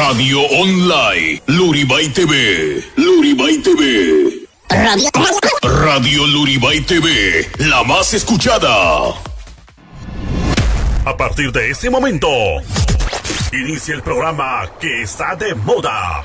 Radio Online, Luribay TV, Luribay TV. Radio, Radio Luribay TV, la más escuchada. A partir de este momento, inicia el programa que está de moda.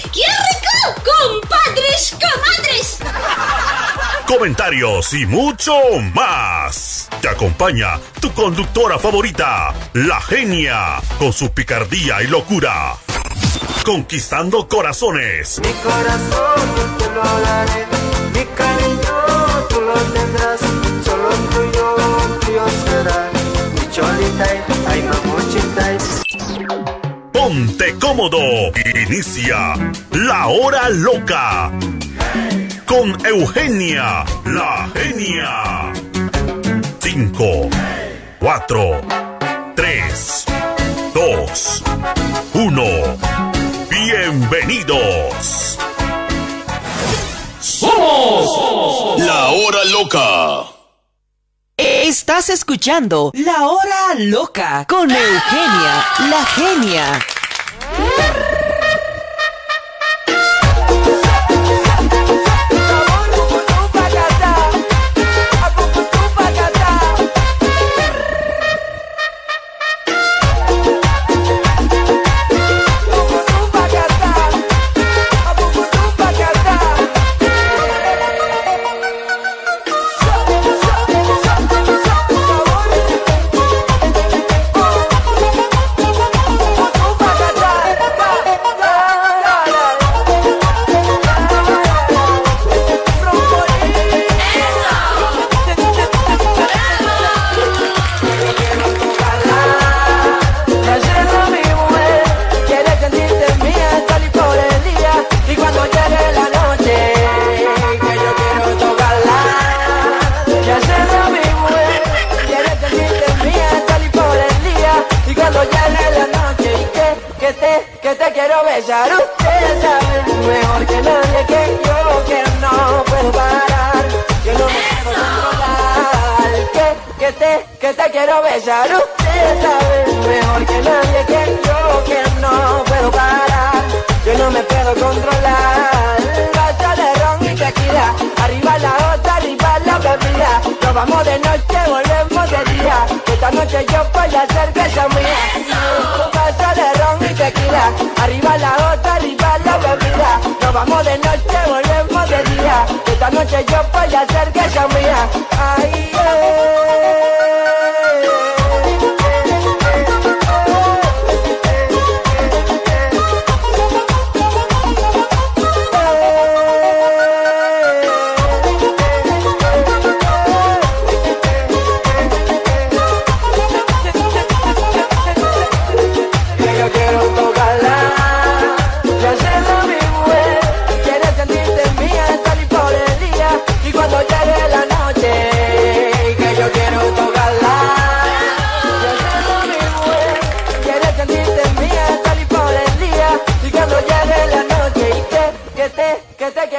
¡Compadres, comadres! comentarios y mucho más. Te acompaña tu conductora favorita, la genia, con su picardía y locura. Conquistando corazones. Mi corazón yo te lo daré, mi cariño tú lo tendrás, solo tuyo, tuyo será. Mi cholita, ay mamuchita. Ponte cómodo. Inicia la hora loca. Con Eugenia, la genia. 5, 4, 3, 2, 1. Bienvenidos. Somos la hora loca. Estás escuchando La Hora Loca con Eugenia, la genia. ¡Arr! Quiero besar. Usted sabe mejor que nadie que yo que no puedo parar, que no me puedo controlar, que, que te, que te quiero besar. Usted sabe mejor que nadie que yo que no puedo parar, yo no me puedo controlar. Vaso de ron y tequila, arriba la otra, arriba la bebida. Nos vamos de noche, volvemos Esta noche yo voy a hacer que sea mía. Un vaso de ron y tequila, arriba la otra, arriba la bebida. Nos vamos de noche, volvemos de día. Esta noche yo voy a hacer que sea mía. Ay, que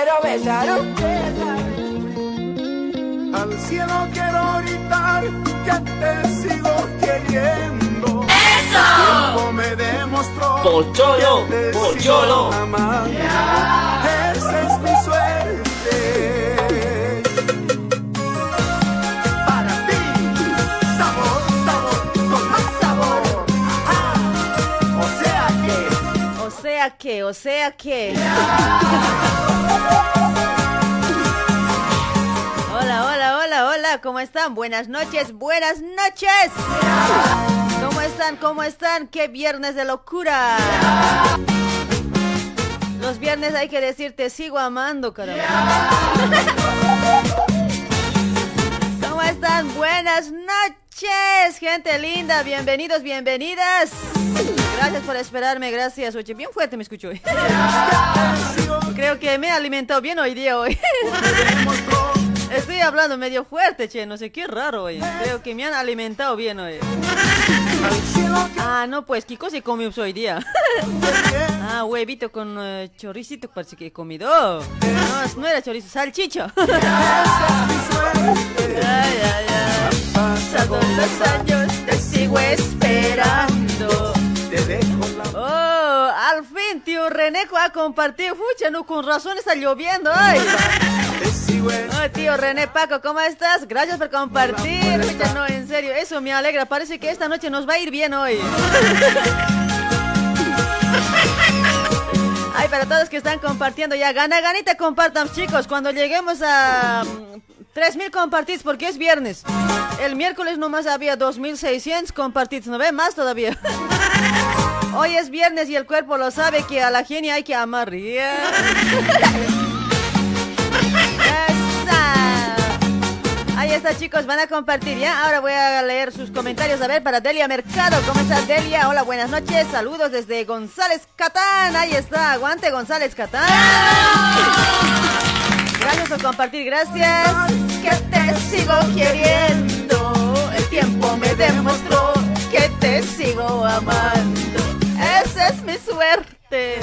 quiero besar. Al cielo quiero gritar que te sigo queriendo. ¡Eso! Tiempo me demostró Pocholo, pocholo. amando. Es sea que, o sea que. Hola, hola, hola, hola, ¿cómo están? Buenas noches, buenas noches. ¿Cómo están? ¿Cómo están? ¡Qué viernes de locura! Los viernes hay que decir te sigo amando, caramba. ¿Cómo están? Buenas noches, gente linda. Bienvenidos, bienvenidas. Gracias por esperarme, gracias. Oye, bien fuerte me escucho hoy. Creo que me he alimentado bien hoy día hoy. Estoy hablando medio fuerte, che, no sé qué raro hoy. Creo que me han alimentado bien hoy. Ah, no, pues, ¿qué cosa he comido hoy día? ah, huevito con uh, choricito, parece que he comido. No, no era chorizo, salchicho. ay, ay, ay. Pasados los años, te sigo esperando. Oh, al fin, tío Reneco ha compartido. Fucha, no, con razón está lloviendo. Ay. Oh, tío René Paco, ¿cómo estás? Gracias por compartir. Fucha, no, en serio, eso me alegra. Parece que esta noche nos va a ir bien hoy. Ay, para todos que están compartiendo ya, gana, ganita, compartan, chicos. Cuando lleguemos a 3.000 compartidos, porque es viernes. El miércoles nomás había 2.600 compartidos, ¿no ve? Más todavía. Hoy es viernes y el cuerpo lo sabe que a la genia hay que amar. Yeah. Ahí está, chicos, van a compartir ya. Ahora voy a leer sus comentarios. A ver, para Delia Mercado. ¿Cómo estás, Delia? Hola, buenas noches. Saludos desde González Catán. Ahí está, aguante González Catán. Gracias por compartir, gracias. Que te sigo queriendo. El tiempo me demostró que te sigo amando. Esa es mi suerte.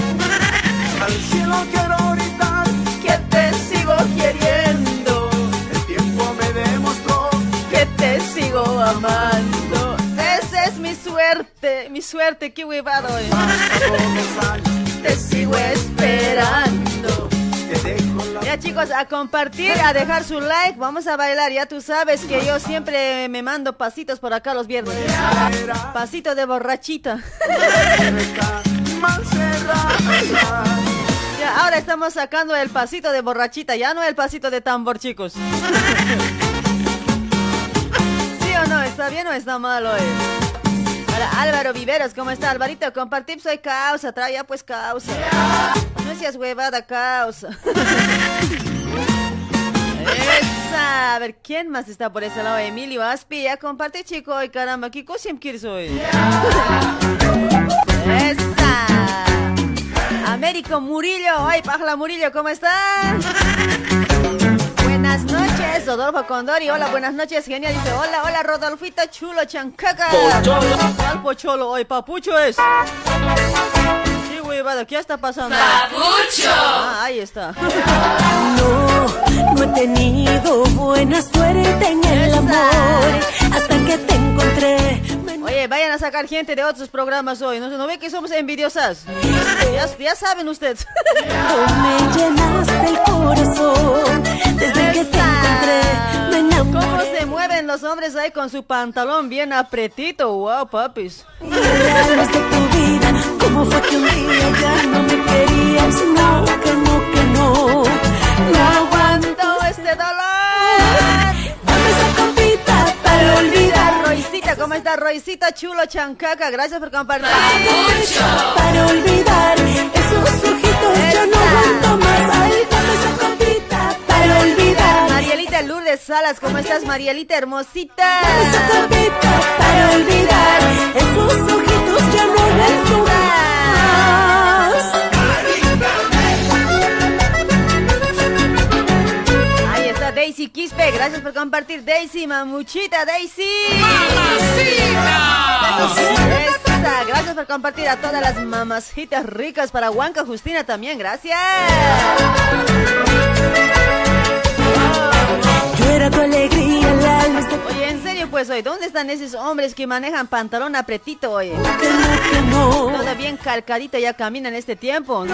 Al cielo quiero gritar Que te sigo queriendo. El tiempo me demostró Que te sigo amando. Esa es mi suerte. Mi suerte, qué huevado. Te sigo esperando. Ya chicos, a compartir, a dejar su like, vamos a bailar, ya tú sabes que yo siempre me mando pasitos por acá los viernes. Pasito de borrachita. Ya, ahora estamos sacando el pasito de borrachita, ya no el pasito de tambor, chicos. ¿Sí o no? ¿Está bien o está mal hoy? Para Álvaro Viveros, ¿cómo está Alvarito? Compartir soy causa, trae ya pues causa. Seas huevada causa. Esa, a ver, ¿quién más está por ese lado? Emilio Aspi, ya comparte chico, ay caramba, ¿qué cosa quieres hoy? Esa. Américo Murillo, ay Pajla Murillo, ¿cómo estás? Buenas noches, Rodolfo Condori, hola, buenas noches, genial, dice, hola, hola, Rodolfito Chulo Chancaca. ¿Cuál pocholo? Hoy papucho es. Huevada, ¿qué está pasando? ¡Papucho! Ah, ahí está. No, no he tenido buena suerte en el amor hasta que te encontré. Oye, vayan a sacar gente de otros programas hoy. ¿No, ¿no ve que somos envidiosas? Ya, ya saben ustedes. me llenaste el corazón desde que te encontré. Me ¿Cómo enamoré. se mueven los hombres ahí con su pantalón bien apretito? Wow, papis. ¿Cómo fue que un día ya no me querías? No, que no, que no. No aguanto este dolor. Dame esa copita para olvidar. Roycita, ¿cómo está Roycita Chulo Chancaca? Gracias por compartir. Para olvidar esos ojitos, yo no aguanto más. Ay, dame esa copita para olvidar. Marielita Lourdes Salas, ¿cómo estás, Marielita hermosita? Esa copita para olvidar esos ojitos, yo no aguanto más. Ahí está Daisy Quispe, gracias por compartir Daisy, mamuchita Daisy. Esa, gracias por compartir a todas las mamacitas ricas para Huanca Justina también, gracias. Era tu alegría, Oye, en serio pues hoy, ¿dónde están esos hombres que manejan pantalón apretito hoy? que no, no. Todo bien calcadito ya camina en este tiempo.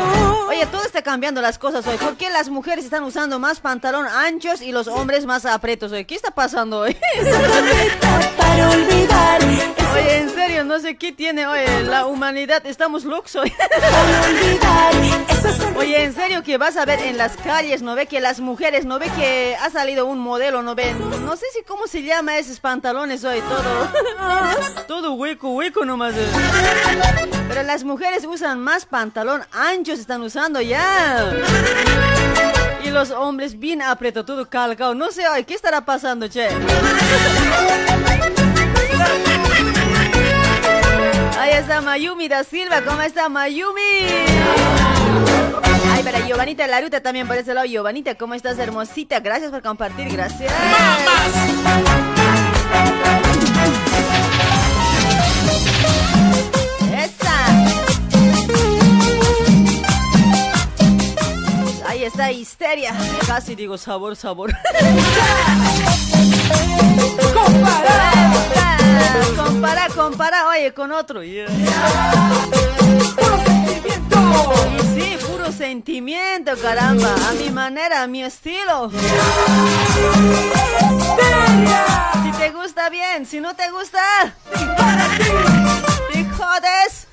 Oye, todo está cambiando las cosas hoy. ¿Por qué las mujeres están usando más pantalón anchos y los hombres más apretos hoy? ¿Qué está pasando hoy? Para olvidar Oye, en serio, no sé qué tiene hoy la humanidad. Estamos esas Oye, en serio que vas a ver en las calles, ¿no ve que las mujeres, no ve que ha salido un modelo, no? No sé si cómo se llama esos pantalones hoy, todo. todo hueco, hueco nomás. Pero las mujeres usan más pantalón anchos, están usando ya. Y los hombres bien aprieto, todo calcado. No sé, ay, ¿qué estará pasando, che? Ahí está Mayumi da Silva, ¿cómo está Mayumi? Ay, para Giovanita Laruta también por ese lado. Giovanita, ¿cómo estás, hermosita? Gracias por compartir, gracias. ¡Esa! Ahí está Histeria. Casi digo sabor, sabor. compara, compara, compara, oye, con otro. Yeah. Y sí, puro sentimiento, caramba. A mi manera, a mi estilo. Si te gusta bien, si no te gusta, te jodes.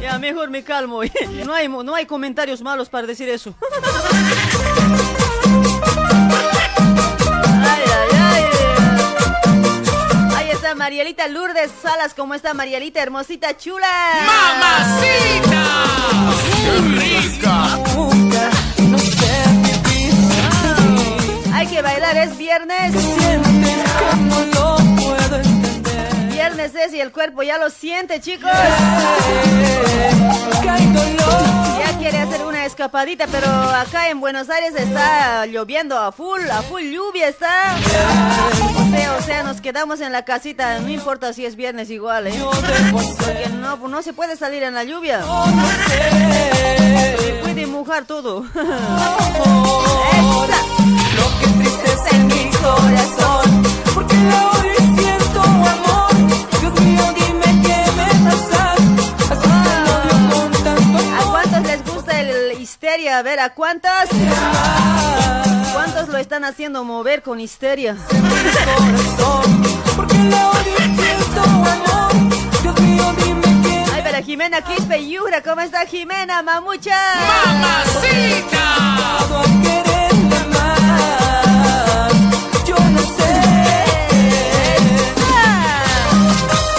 ya, mejor me calmo. No hay, no hay comentarios malos para decir eso. Marielita Lourdes Salas. ¿Cómo está Marielita? Hermosita, chula. ¡Mamacita! ¡Qué rica! Hay que bailar, es viernes. Viernes es y el cuerpo ya lo siente, chicos. Ya quiere hacer una escapadita, pero acá en Buenos Aires está lloviendo a full, a full lluvia está. O sea, o sea, nos quedamos en la casita, no importa si es viernes igual, ¿eh? Porque no, no se puede salir en la lluvia. Se puede mojar todo. Lo que en mi corazón, porque ahora siento amor. Histeria? A ver, ¿a cuántos? ¿Cuántos lo están haciendo mover con histeria? Ay, pero Jimena Quispe Yura, ¿cómo está Jimena, mamucha? ¡Mamacita! Yo no sé. ¡Esa!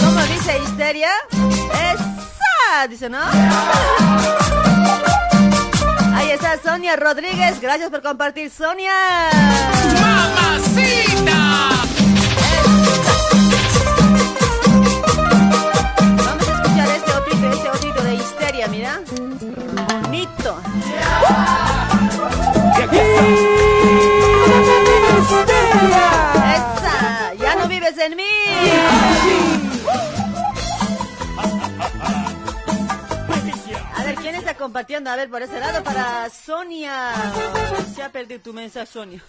¿Cómo dice histeria? ¡Esa! Dice, ¿no? Ahí está Sonia Rodríguez, gracias por compartir, Sonia. ¡Mamacita! Vamos a escuchar este otito, este otito de histeria, mira. Bonito. Esa, ya no vives en mí. Compartiendo? A ver, por ese lado para Sonia. Se ha perdido tu mensaje, Sonia.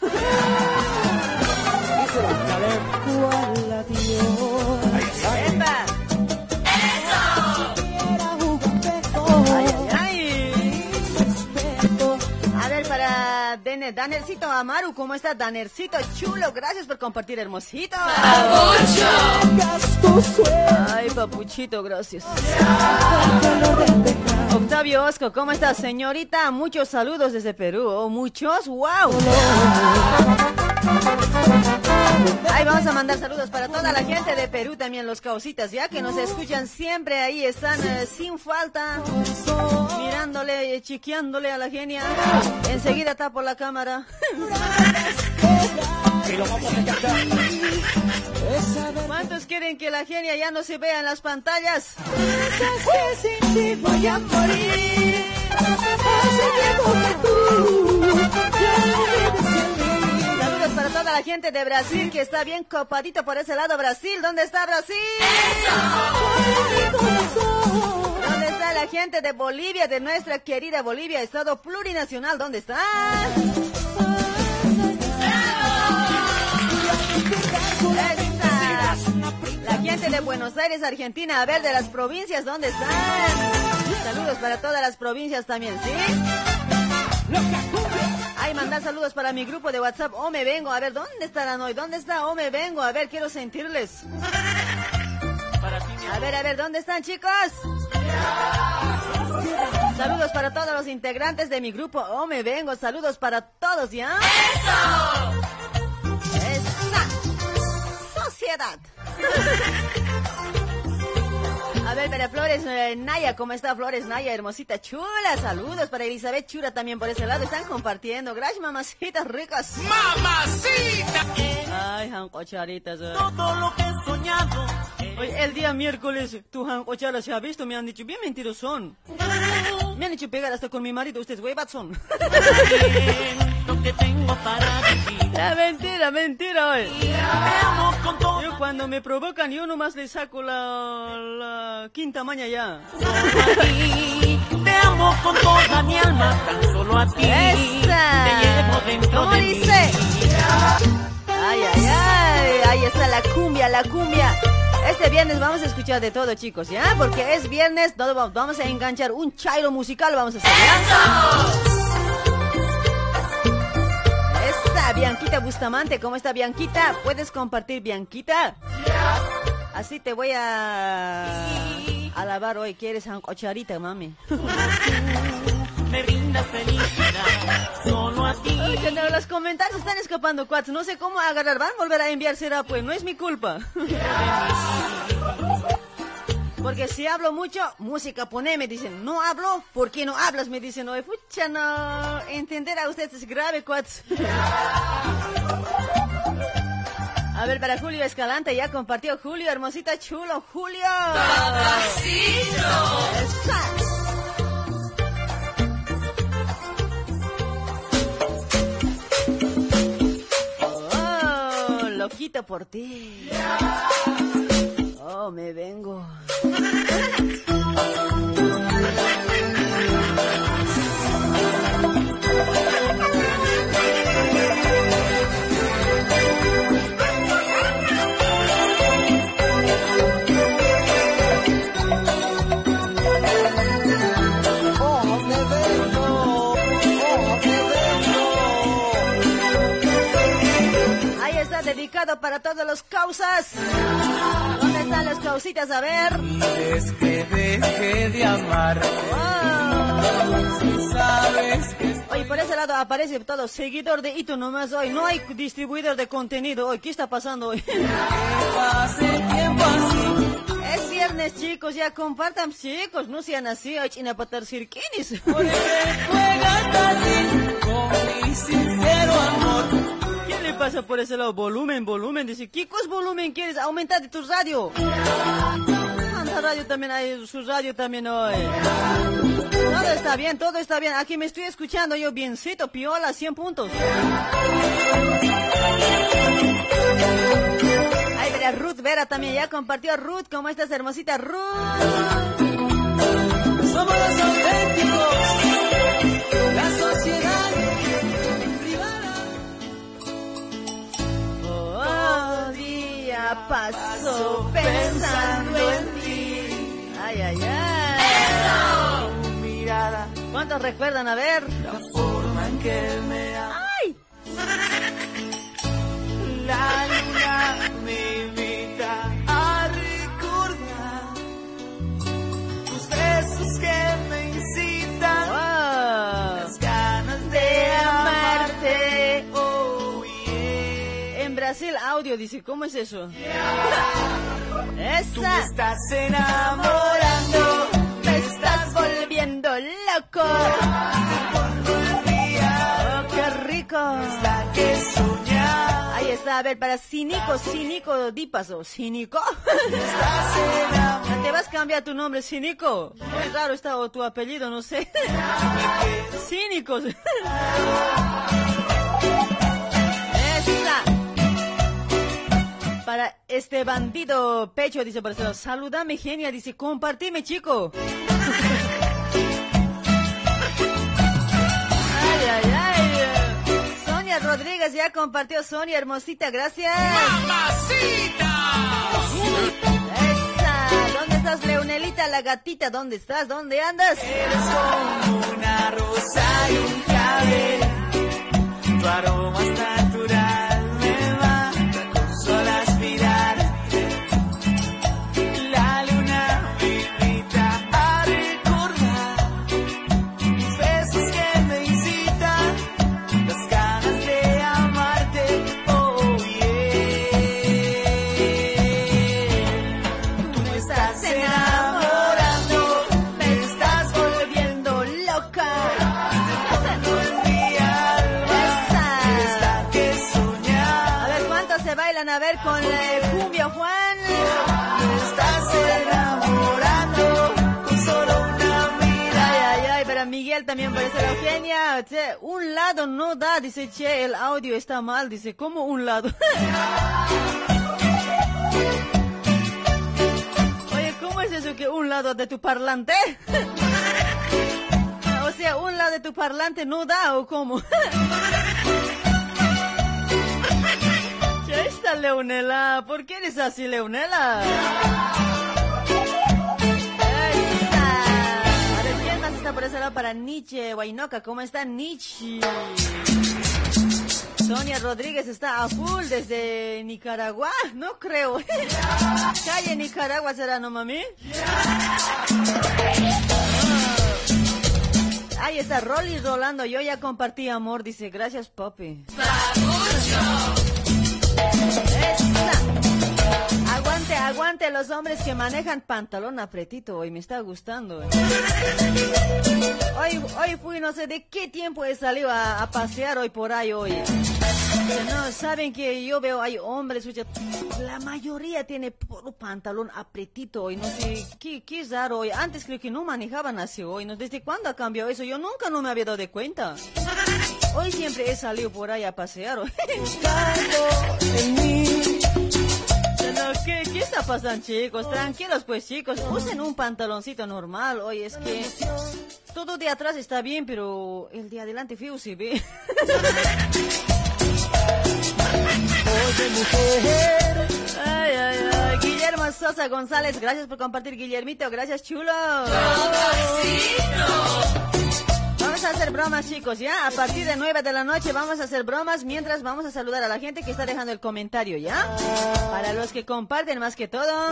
Para Den- Danercito Amaru, ¿cómo está Danercito? Chulo, gracias por compartir, hermosito. Ay, papuchito, gracias. Octavio Osco, ¿cómo está, señorita? Muchos saludos desde Perú. Oh, muchos, wow. Ahí vamos a mandar saludos para toda la gente de Perú, también los causitas, ya que nos escuchan siempre ahí, están eh, sin falta, mirándole, eh, chiqueándole a la genia. Enseguida tapo la cámara. ¿Cuántos quieren que la genia ya no se vea en las pantallas? Para toda la gente de Brasil que está bien copadito por ese lado. Brasil, ¿dónde está Brasil? ¿Dónde está la gente de Bolivia, de nuestra querida Bolivia, Estado plurinacional? ¿Dónde está? La gente de Buenos Aires, Argentina, a ver, de las provincias, ¿dónde están? Saludos para todas las provincias también, ¿sí? Ay, mandar saludos para mi grupo de WhatsApp. O me vengo. A ver, ¿dónde estarán hoy? ¿Dónde está? O me vengo. A ver, quiero sentirles. A ver, a ver, ¿dónde están, chicos? Saludos para todos los integrantes de mi grupo. O me vengo. Saludos para todos, ¿ya? Esa. Sociedad. A ver, para Flores eh, Naya, ¿cómo está Flores Naya? Hermosita, chula, saludos para Elizabeth Chura también por ese lado, están compartiendo. Gracias, mamacitas ricas. Mamacita. Ay, jancocharitas. eh. Todo lo que he soñado. Oye, el día miércoles, tu jancochara se ha visto, me han dicho, bien mentirosos son. Me han hecho pegar hasta con mi marido, ustedes huevas son. Que tengo para vivir. La mentira, mentira, todo. Yo cuando me provocan, yo nomás le saco la, la quinta maña ya. ti. Te amo con toda mi alma, tan solo a ti. ¡Esa! Te llevo dentro ¿Cómo de dice? Ay, ay, ay, ahí está la cumbia, la cumbia. Este viernes vamos a escuchar de todo, chicos, ¿ya? Porque es viernes, vamos a enganchar un chairo musical, vamos a hacer. ¿ya? Bianquita Bustamante, ¿cómo está Bianquita? ¿Puedes compartir, Bianquita? Así te voy a alabar hoy, ¿quieres cocharita, mami? Me brinda felicidad, solo a ti. Ay, que no, los comentarios están escapando, cuates. No sé cómo agarrar. Van a volver a enviar, será pues. No es mi culpa. Porque si hablo mucho, música pone, me dicen. No hablo, ¿por qué no hablas? Me dicen, oye, pucha, no. Entender a ustedes es grave, cuates. A ver, para Julio Escalante, ya compartió Julio, hermosita, chulo, Julio. Esa. Oh, loquito por ti. Oh, me vengo. Ahí está dedicado para todos los causas. ¿Dónde están las causitas? A ver. Es que deje de amar, sabes que Oye, por ese lado aparece todo seguidor de Ito nomás hoy. No hay distribuidor de contenido hoy. ¿Qué está pasando hoy? pase tiempo así. Es viernes, chicos. Ya compartan, chicos. No sean así. Hoy china patar cirquinis. Por qué juegas así con mi sincero amor. ¿Qué le pasa por ese lado? Volumen, volumen. Dice, ¿qué cosa volumen quieres? Aumentar de tu radio. Anda radio también hay, su radio también hoy. Todo está bien, todo está bien. Aquí me estoy escuchando yo biencito, piola, 100 puntos. Ahí verá Ruth Vera también, ya compartió Ruth. ¿Cómo estás, hermosita Ruth? Somos los auténticos, día paso pensando en ti. Ay, ay, ay. Tu mirada, ¿Cuántos recuerdan? A ver. la forma en que me. ¡Ay! La luna me invita yeah. Brasil, audio dice, ¿cómo es eso? Tú me ¡Esa! estás enamorando, Me estás volviendo loco. el ¡Oh, qué rico! hasta que soñar. Ahí está, a ver, para Cínico, Cínico Dípaso. ¿Cínico? Estás enamorando. ¿Te vas a cambiar tu nombre, Cínico? Muy raro está o tu apellido, no sé. Cínicos. Para este bandido pecho, dice Marcelo. Saludame, genia, dice, compartime, chico. Ay, ay, ay. Sonia Rodríguez ya compartió. Sonia, hermosita, gracias. Mamacita. Esa. ¿Dónde estás, Leonelita, la gatita? ¿Dónde estás? ¿Dónde andas? Eres como una rosa y un clavel. Tu aroma es natural, también parece la Eugenia. Che, un lado no da, dice Che, el audio está mal, dice, ¿cómo un lado? Oye, ¿cómo es eso que un lado de tu parlante? O sea, un lado de tu parlante no da o cómo? Ya está Leonela, ¿por qué eres así, Leonela? Ver, ¿quién más está por ese lado para Nietzsche? Guainoca, ¿cómo está Nietzsche? Sonia Rodríguez está a full desde Nicaragua, no creo. Calle Nicaragua será, ¿no, mami? Ahí está Rolly Rolando, yo ya compartí amor, dice, gracias papi. Aguante, los hombres que manejan pantalón apretito, hoy me está gustando. eh. Hoy, hoy fui, no sé de qué tiempo he salido a, a pasear hoy por ahí hoy. No, saben que yo veo hay hombres, la mayoría tiene puro pantalón apretito hoy, no sé, qué, qué raro hoy. Antes creo que no manejaban así hoy, ¿no? ¿Desde cuándo ha cambiado eso? Yo nunca no me había dado de cuenta. Hoy siempre he salido por ahí a pasear hoy. ¿Qué, ¿Qué está pasando, chicos? Tranquilos, pues, chicos. Usen un pantaloncito normal. Oye, es que todo de atrás está bien, pero el de adelante feo se ve. Ay, ay, ay. Guillermo Sosa González, gracias por compartir, Guillermito. Gracias, chulo. Vamos a hacer bromas, chicos, ¿ya? A partir de 9 de la noche vamos a hacer bromas mientras vamos a saludar a la gente que está dejando el comentario, ¿ya? Para los que comparten más que todo.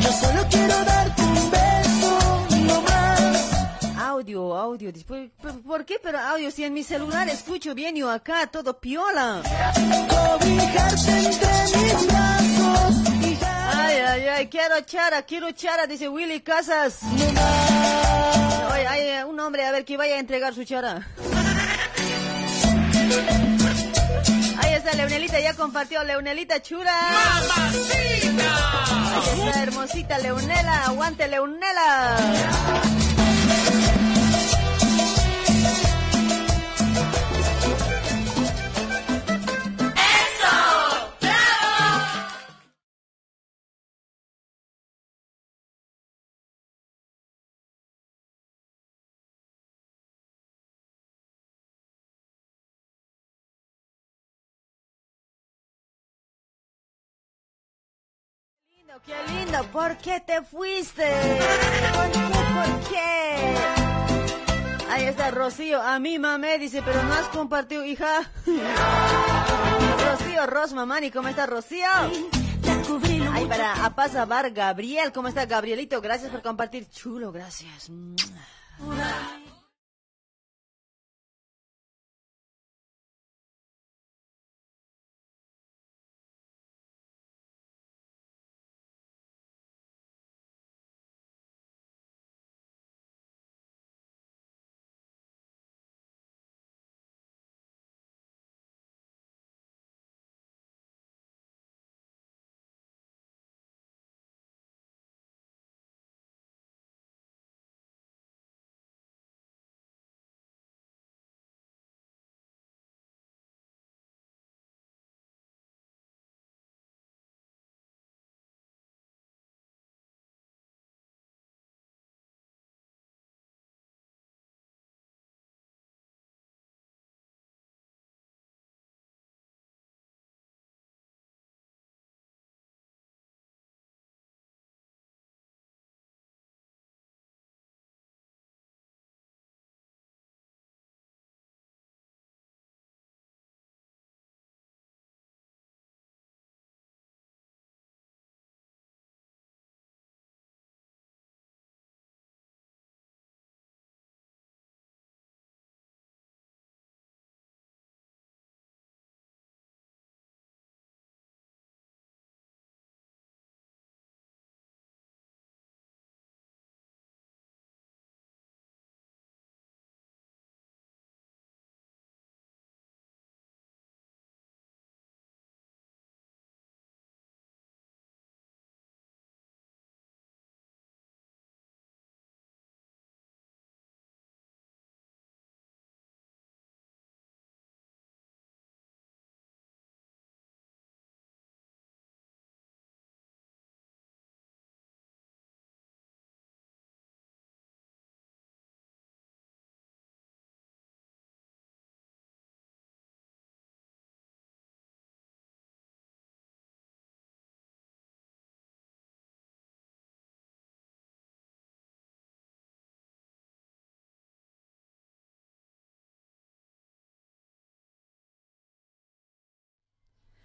Yo solo quiero darte un beso, no más. Audio, audio. ¿por, por qué? Pero audio, si en mi celular escucho bien yo acá, todo piola. Cobijarte entre mis brazos y ya Ay, ay, ay, quiero chara, quiero chara, dice Willy Casas. Oye, hay eh, un hombre, a ver, que vaya a entregar su chara. Ahí está Leonelita, ya compartió Leonelita Chura. ¡Mamacita! Ahí está hermosita Leonela, aguante Leonela. Qué lindo. ¿Por qué te fuiste? ¿Por qué? ¿Por qué? Ahí está Rocío. A mí mamé, dice, pero no has compartido, hija. Rocío Rosmamani, ¿cómo está Rocío? Ahí para Apaza Bar Gabriel, ¿cómo está Gabrielito? Gracias por compartir. Chulo, gracias.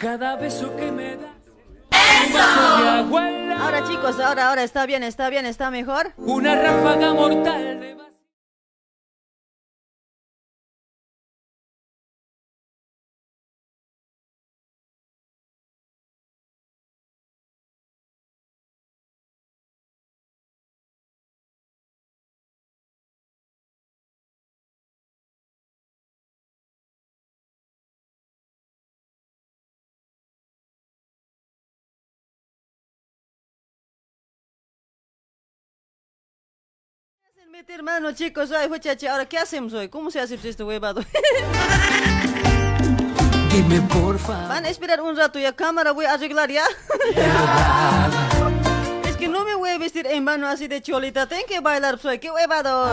Cada beso que me helada. Ahora chicos, ahora, ahora está bien, está bien, está mejor. Una ráfaga mortal de vacío. hacen meter mano chicos, ay muchachos, ahora qué hacemos hoy, ¿cómo se hace este huevado? Dime por favor. Van a esperar un rato ya cámara voy a arreglar ya. es que no me voy a vestir en mano así de cholita, tengo que bailar soy, qué huevado.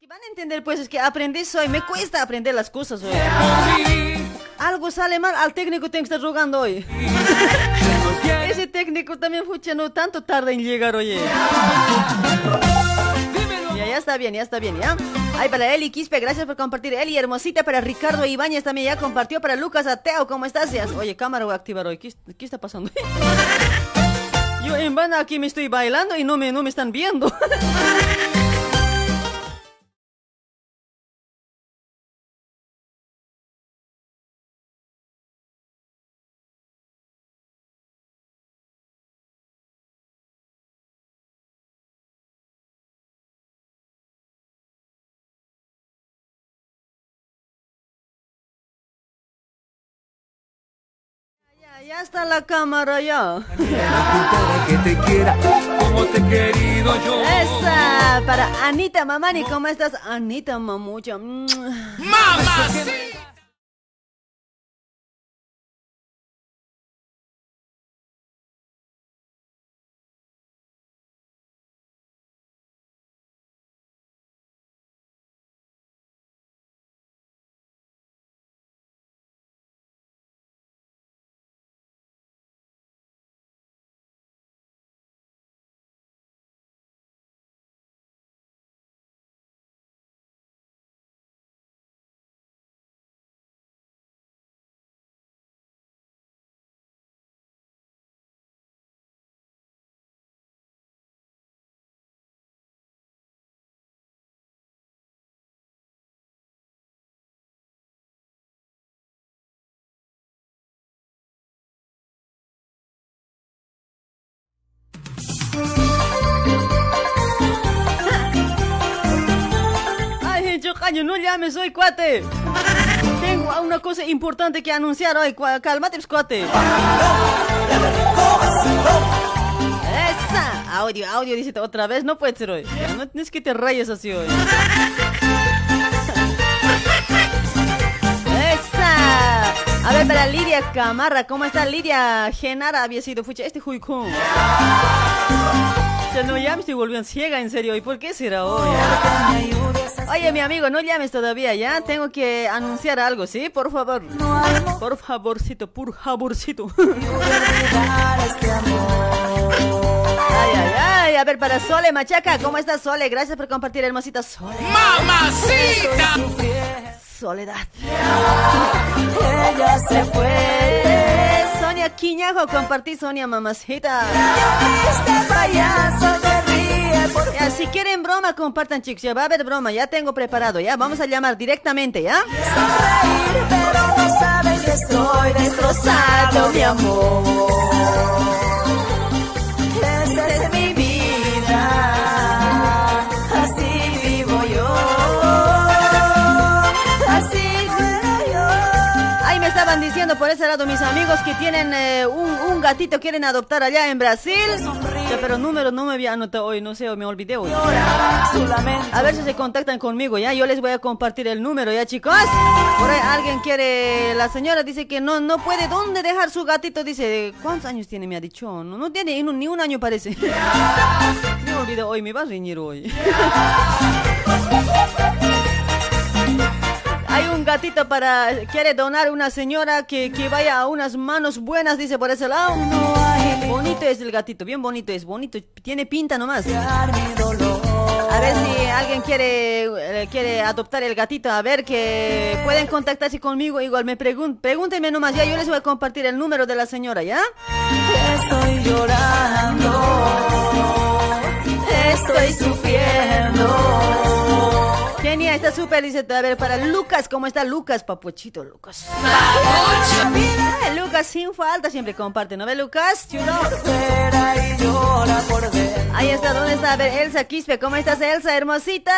Que van a entender pues, es que aprendí soy, me cuesta aprender las cosas hoy. Algo sale mal, al técnico tengo que estar rogando hoy. Ese técnico también, fucha, no tanto tarda en llegar, oye. Ya, ya está bien, ya está bien, ¿ya? Ay, para Eli Quispe, gracias por compartir. Eli, hermosita, para Ricardo Ibáñez también ya compartió. Para Lucas Ateo, ¿cómo estás? Ya- Oye, cámara voy a activar hoy. ¿Qué, qué está pasando? Yo en vano aquí me estoy bailando y no me, no me están viendo. Ya está la cámara ya. yo. Esa, para Anita Mamani. ¿Cómo estás, Anita Mamucha? ¡Mamá! 18 años, no llames hoy, cuate. Tengo una cosa importante que anunciar hoy. Cálmate, cuate. Esa. Audio, audio, dice otra vez. No puede ser hoy. No tienes que te rayes así hoy. Esa. A ver, para Lidia Camarra. ¿Cómo está Lidia? Genara había sido fucha. Este Juicón. Ya no ya me estoy volviendo ciega, en serio. ¿Y por qué será hoy? Oye, mi amigo, no llames todavía, ¿ya? Tengo que anunciar algo, ¿sí? Por favor. Por favorcito, por favorcito. Ay, ay, ay. A ver, para Sole Machaca, ¿cómo estás, Sole? Gracias por compartir, hermosita Sole. Mamacita. Soledad. Ella se fue. Sonia Quiñajo, compartí, Sonia Mamacita. Este payaso te ríe por Ya, si quieren broma, compartan, chicos. Ya va a haber broma, ya tengo preparado, ¿ya? Vamos a llamar directamente, ¿ya? sonreír, pero no saben que estoy destrozado, mi amor. Por ese lado mis amigos que tienen eh, un, gatito, quieren adoptar allá en Brasil. Pero número no me había anotado hoy, no sé, me olvidé hoy. A ver si se contactan conmigo, ¿ya? Yo les voy a compartir el número, ¿ya, chicos? Por ahí alguien quiere... La señora dice que no no puede... ¿Dónde dejar su gatito? Dice, ¿cuántos años tiene? Me ha dicho. No, no tiene ni un año, parece. me olvidé hoy, me va a reñir hoy. Gatito para... Quiere donar una señora que, que vaya a unas manos buenas, dice por ese lado. Bonito es el gatito, bien bonito es, bonito. Tiene pinta nomás. A ver si alguien quiere, eh, quiere adoptar el gatito, a ver que pueden contactarse conmigo. Igual me pregun pregúntenme nomás, ya yo les voy a compartir el número de la señora, ¿ya? Estoy llorando. Estoy sufriendo. Genia, está súper, dice, a ver, para Lucas, ¿cómo está Lucas? Papuchito, Lucas. Ah, Lucas, sin falta, siempre comparte, ¿no ve, Lucas? Chulo. Ahí está, ¿dónde está? A ver, Elsa Quispe, ¿cómo estás, Elsa, hermosita?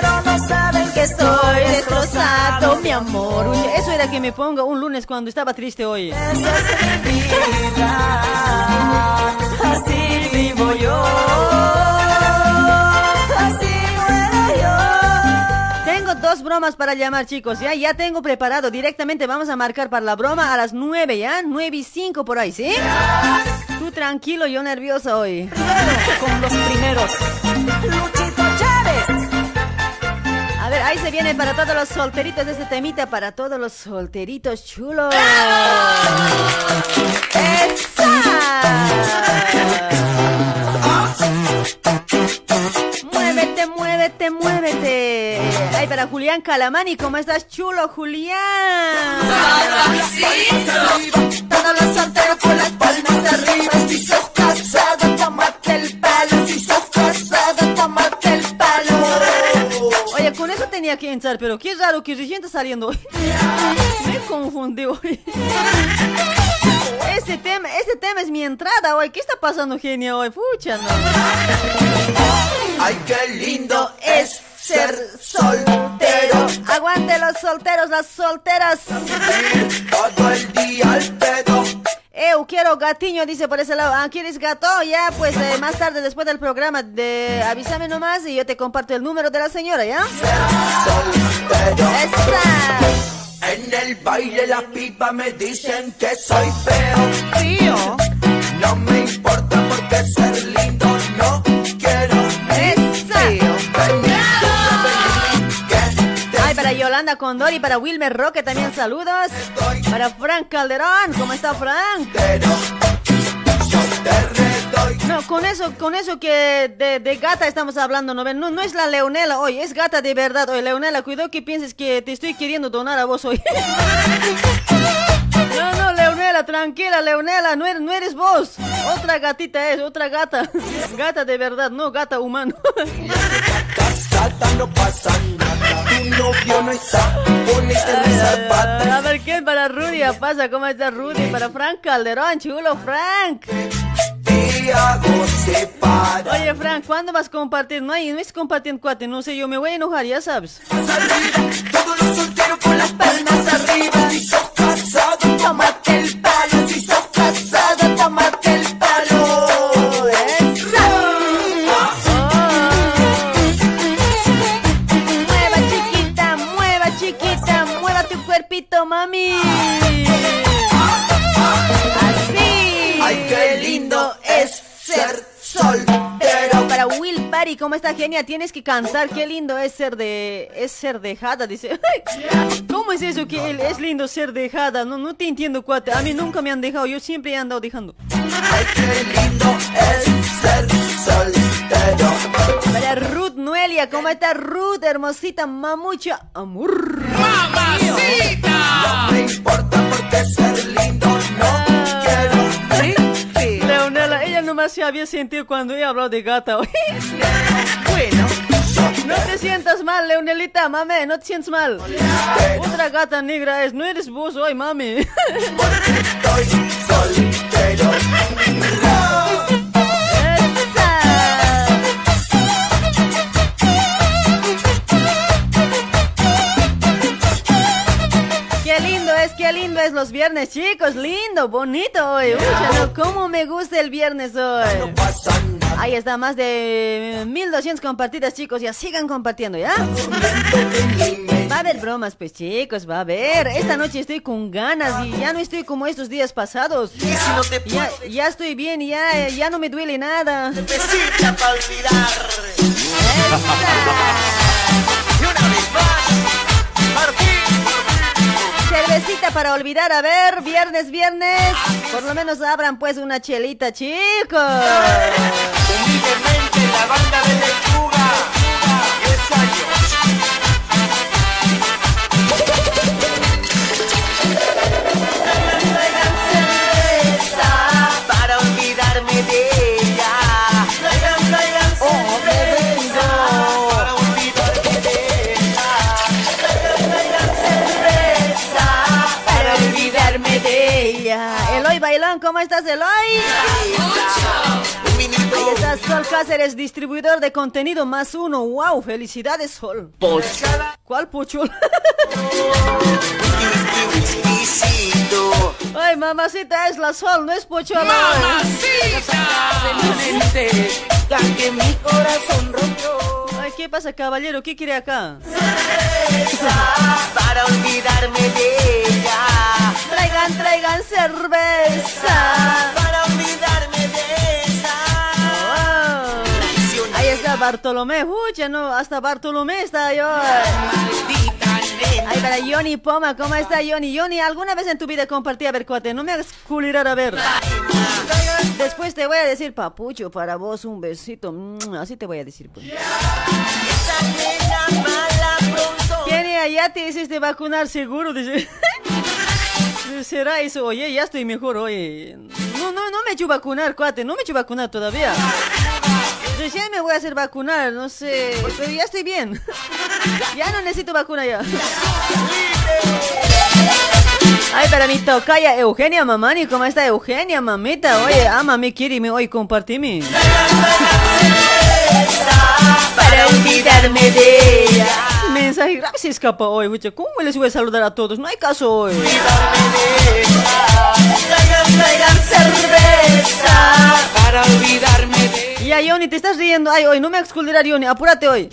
Pero no saben que estoy destrozado, mi amor. Eso era que me ponga un lunes cuando estaba triste hoy. Esa es mi vida. Así vivo yo. Dos bromas para llamar, chicos, ¿ya? Ya tengo preparado. Directamente vamos a marcar para la broma a las nueve, ¿ya? Nueve y cinco por ahí, ¿sí? Tú tranquilo, yo nerviosa hoy. Con los primeros. Luchito Chávez. A ver, ahí se viene para todos los solteritos de este temita, para todos los solteritos chulos. ¡Esa! Muévete, muévete, muévete. Ay, para Julián Calamani, ¿cómo estás, chulo, Julián? Todos los solteros con las palmas arriba. Si sos casado, tómate el palo. Si sos casado, tómate el palo. Oye, con eso tenía que entrar, pero qué raro que recién está saliendo hoy. Me confundí hoy. Este tema, este tema es mi entrada hoy. ¿Qué está pasando, genio, hoy? Pucha, no. Ay, qué lindo es ser soltero. Aguante los solteros, las solteras. Todo el día al pedo. Eu quiero gatiño, dice por ese lado. Ah, ¿quieres gato? Ya, pues eh, más tarde, después del programa, de, avísame nomás y yo te comparto el número de la señora, ¿ya? Soltero. ¡Esa! En el baile las pipas me dicen que soy feo. No me importa porque ser lindo no quiero. Que Ay, para Yolanda Condori, para Wilmer Roque también saludos. Para Frank Calderón, ¿cómo está Frank? No, con eso, con eso que de, de gata estamos hablando, ¿no? No, no es la Leonela hoy, es gata de verdad. Oye, Leonela, cuidado que pienses que te estoy queriendo donar a vos hoy. No, no, Leonela, tranquila, Leonela, no eres, no eres vos. Otra gatita es, otra gata. Gata de verdad, no gata humano. Reservada. A ver, ¿quién para Rudy? Pasa, ¿cómo está Rudy? Para Frank Calderón, chulo, Frank. Hago separa. Oye, Frank, ¿cuándo vas a compartir? No hay, no es compartiendo cuate, no sé, yo me voy a enojar, ya sabes. Todos los solteros con las palmas arriba. Si sos Parry, ¿cómo está genia? Tienes que cantar, qué lindo es ser de es ser dejada, dice. ¿Cómo es eso que él- es lindo ser dejada? No, no te entiendo, cuate. A mí nunca me han dejado, yo siempre he andado dejando. Ay, qué lindo es ser soltero. Para Ruth Noelia, ¿cómo está Ruth? Hermosita, mamucha, amor. ¡Mamacita! No me importa porque ser lindo no quiero. Leonela, ella nomás se había sentido cuando he hablado de gata hoy. Bueno, No te sientas mal, Leonelita, mame, no te sientas mal. Otra gata negra es, no eres vos hoy, mami. estoy. Es los viernes, chicos. Lindo, bonito hoy. Cómo me gusta el viernes hoy. Ahí está, más de 1200 compartidas, chicos. Ya sigan compartiendo, ¿ya? Va a haber bromas, pues, chicos, va a haber. Esta noche estoy con ganas y ya no estoy como estos días pasados. Ya, ya estoy bien, ya, ya no me duele nada. Necesita para olvidar. Y una vez más, para olvidar, a ver, viernes, viernes. Por lo menos abran pues una chelita, chicos. la banda de lechuga. 10 años. ¿Cómo estás, Eloy? Ahí está Sol Cáceres, distribuidor de contenido más uno. ¡Wow! ¡Felicidades, Sol! ¿Cuál puchul? Exquisito. Ay, mamacita, es la Sol, no es mi corazón rompió. ¿Qué pasa, caballero? ¿Qué quiere acá? Para olvidarme de ella. Traigan, traigan cerveza. Para olvidarme de esa. Wow. Ahí está Bartolomé, escucha, no, hasta Bartolomé está yo. Ahí para Johnny Poma, ¿cómo está Johnny? Johnny, ¿alguna vez en tu vida compartí a ver, cuate? No me hagas culirar a ver. Después te voy a decir, papucho, para vos un besito. Mm, Así te voy a decir, pues. Kenia, ya te hiciste vacunar seguro, dice. ¿Será eso? Oye, ya estoy mejor, oye. No, no, no me he hecho vacunar, cuate, no me he hecho vacunar todavía. Recién me voy a hacer vacunar, no sé, pero ya estoy bien. Ya no necesito vacuna ya. Ay, para mi tocaya Eugenia Mamani, ¿cómo está Eugenia, mamita? Oye, ama mi me hoy compartime. Para olvidarme de ella. Mensaje grave se escapa hoy, mucha. ¿Cómo les voy a saludar a todos? No hay caso hoy. Traigan, traigan cerveza. Para olvidarme de Ya, Yoni, te estás riendo. Ay, hoy no me culirar, Yoni. Apúrate hoy.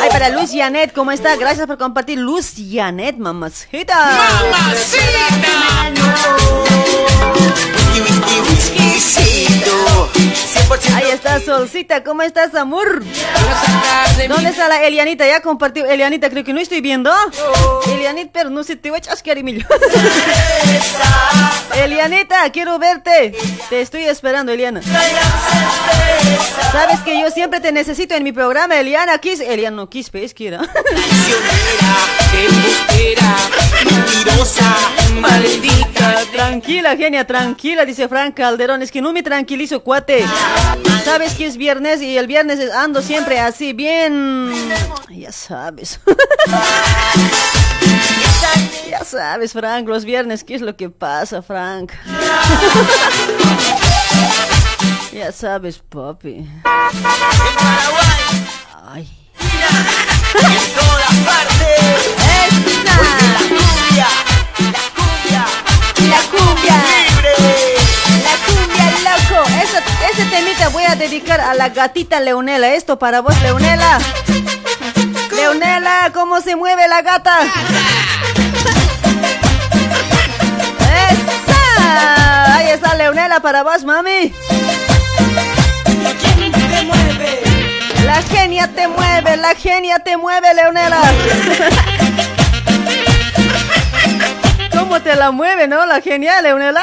Ay, para Luz Janet, ¿cómo está? Gracias por compartir. Luz Janet, mamacita. 100% Ahí está Solcita, ¿cómo estás, amor? ¿Dónde está la Elianita? Ya compartió. Elianita, creo que no estoy viendo. Elianita, pero no sé, te voy a chasquear. Elianita, quiero verte. Te estoy esperando, Eliana. Sabes que yo siempre te necesito en mi programa, Eliana Kiss. Eliana no Kiss, es que era. maldita. Tranquila, genia, tranquila, dice Frank Calderón. Es que no me tranquilizo, cuate. Sabes que es viernes y el viernes ando siempre así, bien. Ya sabes. ya sabes, Frank, los viernes, ¿qué es lo que pasa, Frank? ya sabes, papi. Ay. en todas partes. ¡Esa! La cumbia, la cumbia, La cumbia. Ese temita voy a dedicar a la gatita Leonela. Esto para vos, Leonela. Leonela, ¿cómo se mueve la gata? ¡Esa! Ahí está Leonela para vos, mami. La genia te mueve, la genia te mueve, Leonela. ¿Cómo te la mueve, no? La genia, Leonela.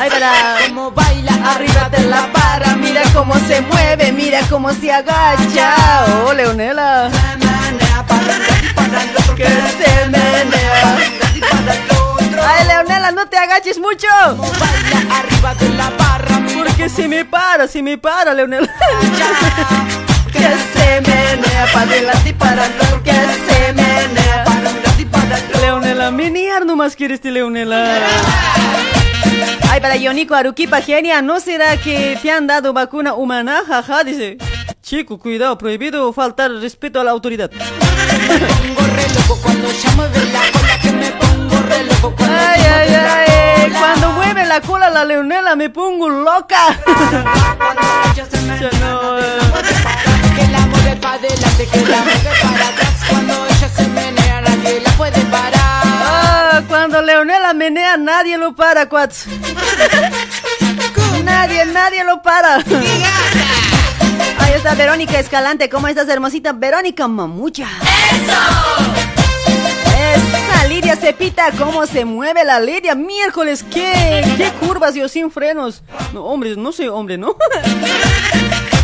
Ahí para. Como baila arriba de la barra, mira cómo se mueve, mira cómo se agacha. Oh, Leonela. Que se menea. Ay, Leonela, no te agaches mucho. Arriba de la barra, Porque si me para, si me para, Leonela. que se menea para adelante y para atrás, que se menea para adelante y para atrás. Leonela, miniar nomás quieres Leonela. Ay, para Yonico Aruquipa, genia, ¿no será que te han dado vacuna humana? Jaja, dice. Chico, cuidado, prohibido faltar respeto a la autoridad. Ay, ay, ay, cuando mueve la cola la leonela me pongo loca. No, Cuando ella se menea nadie la puede parar cuando Leonela menea nadie lo para, cuats. Nadie, nadie lo para. Ahí está Verónica Escalante, ¿cómo estás, hermosita? Verónica Mamucha. Esa Lidia Cepita, ¿cómo se mueve la Lidia? Miércoles, ¿qué, qué curvas yo sin frenos? No, hombre, no soy hombre, ¿no?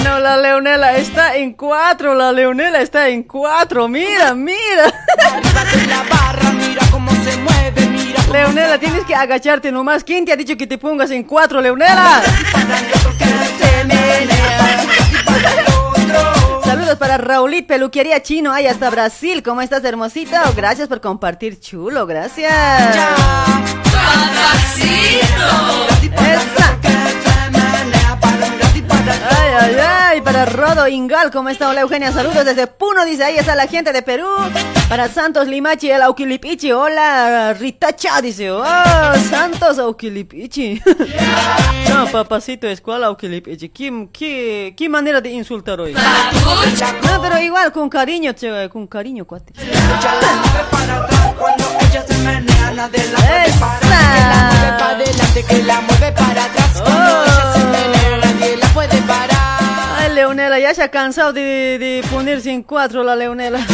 No, la Leonela está en cuatro, la Leonela está en cuatro, mira, mira. La barra, mira cómo se mueve, mira cómo Leonela, tienes que agacharte nomás. ¿Quién te ha dicho que te pongas en cuatro, Leonela? Saludos para Raulit, peluquería chino, ahí hasta Brasil. ¿Cómo estás, hermosito? Gracias por compartir, chulo, gracias. Esa. Ay, ay, ay, para Rodo Ingal, ¿cómo está? Hola Eugenia, saludos desde Puno, dice, ahí está la gente de Perú. Para Santos Limachi, el Auquilipichi, hola Ritacha, dice, oh, Santos Auquilipichi. no, papacito, es cuál Auquilipichi, ¿Qué, qué, qué manera de insultar hoy? No, pero igual, con cariño, che, con cariño, cuate. Ella Leonela, ya se ha cansado de, de ponerse en cuatro la Leonela.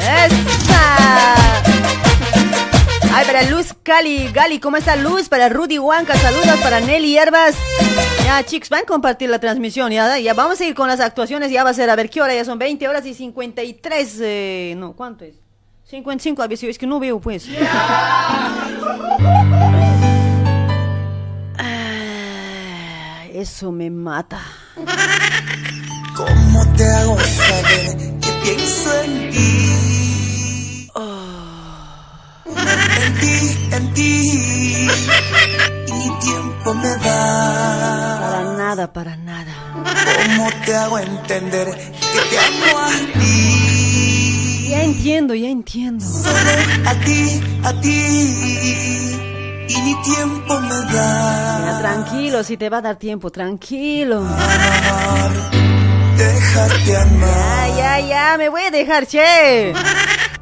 ¡Esa! Ay, para Luz Cali, Gali, ¿cómo está Luz? Para Rudy Huanca, saludos para Nelly Hierbas. Ya, chicos, van a compartir la transmisión. Ya, ya vamos a ir con las actuaciones. Ya va a ser, a ver qué hora, ya son 20 horas y 53. Eh, no, ¿cuánto es? 55, a si es que no veo, pues. Ah, Eso me mata. ¿Cómo te hago saber que pienso en ti? En ti, en ti. Y ni tiempo me da. Para nada, para nada. ¿Cómo te hago entender que te amo a ti? Ya entiendo, ya entiendo. Solo a ti, a ti. Y ni tiempo me da. tranquilo, si te va a dar tiempo, tranquilo. Déjate amar. Ya, ya, ya, me voy a dejar, che.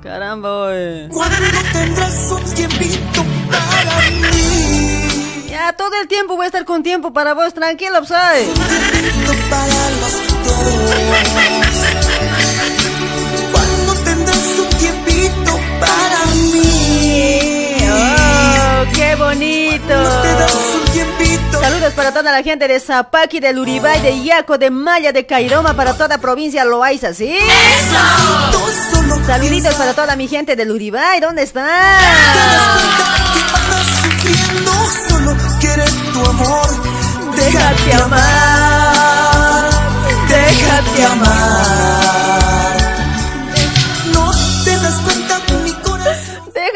Caramba, oye. ¿Cuándo tendrás un tiempito para mí? Ya, todo el tiempo voy a estar con tiempo para vos, tranquilo, ¿sabes? Tiempito para los dos. Qué bonito. Saludos para toda la gente de Zapaqui, del Uribay, de Yaco, de Maya, de Cairoma, para toda provincia Loaiza, ¿sí? Solo Saluditos para toda mi gente del Uribay, ¿dónde están? solo tu amor. Déjate amar. Déjate amar.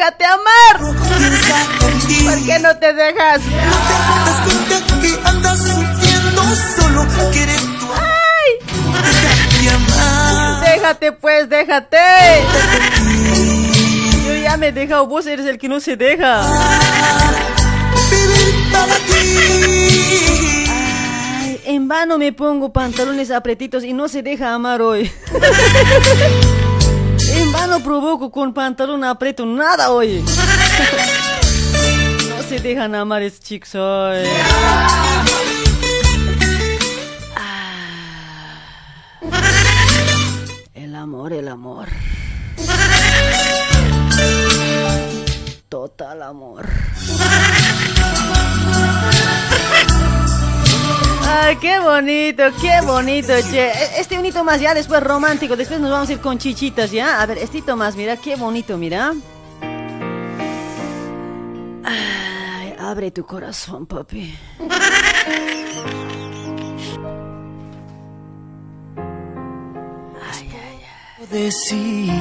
Déjate amar. ¿Por qué no te dejas? No te que andas sufriendo, solo quiere tu amor. Déjate pues, déjate. Yo ya me he dejado, vos eres el que no se deja. Vivir para ti. Ay, en vano me pongo pantalones apretitos y no se deja amar hoy. En vano provoco con pantalón apreto nada hoy. No se dejan amar esos chicos. Ah. El amor, el amor. Total amor. Ay, qué bonito, qué bonito, che. E- Este unito más ya, después romántico, después nos vamos a ir con chichitas, ¿ya? A ver, estito más, mira, qué bonito, mira. Ay, abre tu corazón, papi. Ay, ay, ay. decir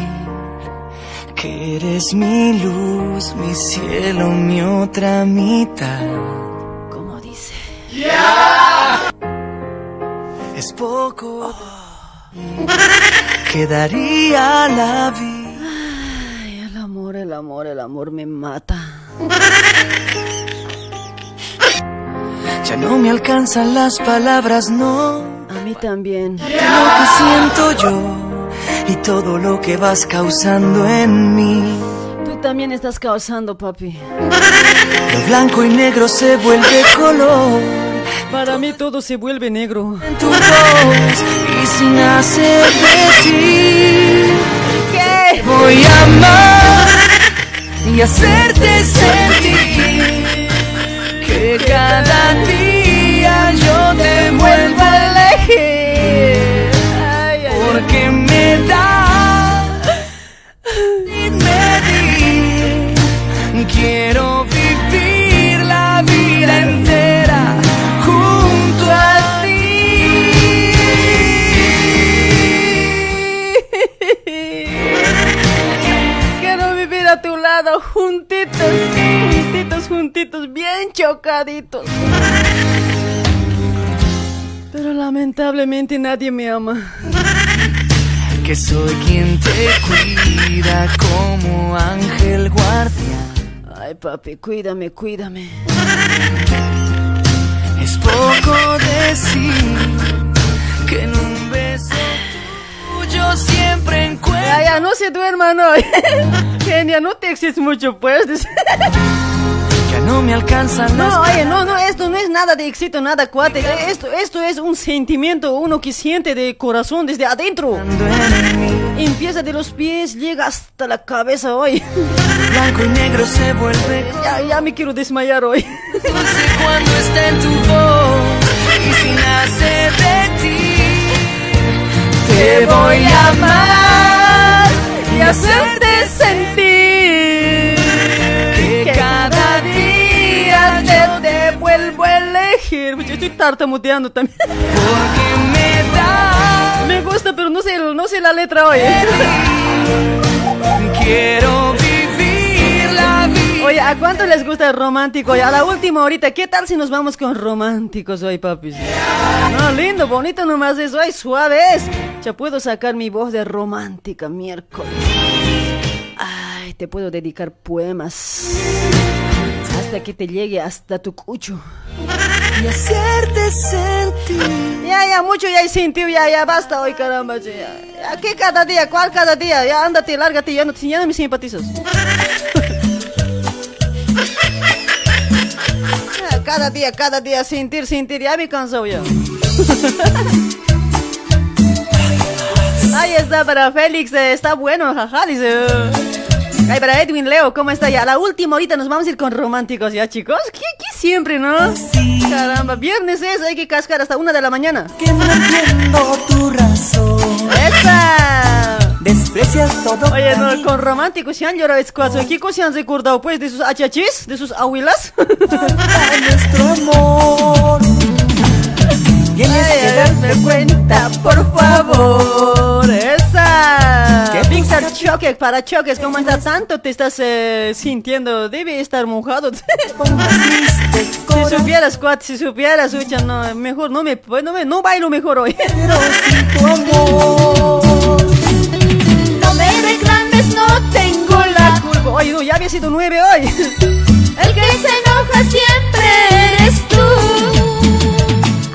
que eres mi luz, mi cielo, mi otra mitad. ¿Cómo dice? Es poco que daría la vida. Ay, el amor, el amor, el amor me mata. Ya no me alcanzan las palabras, no. A mí también. Lo que siento yo y todo lo que vas causando en mí. Tú también estás causando, papi. Lo blanco y negro se vuelve color Para mí todo se vuelve negro. en tu voz y sin hacer de ti. ¿Qué? Voy a amar y hacerte sentir que cada día yo te vuelvo a lado, juntitos, juntitos, juntitos, bien chocaditos. Pero lamentablemente nadie me ama. Que soy quien te cuida como ángel guardián. Ay, papi, cuídame, cuídame. Es poco decir que en un beso tuyo siempre encuentro. Ya, ya, no se duerman hoy. Genia, no te exiges mucho, pues. Ya no me alcanzan No, oye, no, no, esto no es nada de éxito, nada cuate. Esto, esto es un sentimiento, uno que siente de corazón desde adentro. Empieza de los pies, llega hasta la cabeza hoy. Blanco y negro se vuelve Ya, ya me quiero desmayar hoy. dulce cuando está en tu voz y si nace de ti. Te voy a amar y hacerte sentir que cada día te, te vuelvo a elegir. Yo estoy tartamudeando también. porque me da Me gusta, pero no sé, no sé la letra hoy. quiero. Oye, ¿a cuánto les gusta el romántico? Oye, a la última horita, ¿qué tal si nos vamos con románticos hoy, papis? No, lindo, bonito nomás es hoy, suave es. Ya puedo sacar mi voz de romántica miércoles. Ay, te puedo dedicar poemas. Hasta que te llegue hasta tu cucho. y hacerte sentir Ya, ya, mucho ya he sentido, ya, ya, basta hoy, caramba. Ya, ya, ¿qué cada día? ¿Cuál cada día? Ya, ándate, lárgate, ya no, ya no me simpatizas. Cada día, cada día, sentir, sentir, ya me cansó ya. Ahí está para Félix, eh, está bueno, jaja, dice. Ay, para Edwin Leo, ¿cómo está ya? La última ahorita nos vamos a ir con románticos ya, chicos. ¿Qué, qué siempre, no? Caramba, viernes es, hay que cascar hasta una de la mañana. que no entiendo tu razón. ¡Esa! Desprecias todo. Oye, no, con románticos se han llorado escuadros. ¿Qué se han recordado, pues, de sus achachis? ¿De sus abuelas? nuestro amor. Tienes que darme cuenta, por favor. ¡Esa! ¿Qué Pixar Choque, para choques, ¿cómo está? Tanto te estás eh, sintiendo, debe estar mojado. Si supieras, cuat, si supieras, ucha, no, mejor no me, no me, no bailo mejor hoy. pero sin tu amor. No, ya había sido nueve hoy. El que se enoja siempre.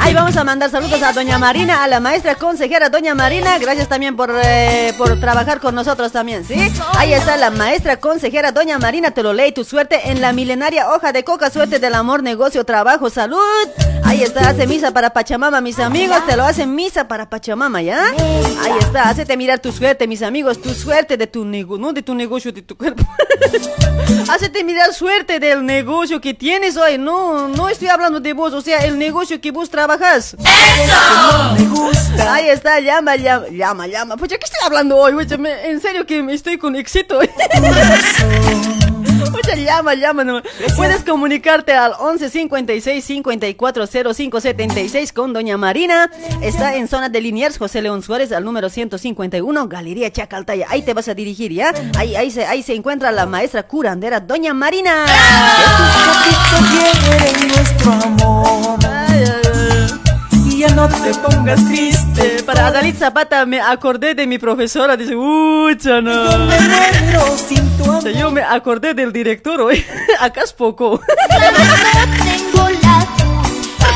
Ahí vamos a mandar saludos a doña Marina, a la maestra consejera doña Marina. Gracias también por, eh, por trabajar con nosotros también, ¿sí? Ahí está la maestra consejera doña Marina, te lo leí, tu suerte en la milenaria hoja de coca, suerte del amor, negocio, trabajo, salud. Ahí está, hace misa para Pachamama, mis amigos, te lo hacen misa para Pachamama, ¿ya? Ahí está, hacete mirar tu suerte, mis amigos, tu suerte de tu negocio, no de tu negocio, de tu cuerpo. Hacete mirar suerte del negocio que tienes hoy. No, no estoy hablando de vos, o sea, el negocio que vos trabajas. Me gusta. Ahí está, llama, llama, llama, llama. Pues ya que estoy hablando hoy, me- en serio que me estoy con éxito. Pucha, llama, llama. Puedes comunicarte al 11 56 54 05 76 con Doña Marina. Está en zona de Liniers, José León Suárez, al número 151, Galería Chacaltaya. Ahí te vas a dirigir, ¿ya? Ahí, ahí, se, ahí se encuentra la maestra curandera, Doña Marina. Que no te pongas triste. Para Adalit Zapata me acordé de mi profesora, dice. Me sin tu O sea, yo me acordé del director hoy. Acá es poco. tengo la culpa.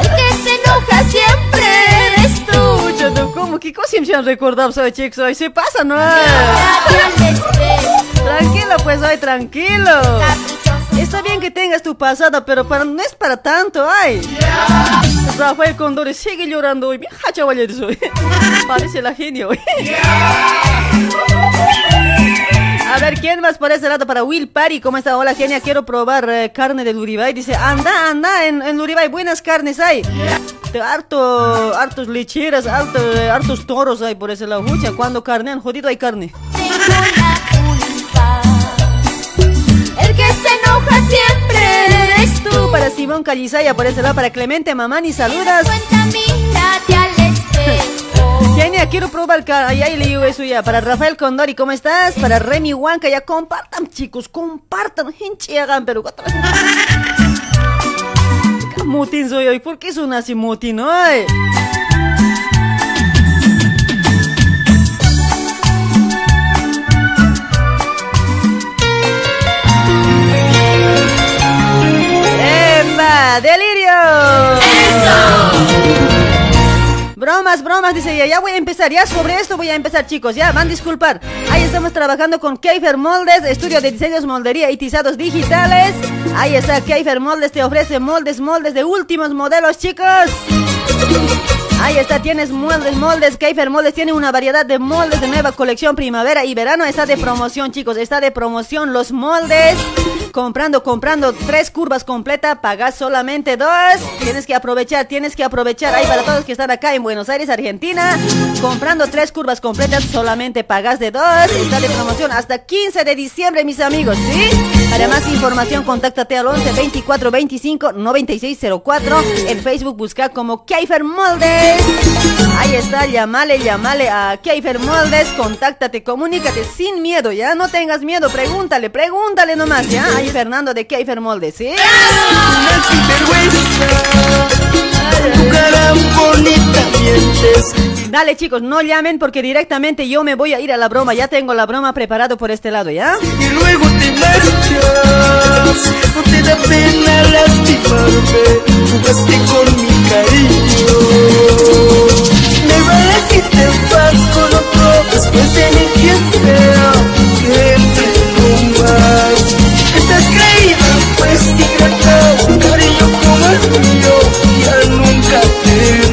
El que se enoja siempre eres tú. ¿cómo? ¿Qué cosa se han recordado, soy chicos? Hoy se pasa, ¿no? Tranquilo, pues hoy, tranquilo. Está bien que tengas tu pasado, pero para, no es para tanto, ay. Rafael Condores sigue llorando hoy. Mija, chavales, hoy. Parece la genio hoy. A ver, ¿quién más por ese lado? Para Will Parry, ¿cómo está? Hola, genia, quiero probar eh, carne de Luribay. Dice, anda, anda, en, en Luribay buenas carnes hay. De harto, hartos lecheras, harto, eh, hartos toros hay por ese lado. Mucha, cuando carne han jodido hay carne. Que se enoja siempre eres tú. Para Simón Calizaya, por ese lado, para Clemente Mamani, saludas. Genia, quiero probar. Ay, ahí le digo eso ya. Para Rafael Condori, ¿cómo estás? Para Remy Huanca, ya compartan, chicos, compartan. Hinche hagan, pero... Mutin soy hoy. ¿Por qué son así mutin hoy? ¡Delirio! Bromas, bromas, dice ya voy a empezar, ya sobre esto voy a empezar chicos, ya, van a disculpar. Ahí estamos trabajando con Keifer Moldes, estudio de diseños, moldería y tizados digitales. Ahí está, Keifer Moldes te ofrece moldes, moldes de últimos modelos chicos. Ahí está, tienes moldes, moldes, Keifer Moldes tiene una variedad de moldes de nueva colección primavera y verano. Está de promoción, chicos, está de promoción los moldes. Comprando, comprando tres curvas completas, pagas solamente dos. Tienes que aprovechar, tienes que aprovechar. Ahí para todos que están acá en Buenos Aires, Argentina. Comprando tres curvas completas, solamente pagas de dos. Está de promoción hasta 15 de diciembre, mis amigos, ¿sí? Para más información, contáctate al 11 24 25 96 04. En Facebook busca como Keifer Moldes. Ahí está, llamale, llamale a Keifer Moldes. Contáctate, comunícate sin miedo, ¿ya? No tengas miedo, pregúntale, pregúntale nomás, ¿ya? Fernando de Keifer Moldes, ¿sí? Dale, chicos, no llamen porque directamente yo me voy a ir a la broma. Ya tengo la broma preparado por este lado, ¿ya? Y luego te marchas. No te da pena lastimarme. Jugaste con mi cariño. Me vale si te vas con otro. Después de mi sea. Siempre no más. Estás creída, pues ingrata. Un cariño como el mío. Ya nunca tendrás.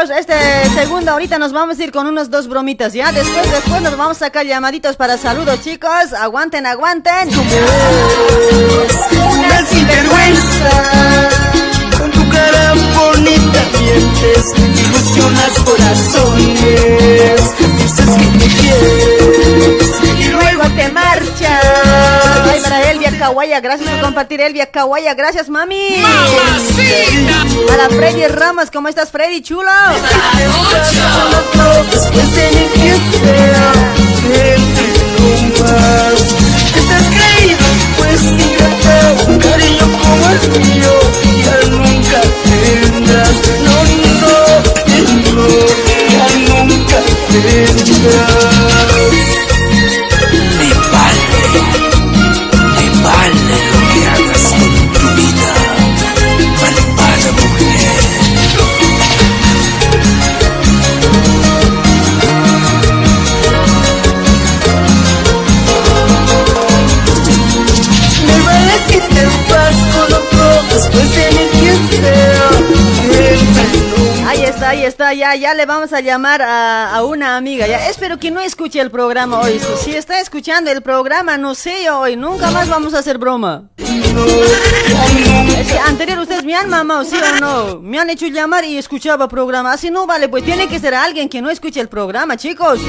Este segundo, ahorita nos vamos a ir con unos dos bromitas, ¿ya? Después, después nos vamos a sacar llamaditos para saludos, chicos. Aguanten, aguanten. Una sinvergüenza Con tu cara bonita mientes Ilusionas corazones Dices que me quieres Y luego te marchas. Kawaya, gracias por compartir, Elvia Kawaya, gracias, mami. Para Freddy Ramos, ¿cómo estás, Freddy, chulo? Ya, le vamos a llamar a, una amiga. Espero que no escuche el programa hoy. Si está escuchando el programa, no sé yo hoy, nunca más vamos a hacer broma. Es que anterior ustedes me han mamado, ¿sí o no? Me han hecho llamar y escuchaba programa. Así no vale, pues tiene que ser alguien que no escuche el programa, chicos.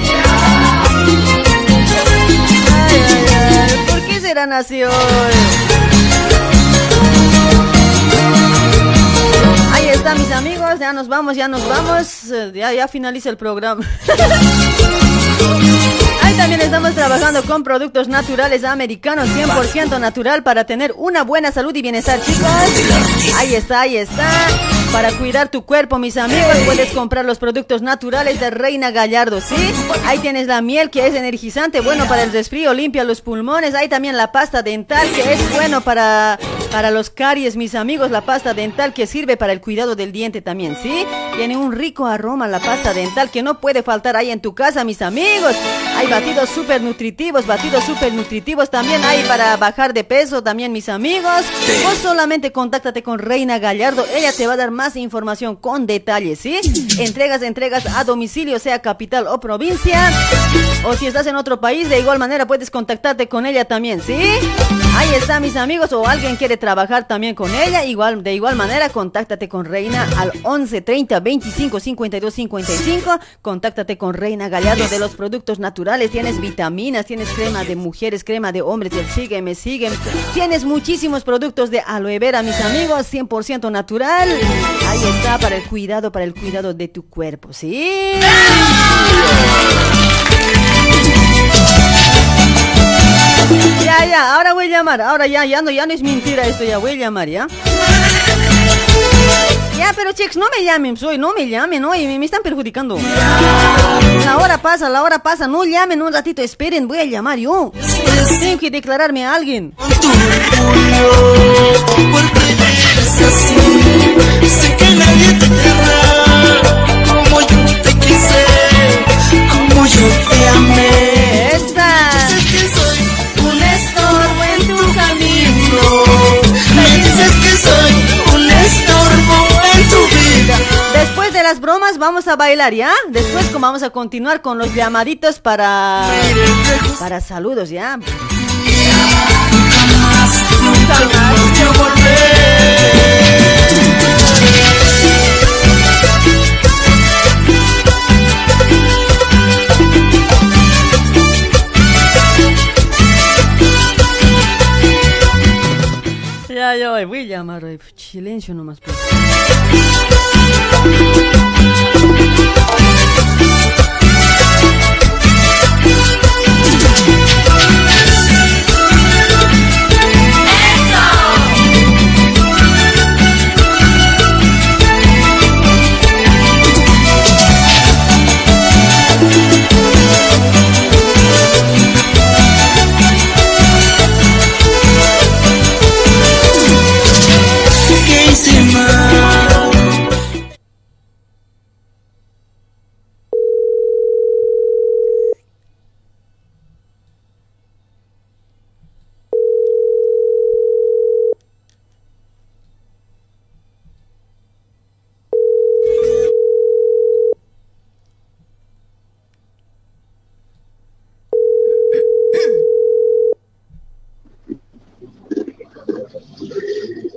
¿Por qué serán así hoy? Ahí está, mis amigos. Ya nos vamos, ya nos vamos. Eh, Ya, ya finaliza el programa. Ahí también estamos trabajando con productos naturales americanos, 100% natural para tener una buena salud y bienestar, chicos. Ahí está, ahí está. Para cuidar tu cuerpo, mis amigos, puedes comprar los productos naturales de Reina Gallardo, ¿sí? Ahí tienes la miel que es energizante, bueno para el resfrío, limpia los pulmones. Hay también la pasta dental que es bueno para, para los caries, mis amigos. La pasta dental que sirve para el cuidado del diente también, ¿sí? Tiene un rico aroma la pasta dental que no puede faltar ahí en tu casa, mis amigos. Hay batidos súper nutritivos, batidos súper nutritivos también hay para bajar de peso también, mis amigos. O solamente contáctate con Reina Gallardo, ella te va a dar más información con detalles, ¿sí? Entregas, entregas a domicilio, sea capital o provincia. O si estás en otro país, de igual manera puedes contactarte con ella también, ¿sí? Ahí está, mis amigos, o alguien quiere trabajar también con ella, igual, de igual manera, contáctate con Reina al 11 30 25 52 55. Contáctate con Reina Gallardo de los productos naturales. Tienes vitaminas, tienes crema de mujeres, crema de hombres, el sígueme, siguen. Tienes muchísimos productos de aloe vera, mis amigos, 100% natural. Ahí está, para el cuidado, para el cuidado de tu cuerpo, ¿sí? Ya, ya, ahora voy a llamar, ahora ya, ya no, ya no es mentira esto, ya voy a llamar, ¿ya? Ya, pero chicos, no me llamen, soy, no me llamen, no, me, me están perjudicando. La hora pasa, la hora pasa, no llamen un ratito, esperen, voy a llamar yo. Tengo que declararme a alguien. Es así, sé que nadie te querrá como yo te quise, como yo te amé. Esta. Dices que soy un estorbo en tu camino. Me dices que soy un estorbo en tu vida. Después de las bromas vamos a bailar, ¿ya? Después vamos a continuar con los llamaditos para para saludos, ¿ya? Voy a llamar, silencio nomás. pues.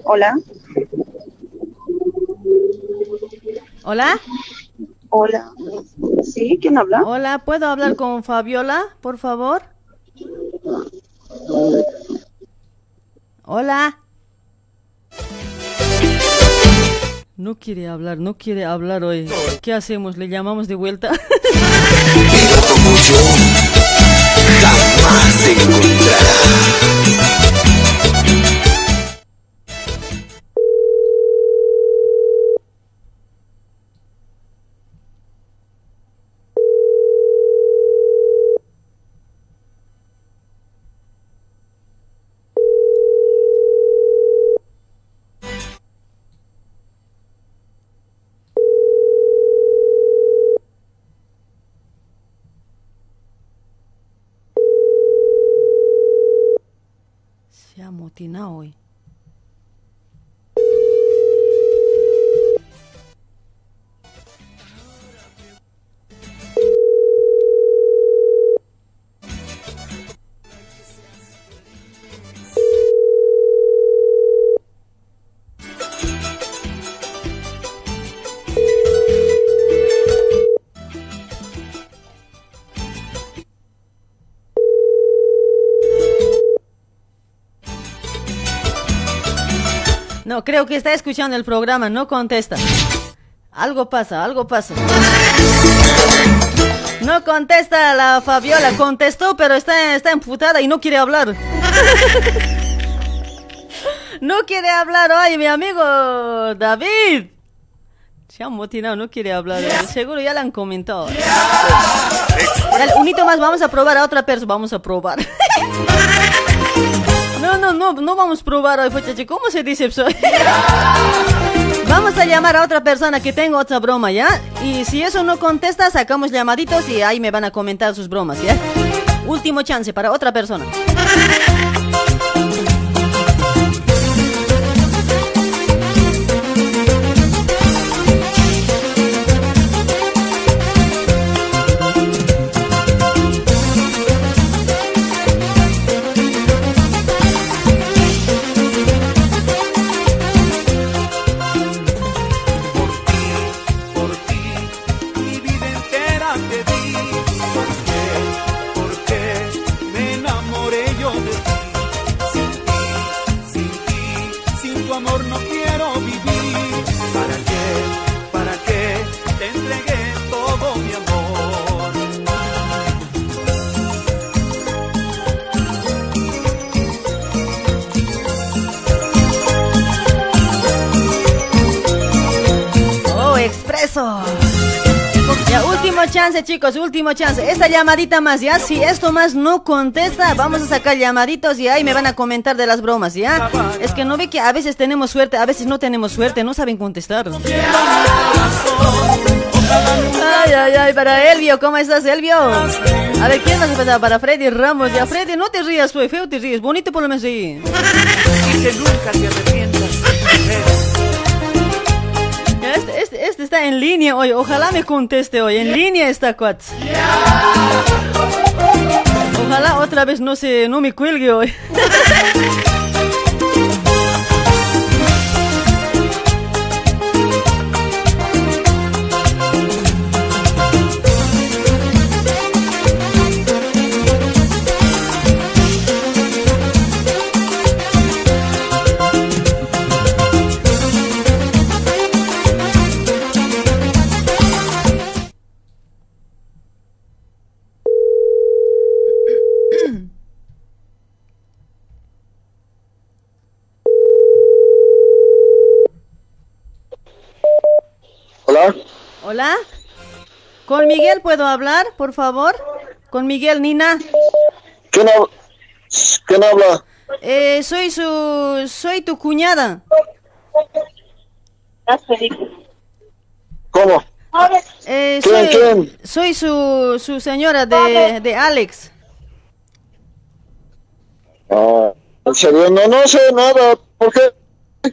Hola, Hola. hola. ¿Sí? ¿Quién habla? Hola, ¿puedo hablar con Fabiola, por favor? Hola. No quiere hablar, no quiere hablar hoy. ¿Qué hacemos? ¿Le llamamos de vuelta? Como yo, jamás se encontrará. Hoy. No, creo que está escuchando el programa, no contesta. Algo pasa, algo pasa. No contesta la Fabiola, contestó, pero está, está emputada y no quiere hablar. No quiere hablar hoy, mi amigo David. Se ha motinado, no quiere hablar. Seguro ya le han comentado. Dale, un hito más, vamos a probar a otra persona. Vamos a probar. No, no, no, no vamos a probar hoy, muchachos. ¿Cómo se dice? Vamos a llamar a otra persona que tengo otra broma, ¿ya? Y si eso no contesta, sacamos llamaditos y ahí me van a comentar sus bromas, ¿ya? Último chance para otra persona. Chicos, último chance. Esta llamadita más, ya. Si esto más no contesta, vamos a sacar llamaditos y ahí me van a comentar de las bromas, ya. Es que no ve que a veces tenemos suerte, a veces no tenemos suerte, no saben contestar. Ay, ay, ay, para Elvio, ¿cómo estás, Elvio? A ver, ¿quién más? Para Freddy Ramos, ya. Freddy, no te rías, fue feo, te ríes. Bonito por lo menos sí. Está en línea hoy. Ojalá me conteste hoy. En línea está Cuats. Ojalá otra vez no se no me cuelgue hoy. Hola. ¿Con Miguel puedo hablar, por favor? Con Miguel Nina. ¿Quién, hab- quién habla? Eh, soy su soy tu cuñada. ¿Cómo? Eh, ¿Quién, soy, quién? soy su, su señora de, de Alex. Ah. No, no sé nada. ¿Por qué?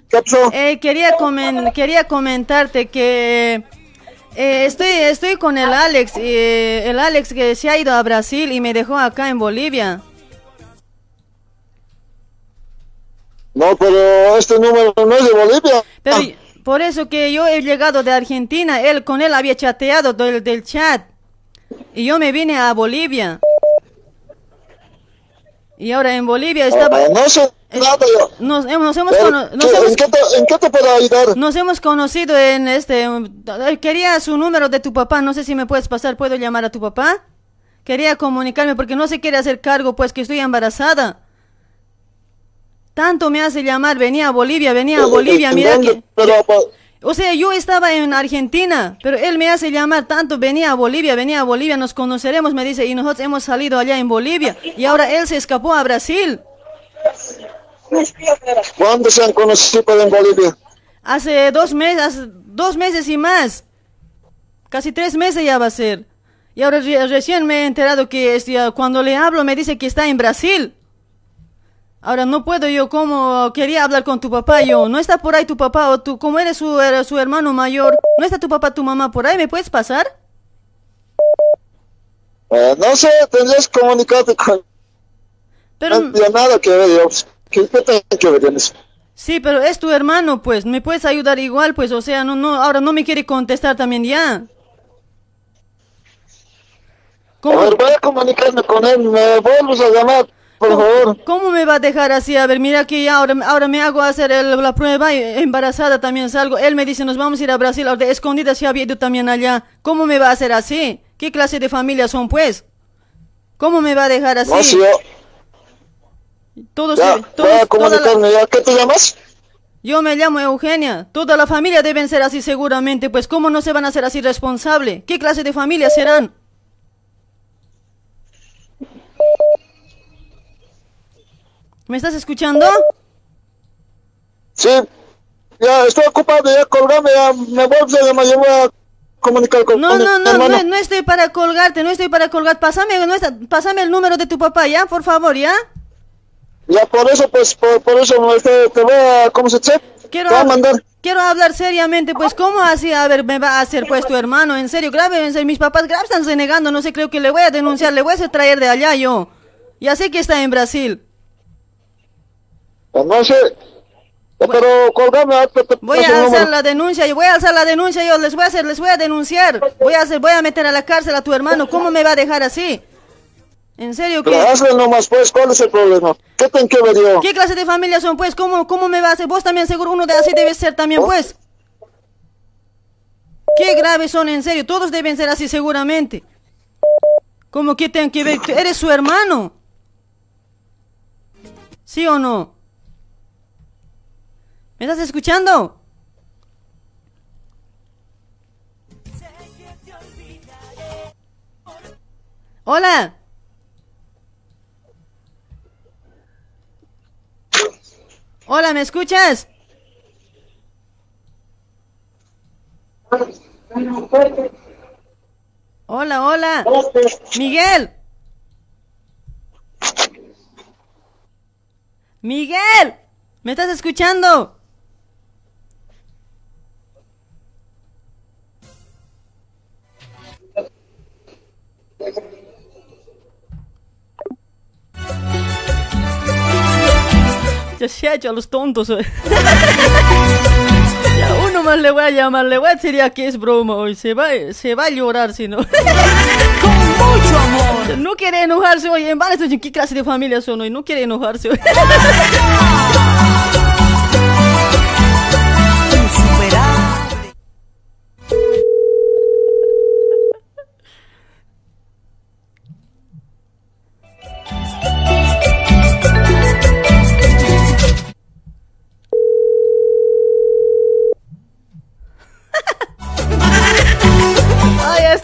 ¿Qué pasó? Eh, quería comen- quería comentarte que eh, estoy estoy con el Alex eh, el Alex que se ha ido a Brasil y me dejó acá en Bolivia. No, pero este número no es de Bolivia. Pero por eso que yo he llegado de Argentina, él con él había chateado del, del chat y yo me vine a Bolivia. Y ahora en Bolivia estaba Ah, no sé nada yo. nos, hemos- nos hemos Pero, cono- nos ¿qué- hemos- ¿En qué, te, ¿En qué te puedo ayudar? Nos hemos conocido en este... eh, Quería su número de tu papá, no sé si me puedes pasar, ¿puedo llamar a tu papá? Quería comunicarme porque no se quiere hacer cargo, pues que estoy embarazada. Tanto me hace llamar, venía a Bolivia, venía a Bolivia, ¿En mira que... Pero, pues, O sea, yo estaba en Argentina, pero él me hace llamar tanto, venía a Bolivia, venía a Bolivia, nos conoceremos, me dice, y nosotros hemos salido allá en Bolivia, y ahora él se escapó a Brasil. ¿Cuándo se han conocido en Bolivia? Hace dos meses, hace dos meses y más. Casi tres meses ya va a ser. Y ahora re- recién me he enterado que este, cuando le hablo me dice que está en Brasil. Ahora no puedo yo como quería hablar con tu papá yo. No está por ahí tu papá o tú, como eres su, eh, su hermano mayor. No está tu papá, tu mamá por ahí. ¿Me puedes pasar? Eh, no sé, tendrías que comunicarte con... Pero- No tiene nada que ver, yo. ¿Qué, qué tiene que ver en eso? Sí, pero es tu hermano, pues. ¿Me puedes ayudar igual? Pues, o sea, no, no, ahora no me quiere contestar también ya. A ver, voy a comunicarme con él, me vuelves a llamar. Por favor. ¿Cómo me va a dejar así? A ver, mira que ya ahora, ahora me hago hacer el- la prueba y embarazada también salgo. Él me dice, nos vamos a ir a Brasil, ahora de escondida se había ido también allá. ¿Cómo me va a hacer así? ¿Qué clase de familia son, pues? ¿Cómo me va a dejar así? No, si yo, Todos, ya, todos- voy a toda la- comunicarme, ¿ya? ¿Qué te llamas? Yo me llamo Eugenia. Toda la familia deben ser así seguramente, pues ¿cómo no se van a hacer así responsable? ¿Qué clase de familia serán? ¿Me estás escuchando? Sí, ya estoy ocupado, ya colgame, ya me vuelves a llamar, yo voy a comunicar con, No, no, no, no, no estoy para colgarte, no estoy para colgar. Pásame, no está- pásame el número de tu papá, ¿ya? Por favor, ¿ya? Ya por eso, pues, por, por eso este, te voy a, ¿cómo se dice? Quiero, Te voy a mandar. quiero hablar seriamente, pues, ¿cómo así? A ver, me va a hacer, pues, tu hermano, en serio, grave, en serio, mis papás grave están renegando, no sé, creo que le voy a denunciar, le voy a hacer traer de allá yo. Ya sé que está en Brasil. No sé, ya, pero colgame, ah, te- te Voy a hacer la denuncia, yo voy a hacer la denuncia, yo les voy a hacer, les voy a denunciar. Voy a hacer, voy a meter a la cárcel a tu hermano, ¿cómo me va a dejar así? ¿En serio qué? hazle nomás, pues, ¿cuál es el problema? ¿Qué ver yo? ¿Qué clase de familia son, pues? ¿Cómo, cómo me va a hacer? Vos también seguro uno de así debe ser también, pues. Qué graves son, en serio. Todos deben ser así seguramente. ¿Cómo que tienen que ver? ¿Eres su hermano? ¿Sí o no? ¿Me estás escuchando? Hola. Hola, ¿me escuchas? Hola, hola. Miguel. Miguel. ¿Me estás escuchando? Ya se ha hecho a los tontos. hoy. Ya uno más le voy a llamar, le voy a decir ya que es broma hoy. Se va, se va a llorar si no. Con mucho amor. No quiere enojarse hoy. En ¿qué clase de familia son hoy? No quiere enojarse hoy.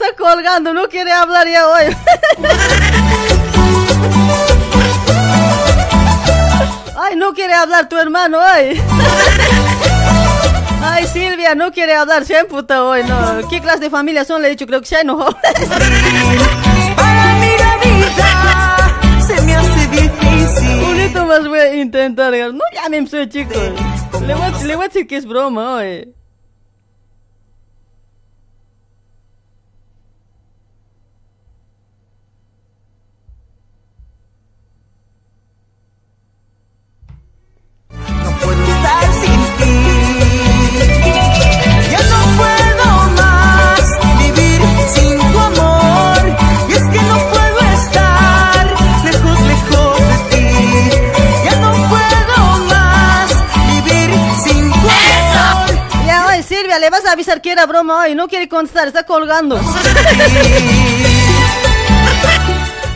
está colgando, no quiere hablar ya hoy. Ay, no quiere hablar tu hermano hoy. Ay, Silvia, no quiere hablar, se emputado hoy, no. ¿Qué clase de familia son? Le he dicho, creo que se ha enojado. Para mí la vida se me hace difícil. Bonito más voy a intentar. No llamen, soy chicos. Le voy, a- le voy a decir que es broma hoy. Avisar que era broma hoy. No quiere contestar, está colgando.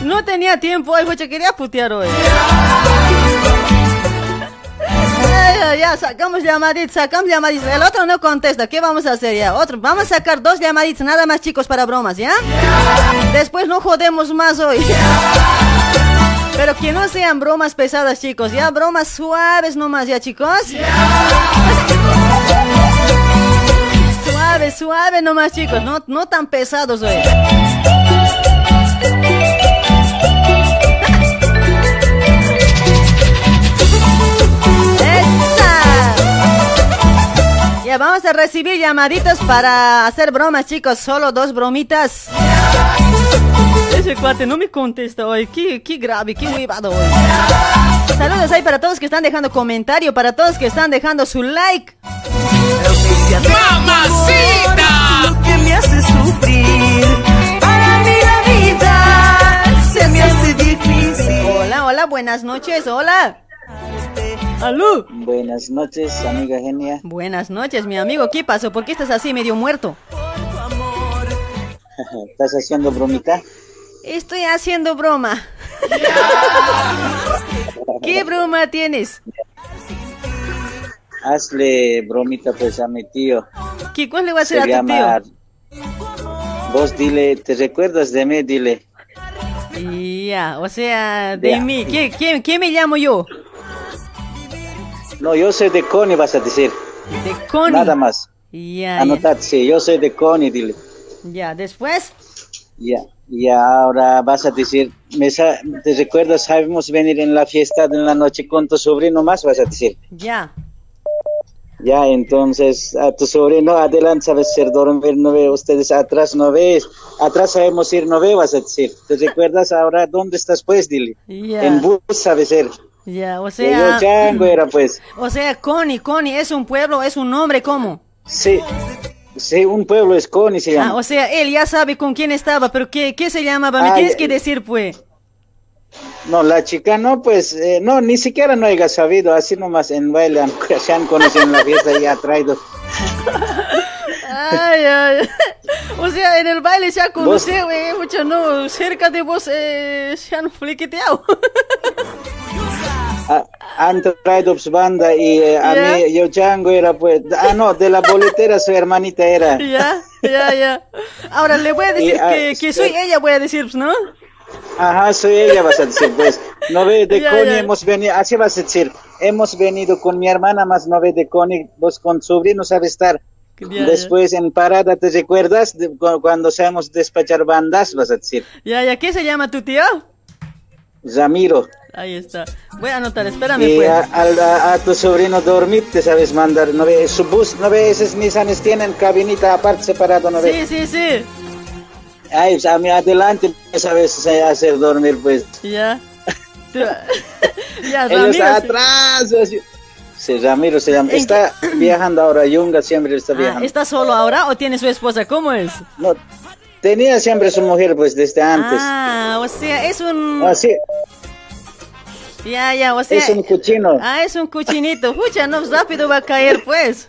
No tenía tiempo hoy, pucha, quería putear hoy. Ya, sacamos llamaditas, sacamos llamaditas. El otro no contesta, ¿qué vamos a hacer ya? Otro, vamos a sacar dos llamaditas, nada más chicos para bromas, ¿ya? Después no jodemos más hoy. Pero que no sean bromas pesadas, chicos, ¿ya? Bromas suaves nomás, ¿ya, chicos? Suave, suave nomás, chicos, no, no tan pesados hoy. Ya vamos a recibir llamaditos para hacer bromas, chicos. Solo dos bromitas. Ese cuate no me contesta hoy. Qué, qué grave, qué huevado hoy. Saludos ahí para todos que están dejando comentario, para todos que están dejando su like. ¡Mamacita! Lo que me hace sufrir. Para mí la vida se me hace difícil. Hola, hola, buenas. buenas noches, hola. Aló. Buenas noches, amiga genia. Buenas noches, mi amigo. ¿Qué pasó? ¿Por qué estás así medio muerto? ¿Estás haciendo bromita? Estoy haciendo broma. ¿Qué broma tienes? Hazle bromita pues a mi tío. ¿Qué cuál le va a hacer Se a tu llama... tío? Vos dile, ¿te recuerdas de mí? Dile. Ya, o sea, de mí. ¿Qué, qué, qué me llamo yo? No, yo soy de Connie, vas a decir. De Connie. Nada más. Ya, ya. Anotad, sí, yo soy de Connie, dile. Ya, después. Ya, y ahora vas a decir, me sa- ¿te recuerdas? Sabemos venir en la fiesta de la noche con tu sobrino más, vas a decir. Ya. Ya, entonces, a tu sobrino, adelante sabes ser dormir, no ve, ustedes atrás no ves, atrás sabemos ir, no ve, vas a decir. ¿Te recuerdas ahora dónde estás, pues? Dile. Ya. En bus sabes ser. Ya, o sea. chango era, pues. O sea, Connie, Connie, ¿es un pueblo, es un nombre, cómo? Sí, sí, un pueblo es Connie, se Ah, llama. o sea, él ya sabe con quién estaba, pero ¿qué, qué se llamaba? ¿Me Ah, tienes que decir, pues? No, la chica no, pues, eh, no, ni siquiera no haya sabido, así nomás en baile se han conocido en la fiesta y ha traído. Ay, ay. O sea, en el baile se ha conocido, güey. Mucho no, cerca de vos eh, se han fliqueteado. Ah, han traído su banda y eh, a Ya. mí, yo chango era pues, ah no, de la boletera su hermanita era. ya, ya, ya. Ahora le voy a decir Y, ah, que, que soy ella, voy a decir, ¿no? Ajá, soy ella, vas a decir, pues. No ve de Ya, Connie, ya. hemos venido, así vas a decir, hemos venido con mi hermana, más no ve de Connie, vos con sobrino sabe estar. Ya, Después en parada, ¿te recuerdas? De cu- cuando sabemos despachar bandas, vas a decir. Ya, ya, ¿qué se llama tu tío? Ramiro. Ahí está. Voy a anotar, espérame, Y pues. a, a- a tu sobrino dormir te sabes mandar, ¿no ve? Su bus, ¿no ve? Esos Nissanes tienen cabinita aparte separado, ¿no ve? Sí, sí, sí. Ay, a mí adelante sabes hacer dormir, pues. Ya. Ya, Ramiro. está atrás. así. Sí, Ramiro se llama. ¿En Está viajando ahora, Yunga siempre está Ah, viajando. ¿Está solo ahora o tiene su esposa? ¿Cómo es? No, tenía siempre su mujer, pues, desde antes. Ah, o sea, es un... Así, Ya, ya, o sea... es un cochino. Ah, es un cuchinito. Pucha, no, rápido va a caer, pues.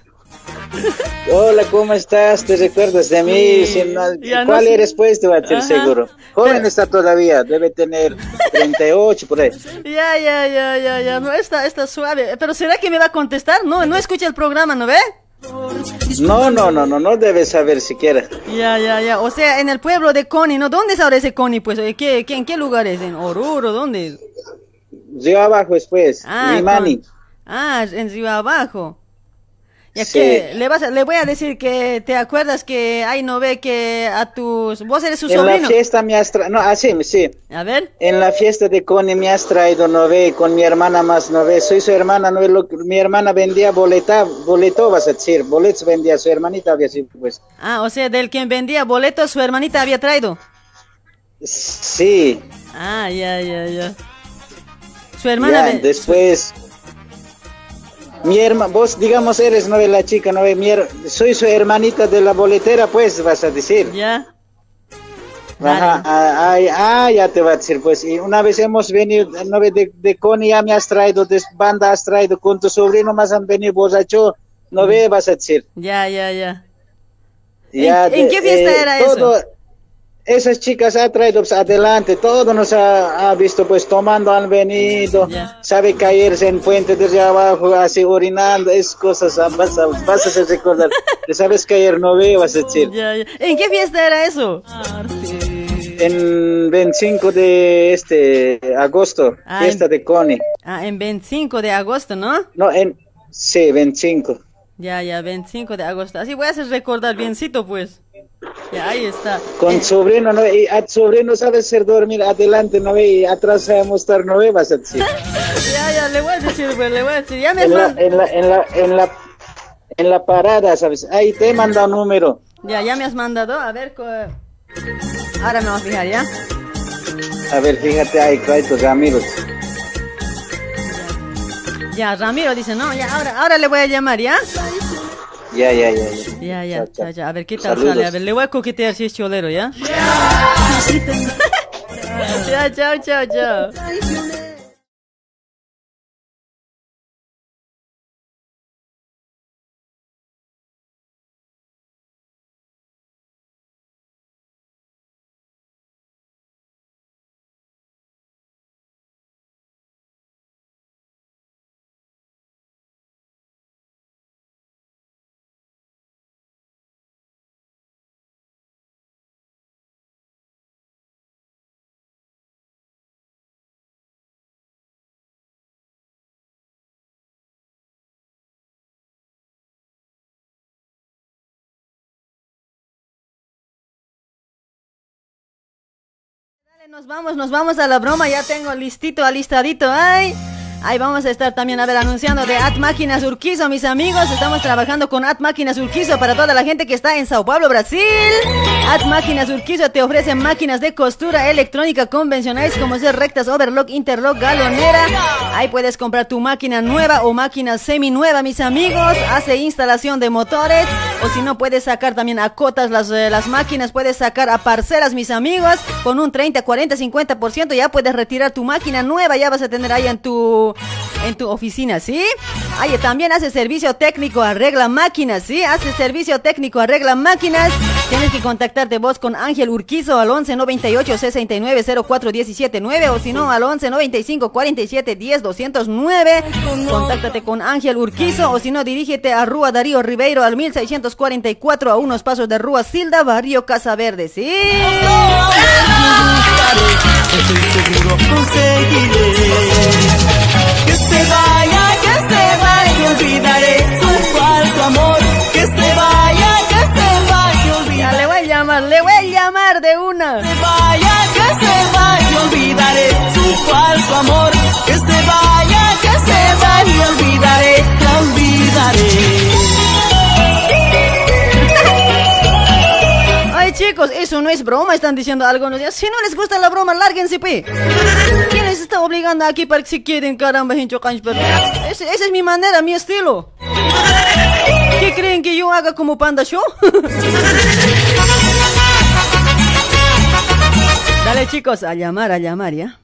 Hola, ¿cómo estás? ¿Te recuerdas de mí? Sí, Si no- ya no ¿Cuál sé. eres, pues? Te va a decir Ajá. seguro. Joven está todavía, debe tener 38 por ahí. Ya, ya, ya, ya, ya. No, está, está suave. Pero ¿será que me va a contestar? No, no escucha el programa, ¿no ve? No, no, no, no, no debes saber siquiera. Ya, ya, ya. O sea, en el pueblo de Coni, ¿no? ¿Dónde es ahora ese Coni? Pues, ¿en qué, qué- en qué lugar es? ¿En Oruro? ¿Dónde? Río abajo después, Ah, Limani. con- Ah, en Río Abajo. Ya Sí. que le, vas a- le voy a decir que te acuerdas que ahí no ve que a tus... Vos eres su En la sobrino. fiesta me has traído, no, así, sí. A ver. En la fiesta de Connie me has traído, no ve, con mi hermana más, no ve, soy su hermana, no ve, lo mi hermana vendía boleta, boleto, vas a decir, boletos vendía, su hermanita había sido, pues. Ah, o sea, del quien vendía boletos, su hermanita había traído. Sí, Ah, ya, ya, ya. Su hermana... ya, después, mi hermana, vos digamos eres, no ve, la chica, no ve, mi her- soy su hermanita de la boletera, pues, vas a decir. Ya. Ajá, ah, ay, ah, ya te va a decir, pues, y una vez hemos venido, no de, de Connie ya me has traído, de banda has traído, con tu sobrino más han venido borracho, no ve, vas a decir. Ya, ya, ya. Ya ¿En- en de- qué fiesta eh, era eso? Esas chicas ha traído pues, adelante, todo nos ha, ha visto pues tomando, han venido, sabe caerse en puente desde abajo, así orinando, es cosas, ah, vas a, vas a recordar, te sabes caer, no veo, vas a decir. ¿En qué fiesta era eso? En 25 de este agosto, Ah, fiesta de Connie. Ah, en 25 de agosto, ¿no? No, en, sí, 25. Ya, ya, 25 de agosto. Así voy a hacer recordar biencito, pues. Ya, ahí está. Con sobrino, ¿no? Y a sobrino sabe ser dormir adelante, ¿no? Y atrás sabemos estar, ¿no? Vas a decir. Ya, ya, le voy a decir, pues, le voy a decir. Ya me en la, en la, en la, en la, en la parada, ¿sabes? Ahí te he mandado un número. Ya, ya me has mandado. A ver, co- ahora me voy a fijar, ¿ya? A ver, fíjate ahí, tus amigos. Ya, Ramiro dice, no, ya, ahora, ahora le voy a llamar, ¿ya? Ya, ya, ya. ya. Ya, ya, ya, ya. A ver, ¿qué tal Saludos. sale? A ver, le voy a coquetear si es cholero, ¿ya? ya, chao, chao, chao. Nos vamos, nos vamos a la broma, ya tengo listito, alistadito, ay. Ahí vamos a estar también, a ver, anunciando de At Máquinas Urquizo, mis amigos. Estamos trabajando con At Máquinas Urquizo para toda la gente que está en Sao Paulo, Brasil. At Máquinas Urquizo te ofrece máquinas de costura electrónica convencionales como ser rectas, overlock, interlock, galonera. Ahí puedes comprar tu máquina nueva o máquina semi nueva, mis amigos. Hace instalación de motores o si no puedes sacar también a cotas las, eh, las máquinas, puedes sacar a parcelas, mis amigos, con un 30, 40, 50% ya puedes retirar tu máquina nueva, ya vas a tener ahí en tu en tu oficina, ¿sí? Ahí también hace servicio técnico, arregla máquinas, ¿sí? Hace servicio técnico, arregla máquinas. Tienes que contactarte vos con Ángel Urquizo al 11 98 69 04 17 9 o si no al 11 95 47 10 209. Contáctate con Ángel Urquizo o si no dirígete a Rúa Darío Ribeiro al 1644 a unos pasos de Rúa Silda, Barrio Casa Verde, ¿sí? Su falso amor. Que se vaya, le voy a llamar, le voy a llamar de una. Que se vaya, que se vaya, olvidaré su falso amor. Que se vaya, que se vaya, olvidaré, la olvidaré. Ay chicos, eso no es broma, están diciendo algunos días. Si no les gusta la broma, lárguense, pe. ¿Quién les está obligando aquí para que se queden, caramba, pero ese- Esa es mi manera, mi estilo. ¿Qué creen que yo haga como Panda Show? Dale chicos, a llamar, a llamar, ¿ya?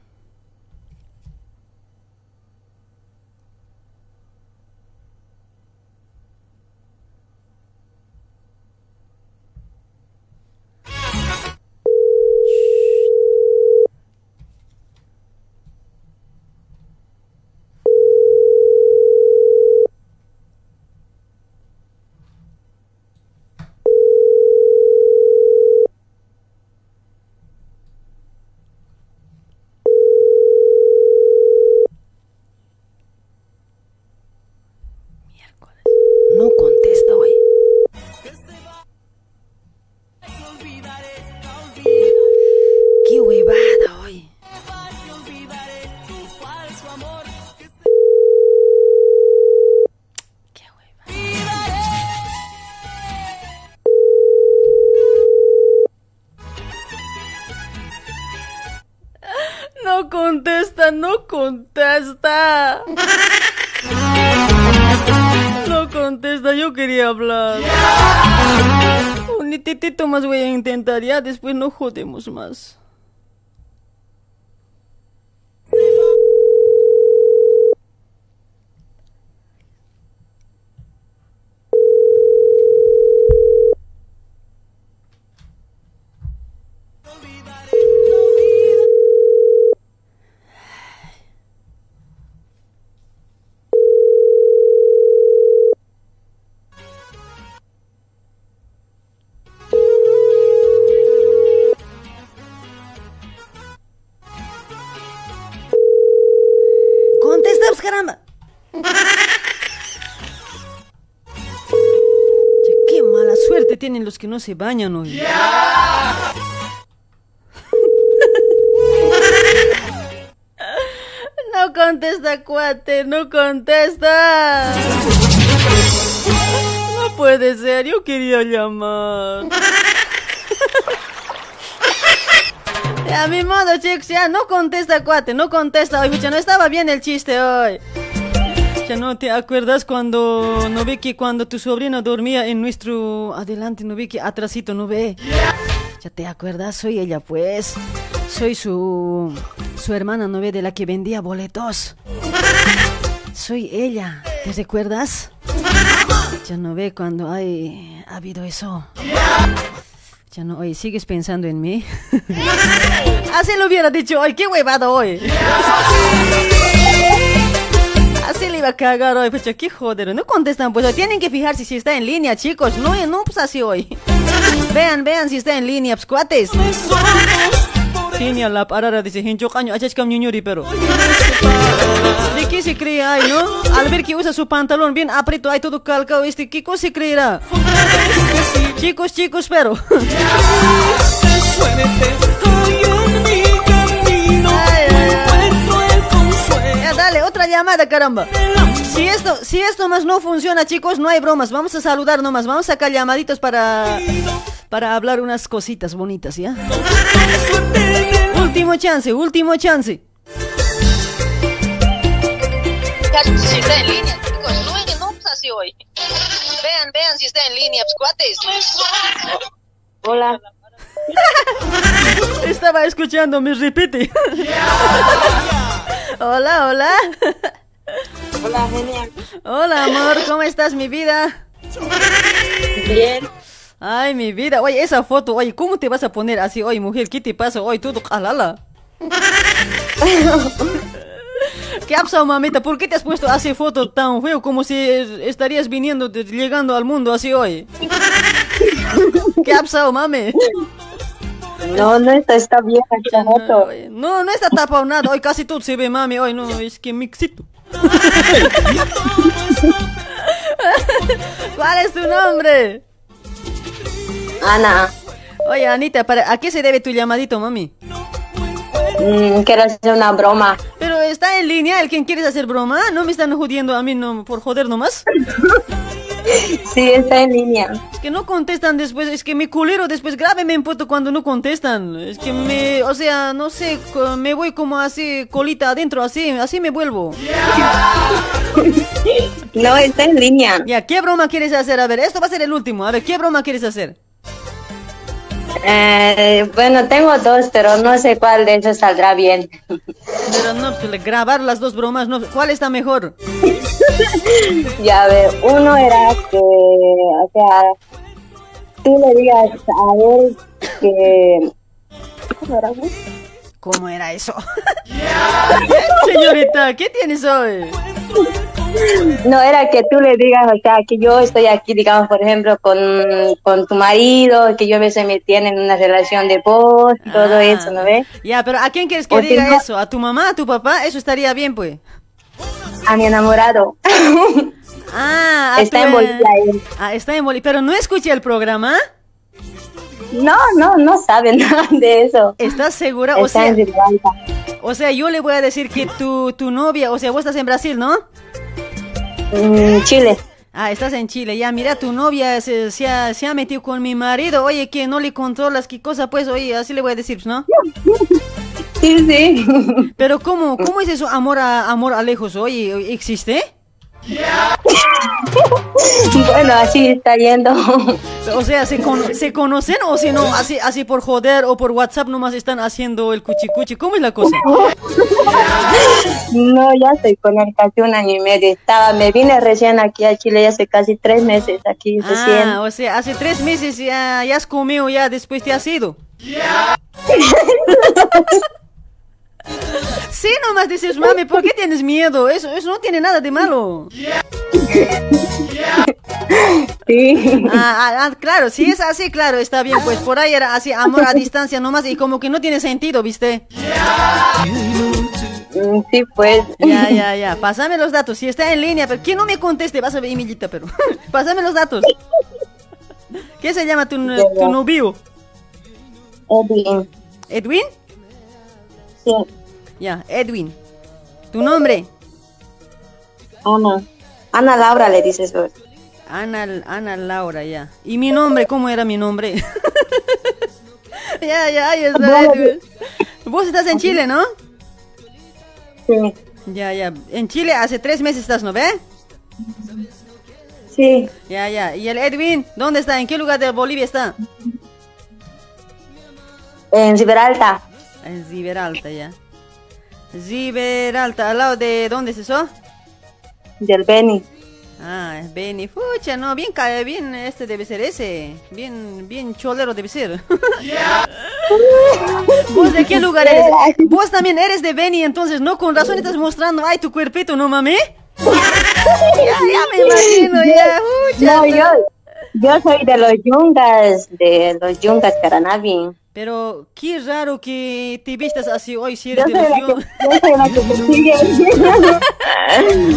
Contesta, no contesta. Yo quería hablar. Un titito más voy a intentar, ya después no jodemos más. Los que no se bañan hoy. No contesta, cuate, no contesta. No puede ser, yo quería llamar. A mi modo, chicos, ya no contesta, cuate, no contesta. Oye, pucha, no estaba bien el chiste hoy. Ya no te acuerdas cuando no ve que cuando tu sobrino dormía en nuestro adelante, no ve que atrasito no ve. Ya te acuerdas, soy ella, pues. Soy su su hermana, no ve de la que vendía boletos. Soy ella, ¿te recuerdas? Ya no ve cuando hay ha habido eso. Ya no, oye, ¿sigues pensando en mí? Así lo hubiera dicho hoy, qué huevado hoy. Así le iba a cagar hoy, pues qué joder, no contestan, pues tienen que fijarse si está en línea, chicos, no, no, pues así hoy. Vean, vean si está en línea, pues cuates. Tiene la parada, dice, hincho caño, achachcam ñuñuri, pero. ¿De qué se cree ahí, no? Al ver que usa su pantalón bien aprieto, ahí todo calcado, este, ¿qué cosa se creerá? Chicos, chicos, pero. llamada, caramba. Si esto, si esto más no funciona, chicos, no hay bromas. Vamos a saludar nomás. Vamos a sacar llamaditos para, para hablar unas cositas bonitas, ¿ya? Último chance, último chance. Carlos, si está en línea, chicos, no, no pasa así hoy. Vean, vean si está en línea, pues, cuates. Hola. Estaba escuchando, me repite. hola, hola. Hola, genial. Hola, amor, ¿cómo estás, mi vida? Bien. Ay, mi vida. Oye, esa foto, oye, ¿cómo te vas a poner así? Oye, mujer, ¿qué te pasa? Oye, tú, alala. ¿Qué ha pasado, mamita? ¿Por qué te has puesto así foto tan feo como si estarías viniendo, llegando al mundo así hoy? ¿Qué ha pasado, mami? No, no está, está bien foto. No, no está tapado nada. Hoy casi todo se ve, mami. Hoy no, es que mixito. ¿Cuál es tu nombre? Ana, Oye, Anita, ¿para, ¿a qué se debe tu llamadito, mami? mm, quiero hacer una broma. Pero está en línea, ¿el quien quieres hacer broma? ¿No me están jodiendo a mí no, por joder nomás? Sí, está en línea. Es que no contestan después, es que mi culero después grave me impuesto cuando no contestan. Es que me, o sea, no sé, me voy como así, colita adentro, así, así me vuelvo. No, está en línea. Ya, ¿qué broma quieres hacer? A ver, esto va a ser el último. A ver, ¿qué broma quieres hacer? Eh, bueno, tengo dos, pero no sé cuál de ellos saldrá bien. Pero no, pues, grabar las dos bromas, no, ¿cuál está mejor? Ya, a ver, uno era que, o sea, tú le digas a ver que... ¿Cómo era? ¿Cómo era eso? Señorita, ¿qué tienes hoy? No, era que tú le digas, o sea, que yo estoy aquí, digamos, por ejemplo, con, con tu marido, que yo me estoy metiendo en una relación de voz, y todo Ah. eso, ¿no ves? Ya, pero ¿a quién quieres que O diga eso? ¿A tu mamá, a tu papá? Eso estaría bien, pues. A mi enamorado. Ah, a Está en Bolivia él. Ah, está en Bolivia. Pero no escuché el programa. No, no, no sabe nada de eso. ¿Estás segura? O Está sea, en Ribalta. o sea, yo le voy a decir que tu, tu novia, o sea, vos estás en Brasil, ¿no? Chile. Ah, estás en Chile. Ya, mira, tu novia se, se ha, se ha metido con mi marido. Oye, que no le controlas, qué cosa, pues, oye, así le voy a decir, ¿no? Sí, sí. Pero ¿cómo, cómo es eso, amor a, amor a lejos? Oye, ¿existe? Bueno, así está yendo. O sea, ¿se, con- ¿se conocen o si no, así, así por joder o por WhatsApp nomás están haciendo el cuchicuchi? ¿Cómo es la cosa? No, ya estoy con él casi un año y medio. Estaba, me vine recién aquí a Chile, ya hace casi tres meses aquí recién. Ah, o sea, hace tres meses ya, ya has comido, ya después te has ido. Sí, nomás dices, mami, ¿por qué tienes miedo? Eso, eso no tiene nada de malo. Sí. Ah, ah, ah, claro, si es así, claro, está bien. Pues por ahí era así, amor a distancia nomás y como que no tiene sentido, ¿viste? Mm, Sí, pues. Ya, ya, ya. Pásame los datos. Si está en línea, pero ¿quién no me conteste? Vas a ver, Emilita, pero. Pásame los datos. ¿Qué se llama tu, tu novio? Edwin. ¿Edwin? Sí. Ya, Edwin. ¿Tu nombre? Ana. Ana Laura le dices vos. Ana, Ana Laura, ya. ¿Y mi nombre? ¿Cómo era mi nombre? ya, ya, ahí está. Edwin. Vos estás en Chile, ¿no? Sí. Ya, ya. En Chile hace tres meses estás, ¿no ve? Sí. Ya, ya. ¿Y el Edwin? ¿Dónde está? ¿En qué lugar de Bolivia está? En Gibraltar. En Ziberalta, ya. Ziberalta, ¿al lado de dónde es eso? Del Beni. Ah, es Beni. Fucha, no, bien, bien, este debe ser ese. Bien, bien cholero debe ser. ¿Vos de qué lugar eres? Vos también eres de Beni, entonces, no, con razón estás mostrando, ay, tu cuerpito, ¿no, mami? ya, ya me imagino, ya, fucha. No, yo, yo soy de los yungas, de los yungas Caranavi. Pero qué raro que te vistas así hoy, si eres Yo de la que, yo la.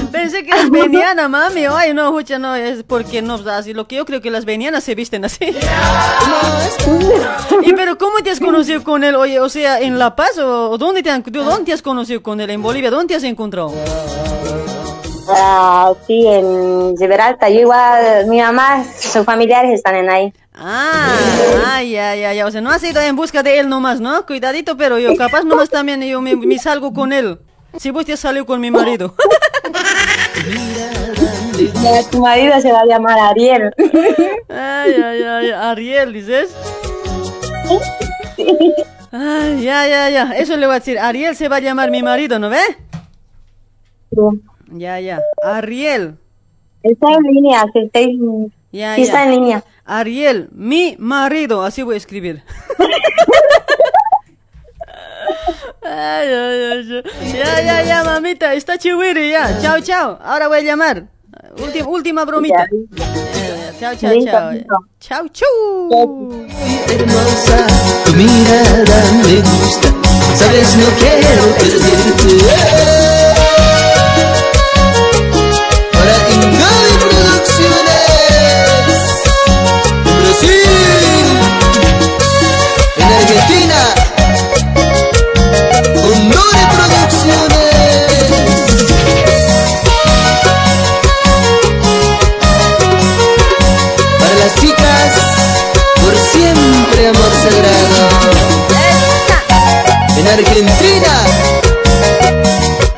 Pensé que eres veniana, mami. Ay, no, escucha, no, es porque no, así, lo que yo creo que las venianas se visten así. y pero, ¿cómo te has conocido con él? Oye, o sea, ¿en La Paz o, dónde, te han- dónde te has conocido con él? ¿En Bolivia? ¿Dónde te has encontrado? Ah, sí, en Gibraltar. Yo igual, mi mamá, sus familiares están en ahí. Ah, ay, ay, ay, o sea, no has ido en busca de él nomás, ¿no? Cuidadito, pero yo capaz nomás también yo me, me salgo con él. Si vos te has salido con mi marido. Ya, tu marido se va a llamar Ariel. Ay, ay, ay, Ariel, dices. Ay, ya, ya, ya. Eso le voy a decir. Ariel se va a llamar mi marido, ¿no ve? Ya, ya. Ariel. Está en línea, sí, está en, Ya, sí ya. está en línea. Ariel, mi marido. Así voy a escribir. Ay, ay, ay, ya. ya, ya, ya, mamita. Está chihuiri, ya. Chao, chao. Ahora voy a llamar. Última, última bromita. Chao, chao, chao. Chao, chau. hermosa, tu mirada me gusta, sabes no quiero perderte. Las chicas, por siempre amor sagrado. En Argentina,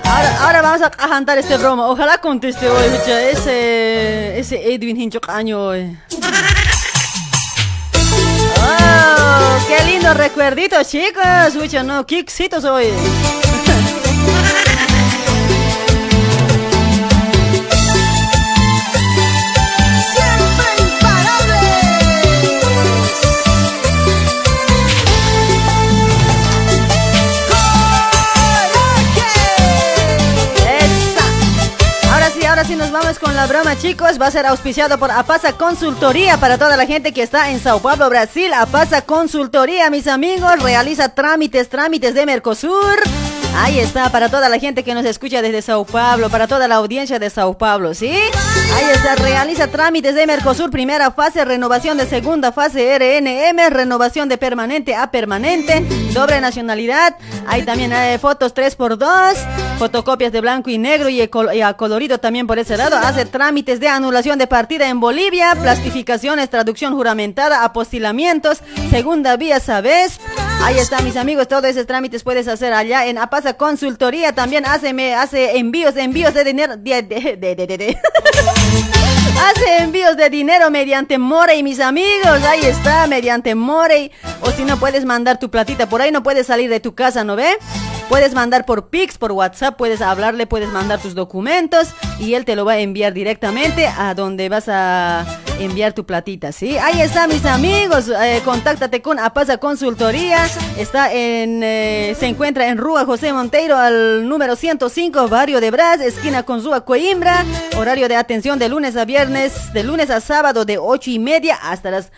Ahora, ahora vamos a cantar este broma. Ojalá conteste hoy, mucha. Ese, ese Edwin Hinchok año hoy. Oh, qué lindo recuerdito, chicos. Mucha, no, éxitos hoy. vamos con la broma, chicos. Va a ser auspiciado por Apasa Consultoría para toda la gente que está en Sao Paulo, Brasil. Apasa Consultoría, mis amigos, realiza trámites, trámites de Mercosur. Ahí está, para toda la gente que nos escucha desde Sao Paulo, para toda la audiencia de Sao Paulo, ¿sí? Ahí está, realiza trámites de Mercosur, primera fase, renovación de segunda fase, RNM, renovación de permanente a permanente, doble nacionalidad. Hay también eh, fotos 3x2, fotocopias de blanco y negro y, y a colorido también por ese lado. Hace trámites de anulación de partida en Bolivia, plastificaciones, traducción juramentada, apostilamientos, segunda vía, ¿sabes? Ahí está, mis amigos, todos esos trámites puedes hacer allá en Apasa Consultoría. También hace, me, hace envíos, envíos de dinero. de- de- de-. Hace envíos de dinero mediante Morey, mis amigos. Ahí está, mediante Morey. O si no, puedes mandar tu platita. Por ahí no puedes salir de tu casa, ¿no ve? Puedes mandar por Pix, por WhatsApp, puedes hablarle, puedes mandar tus documentos y él te lo va a enviar directamente a donde vas a enviar tu platita, ¿sí? Ahí está, mis amigos. eh, contáctate con Apasa Consultoría. Está en, eh, se encuentra en Rúa José Monteiro al número 105, barrio de Brás, esquina con Rúa Coimbra. Horario de atención de lunes a viernes, de lunes a sábado de 8 y media hasta las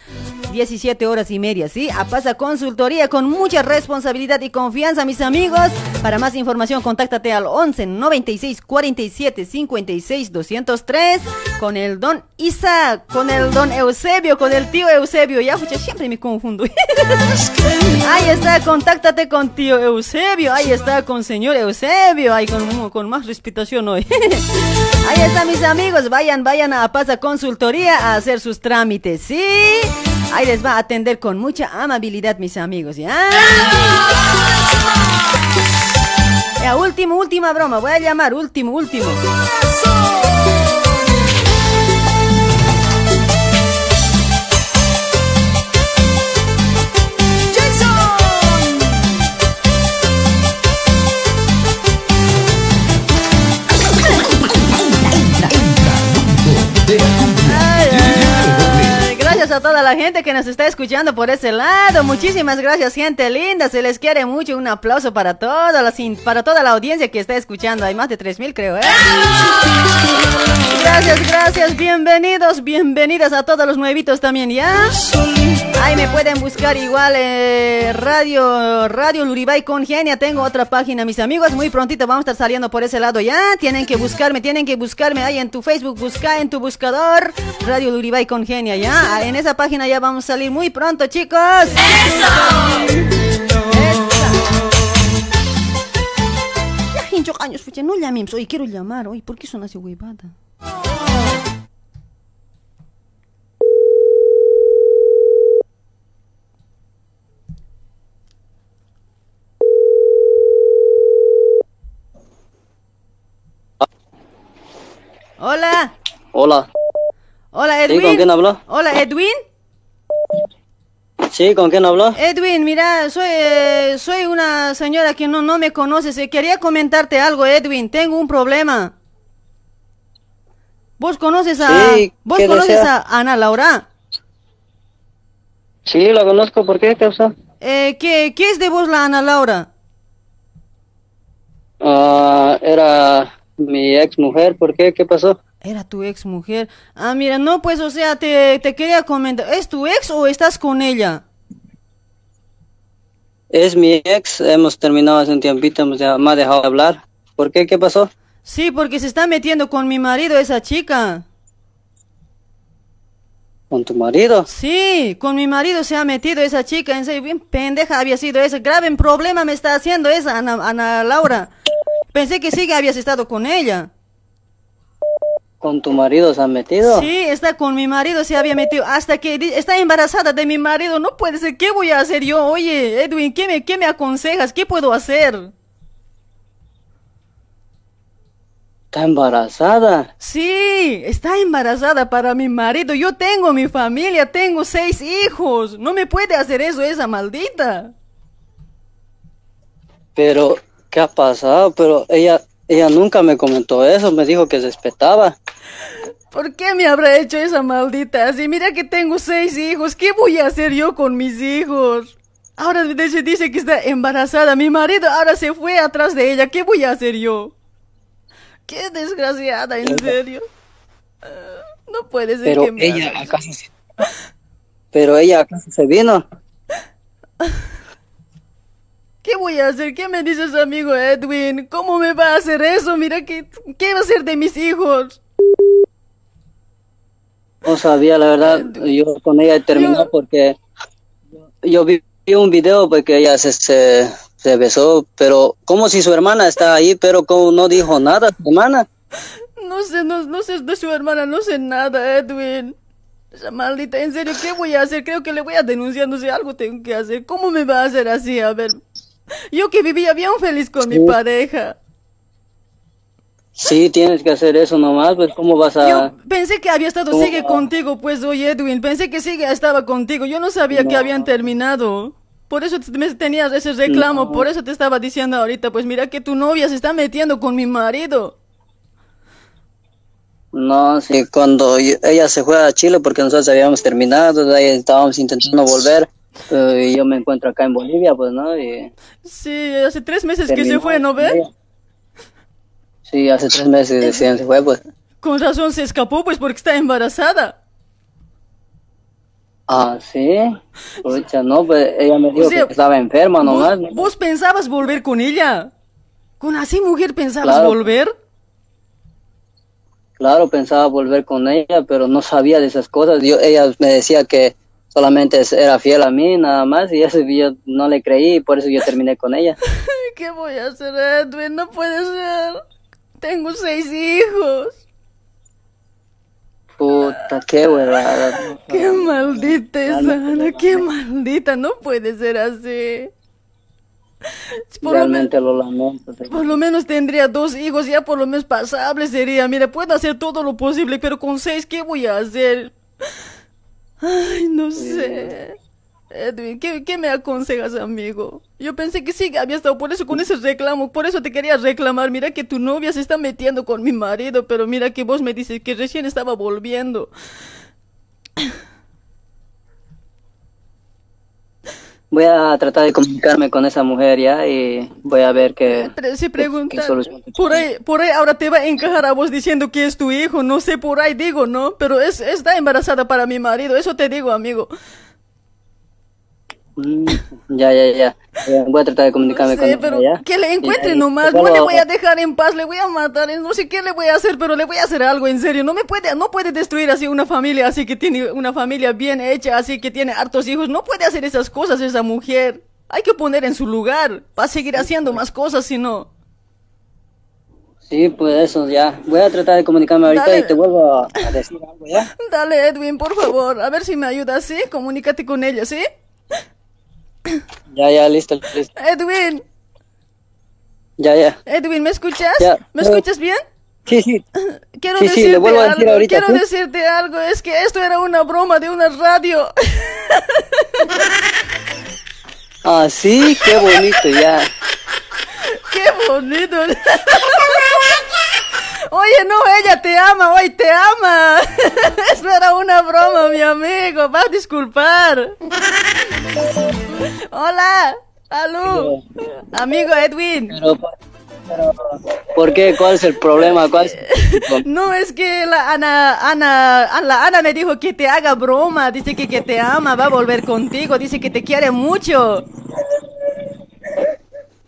17 horas y media, ¿sí? Apasa Consultoría con mucha responsabilidad y confianza, mis amigos. Para más información, contáctate al 11 96 47 56 203 con el don Isaac, con el don Eusebio, con el tío Eusebio. Ya, pucha, siempre me confundo. Ahí está, contáctate con tío Eusebio. Ahí está, con señor Eusebio. Ahí con, con más respetación hoy. Ahí está, mis amigos. Vayan, vayan a Pasa Consultoría a hacer sus trámites, ¿sí? Ahí les va a atender con mucha amabilidad, mis amigos, ¿ya? Ya, último, última broma. Voy a llamar, último, último. Gracias a toda la gente que nos está escuchando por ese lado. Muchísimas gracias, gente linda. Se les quiere mucho. Un aplauso para toda la, para toda la audiencia que está escuchando. Hay más de 3000, creo, ¿eh? Gracias, gracias. Bienvenidos, bienvenidas a todos los nuevitos también, ¿ya? Ahí me pueden buscar igual eh, Radio Radio Luribay con Genia. Tengo otra página, mis amigos. Muy prontito vamos a estar saliendo por ese lado ya. Tienen que buscarme, tienen que buscarme ahí en tu Facebook. Busca en tu buscador Radio Luribay con Genia, ya. En esa página ya vamos a salir muy pronto, chicos. Ya, hincho años, fucha, no llamemos. Hoy quiero llamar. Hoy, ¿por qué son así huevada? Hola. Hola. Hola, Sí, Edwin. ¿con quién hablo? Hola, Edwin. Sí, ¿con quién hablo? Edwin, mira, soy, eh, soy una señora que no, no me conoces. eh, Quería comentarte algo, Edwin. Tengo un problema. ¿Vos conoces a, Sí, vos ¿qué conoces desea? a Ana Laura? Sí, la conozco. ¿Por qué? ¿Qué pasa? Eh, ¿qué, ¿Qué es de vos la Ana Laura? Ah, era mi ex mujer. ¿Por qué? ¿Qué pasó? Era tu ex mujer. Ah, mira, no, pues, o sea, te, te quería comentar. ¿Es tu ex o estás con ella? Es mi ex. Hemos terminado hace un tiempito. hemos ya- me ha dejado de hablar. ¿Por qué? ¿Qué pasó? Sí, porque se está metiendo con mi marido esa chica. ¿Con tu marido? Sí, con mi marido se ha metido esa chica, en serio, bien pendeja había sido esa. Grave problema me está haciendo esa Ana, Ana Laura. Pensé que sí que habías estado con ella. ¿Con tu marido se han metido? Sí, está con mi marido, se había metido. Hasta que está embarazada de mi marido. No puede ser. ¿Qué voy a hacer yo? Oye, Edwin, ¿qué me, qué me aconsejas? ¿Qué puedo hacer? ¿Está embarazada? Sí, está embarazada para mi marido. Yo tengo mi familia, tengo seis hijos. No me puede hacer eso esa maldita. Pero, ¿qué ha pasado? Pero ella, ella nunca me comentó eso. Me dijo que respetaba. ¿Por qué me habrá hecho esa maldita así? Mira que tengo seis hijos. ¿Qué voy a hacer yo con mis hijos? Ahora dice, dice que está embarazada. Mi marido ahora se fue atrás de ella. ¿Qué voy a hacer yo? Qué desgraciada, en serio. Ah, No puede ser Pero que me ella. ¿acaso se... Pero ella, ¿acaso se vino? ¿Qué voy a hacer? ¿Qué me dices, amigo Edwin? ¿Cómo me va a hacer eso? Mira, que, ¿qué va a hacer de mis hijos? No sabía, la verdad. Yo con ella terminé porque yo vi vi un video porque ella se, se, se besó, pero como si su hermana está ahí, pero como no dijo nada, su hermana. No sé, no, no sé de su hermana, no sé nada, Edwin. Esa maldita, en serio, ¿qué voy a hacer? Creo que le voy a denunciar, no sé, algo tengo que hacer. ¿Cómo me va a hacer así? A ver, yo que vivía bien feliz con mi pareja. Sí, tienes que hacer eso nomás, pues cómo vas a... Yo pensé que había estado, ¿Cómo sigue va? contigo, pues, oye, Edwin, pensé que sigue estaba contigo. Yo no sabía que habían terminado. Por eso te- tenías ese reclamo, No. por eso te estaba diciendo ahorita, pues mira que tu novia se está metiendo con mi marido. No, sí, cuando yo- ella se fue a Chile porque nosotros habíamos terminado, de ahí estábamos intentando volver, y yo me encuentro acá en Bolivia, pues, ¿no? Y Sí, hace tres meses que se fue, ¿no ella. Sí, hace tres meses decían se fue, pues. Con razón se escapó, pues porque está embarazada. Ah, sí. Pucha, no, pues ella me dijo O sea, que estaba enferma nomás. ¿Vos, vos pensabas volver con ella? ¿Con así mujer pensabas Claro. volver? Claro, pensaba volver con ella, pero no sabía de esas cosas. Yo, ella me decía que solamente era fiel a mí, nada más, y eso yo no le creí, y por eso yo terminé con ella. ¿Qué voy a hacer, Edwin? No puede ser. Tengo seis hijos. Puta, qué huevada. Qué maldita es Ana, qué maldita. No puede ser así. Por Realmente lo lamento. por lo menos tendría dos hijos, ya por lo menos pasable sería. Mira, puedo hacer todo lo posible, pero con seis, ¿qué voy a hacer? Ay, no sé. Edwin, ¿qué, qué me aconsejas, amigo? Yo pensé que sí, había estado por eso con ese reclamo, por eso te quería reclamar. Mira que tu novia se está metiendo con mi marido, pero mira que vos me dices que recién estaba volviendo. Voy a tratar de comunicarme con esa mujer ya y voy a ver qué, preguntan, solución. por ahí, por ahí ahora te va a encajar a vos diciendo que es tu hijo, no sé, por ahí digo, ¿no? Pero es, está embarazada para mi marido, eso te digo, amigo. Mm, Ya, ya, ya. Ya, Voy a tratar de comunicarme con Sí, ella pero ya. que le encuentre y- nomás, no le voy a dejar en paz, le voy a matar, no sé qué le voy a hacer, pero le voy a hacer algo en serio, no me puede, no puede destruir así una familia, así que tiene una familia bien hecha, así que tiene hartos hijos, no puede hacer esas cosas esa mujer, hay que poner en su lugar, va a seguir haciendo más cosas si no. Sí, pues eso, ya. Voy a tratar de comunicarme ahorita Dale. y te vuelvo a a decir algo, ¿ya? Dale, Edwin, por favor, a ver si me ayudas, ¿sí? Comunícate con ella, ¿sí? Ya, ya, listo, listo. Edwin, Ya, ya. Edwin, ¿me escuchas? Ya, ¿Me escuchas bien? Sí, sí. Quiero Sí, sí, decirte le vuelvo a decir algo, ahorita, quiero ¿sí? decirte algo, es que esto era una broma de una radio. Ah, sí, qué bonito, ya. Qué bonito. Oye, no, ella te ama, hoy te ama. Esto era una broma, mi amigo, vas a disculpar. Hola, aló, amigo Edwin. ¿por qué? ¿Cuál es el problema? ¿Cuál es el- No, es que la Ana, Ana, la Ana me dijo que te haga broma, dice que, que te ama, va a volver contigo, dice que te quiere mucho.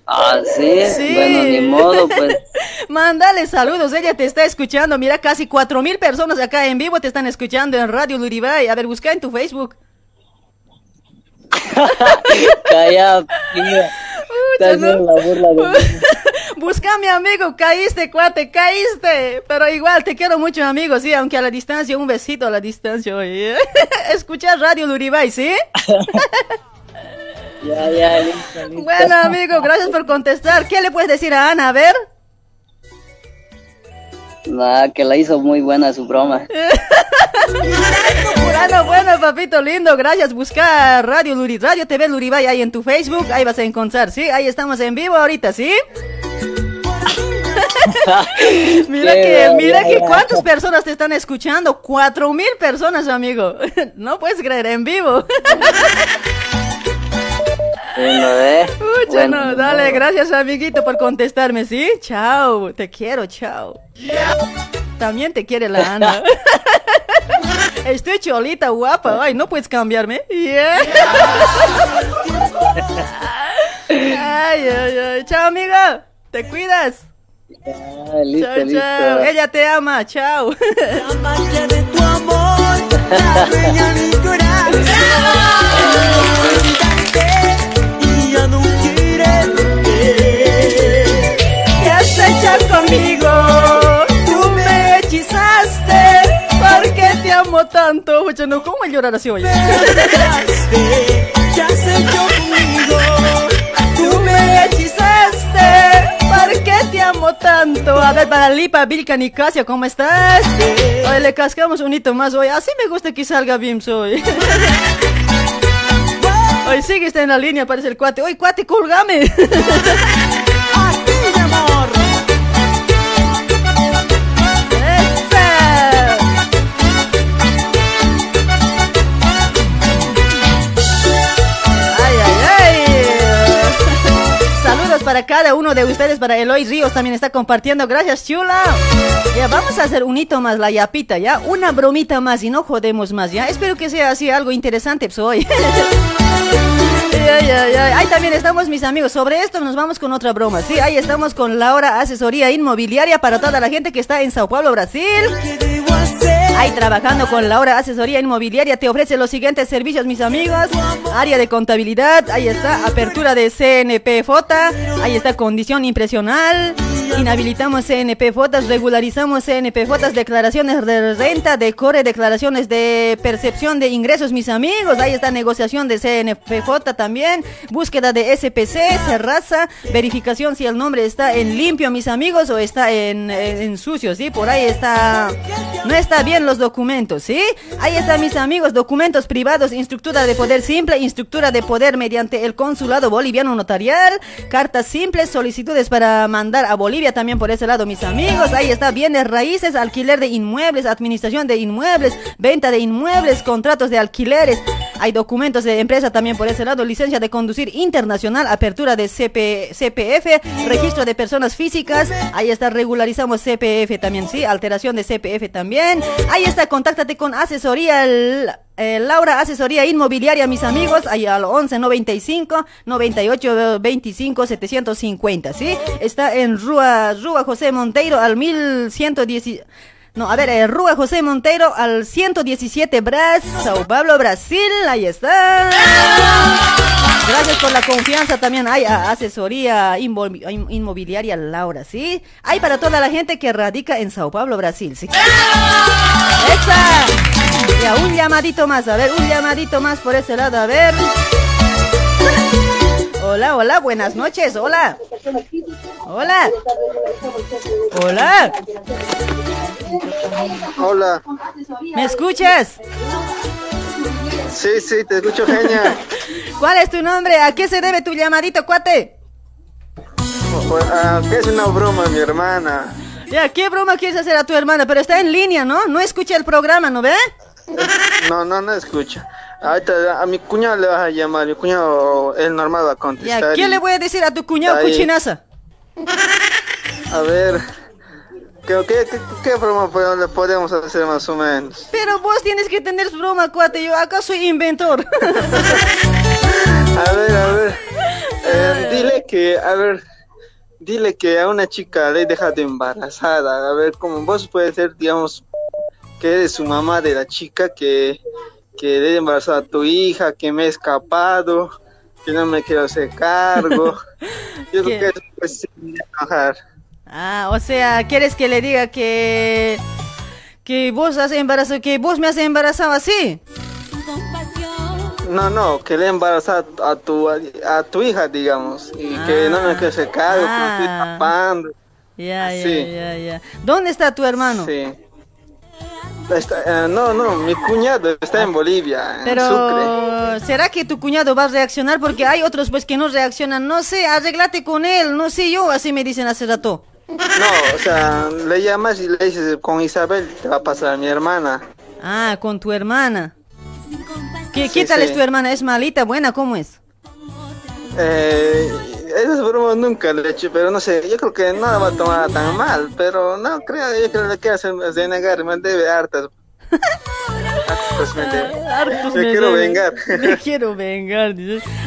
Ah, sí. Sí. Bueno, ni modo, pues. Mándale saludos, ella te está escuchando. Mira, casi cuatro mil personas acá en vivo te están escuchando en Radio Luribay. A ver, busca en tu Facebook. Calla. Estás haciendo la burla de mí. Busca a mi amigo, caíste, cuate, caíste. Pero igual, te quiero mucho, amigo, sí, aunque a la distancia, un besito a la distancia. Escucha Radio Luribay, ¿sí? Ya, ya, listo, listo. Bueno, amigo, gracias por contestar. ¿Qué le puedes decir a Ana? A ver. Nah, que la hizo muy buena su broma. Bueno, bueno, papito lindo, gracias. Busca Radio Luri, Radio TV Luribay ahí en tu Facebook, ahí vas a encontrar, ¿sí? Ahí estamos en vivo ahorita, ¿sí? mira Qué que, mira que cuántas personas te están escuchando, cuatro mil personas, amigo. No puedes creer, en vivo. Bueno, eh. Bueno, no, dale, gracias, amiguito, por contestarme, ¿sí? Chao, te quiero, chao. También te quiere la Ana. Estoy cholita, guapa. Ay, no puedes cambiarme. Yeah. Ay, ay, ay. Chao, amiga. Te cuidas. Ah, listo, Chao, listo. chao. Ella te ama. Chao. de tu amor, la dueña mi corazón. Tú me hechizaste. ¿Por qué te amo tanto? Pucha, no, ¿cómo llorar así, oye? ¿Qué has hecho conmigo? Tú me hechizaste. ¿Por qué te amo tanto? A ver, para Lipa, Vilca, Nicasia, ¿cómo estás? Oye, le cascamos un hito más hoy. Así me gusta que salga Bims hoy. Hoy sigue está en la línea, parece el cuate. Oye, cuate, colgame. Así, mi amor. Para cada uno de ustedes, para Eloy Ríos también está compartiendo. Gracias, chula. Ya, vamos a hacer un hito más, la yapita, ¿ya? Una bromita más y no jodemos más, ¿ya? Espero que sea así algo interesante, pues, hoy. Ay. Ahí también estamos, mis amigos. Sobre esto nos vamos con otra broma. Sí, ahí estamos con Laura Asesoría Inmobiliaria para toda la gente que está en Sao Paulo, Brasil. Ahí trabajando con Laura Asesoría Inmobiliaria te ofrece los siguientes servicios, mis amigos. Área de contabilidad, ahí está, apertura de CNP FOTA, ahí está condición impresional. Inhabilitamos CNP FOTAS, regularizamos CNP FOTAS, declaraciones de renta, decore, declaraciones de percepción de ingresos, mis amigos. Ahí está negociación de CNP FOTA también, búsqueda de SPC, Serraza, verificación si el nombre está en limpio, mis amigos, o está en, en sucio, ¿sí? Por ahí está, no está bien los documentos, ¿sí? Ahí está, mis amigos, documentos privados, instructura de poder simple, instructura de poder mediante el consulado boliviano notarial, cartas simples, solicitudes para mandar a Bolivia también por ese lado, mis amigos. Ahí está, bienes raíces, alquiler de inmuebles, administración de inmuebles, venta de inmuebles, contratos de alquileres. Hay documentos de empresa también por ese lado, licencia de conducir internacional, apertura de CP, CPF, registro de personas físicas. Ahí está, regularizamos CPF también, sí, alteración de CPF también. Ahí está, contáctate con asesoría. eh, Laura, asesoría inmobiliaria, mis amigos, ahí al 11 95 98 25 750, ¿sí? Está en Rúa, Rúa José Monteiro al 1110. No, a ver, eh, Rúa José Monteiro al 117 Bras, Sao Paulo, Brasil, ahí está. Gracias por la confianza también. Hay a- asesoría inmo- in- inmobiliaria Laura, ¿sí? Hay para toda la gente que radica en Sao Paulo, Brasil, ¿sí? Ya, un llamadito más, a ver, un llamadito más por ese lado, a ver. Hola, hola, buenas noches, hola. Hola. Hola. Hola. ¿Me escuchas? Sí, sí, te escucho genial. ¿Cuál es tu nombre? ¿A qué se debe tu llamadito, cuate? Ah, es una broma, mi hermana. Ya, ¿qué broma quieres hacer a tu hermana? Pero está en línea, ¿no? No escucha el programa, ¿no ve? No, no, no escucha. Ahorita a mi cuñado le vas a llamar. Mi cuñado, él normal va a contestar. ¿qué y- le voy a decir a tu cuñado Ahí. cuchinaza? A ver. ¿Qué, qué, qué, qué broma le podemos hacer más o menos? Pero vos tienes que tener broma, cuate. Yo acá soy inventor. A ver, a ver. Eh, dile que, a ver, dile que a una chica le he dejado embarazada. A ver, como vos puedes ser, digamos, que eres su mamá de la chica que, que le he embarazado a tu hija, que me he escapado, que no me quiero hacer cargo. Yo creo que eso pues sí enojar. Ah, o sea, ¿quieres que le diga que que vos has embarazado, que vos me has embarazado así? No, no, que le a tu, a tu hija, digamos, y que no me quiero hacer cargo, que me estoy Ah. escapando. Ya, ya, ya, ya. ¿Dónde está tu hermano? Sí. Está- eh, no, no, mi cuñado está en Bolivia, en Sucre. Pero, ¿será que tu cuñado va a reaccionar? Porque hay otros pues que no reaccionan. No sé, arreglate con él, no sé yo, así me dicen hace rato. No, o sea, le llamas y le dices con Isabel, te va a pasar a mi hermana. Ah, con tu hermana. ¿Qué, Sí, ¿qué tal sí. es tu hermana? ¿Es malita? ¿Buena? ¿Cómo es? Eh, esas bromas nunca le he hecho, pero no sé, yo creo que no la va a tomar tan mal, pero no creo, yo creo que le quiere hacer denegar, me debe hartas. Hartas me debe. Hartos Me me quiero vengar. Me quiero vengar.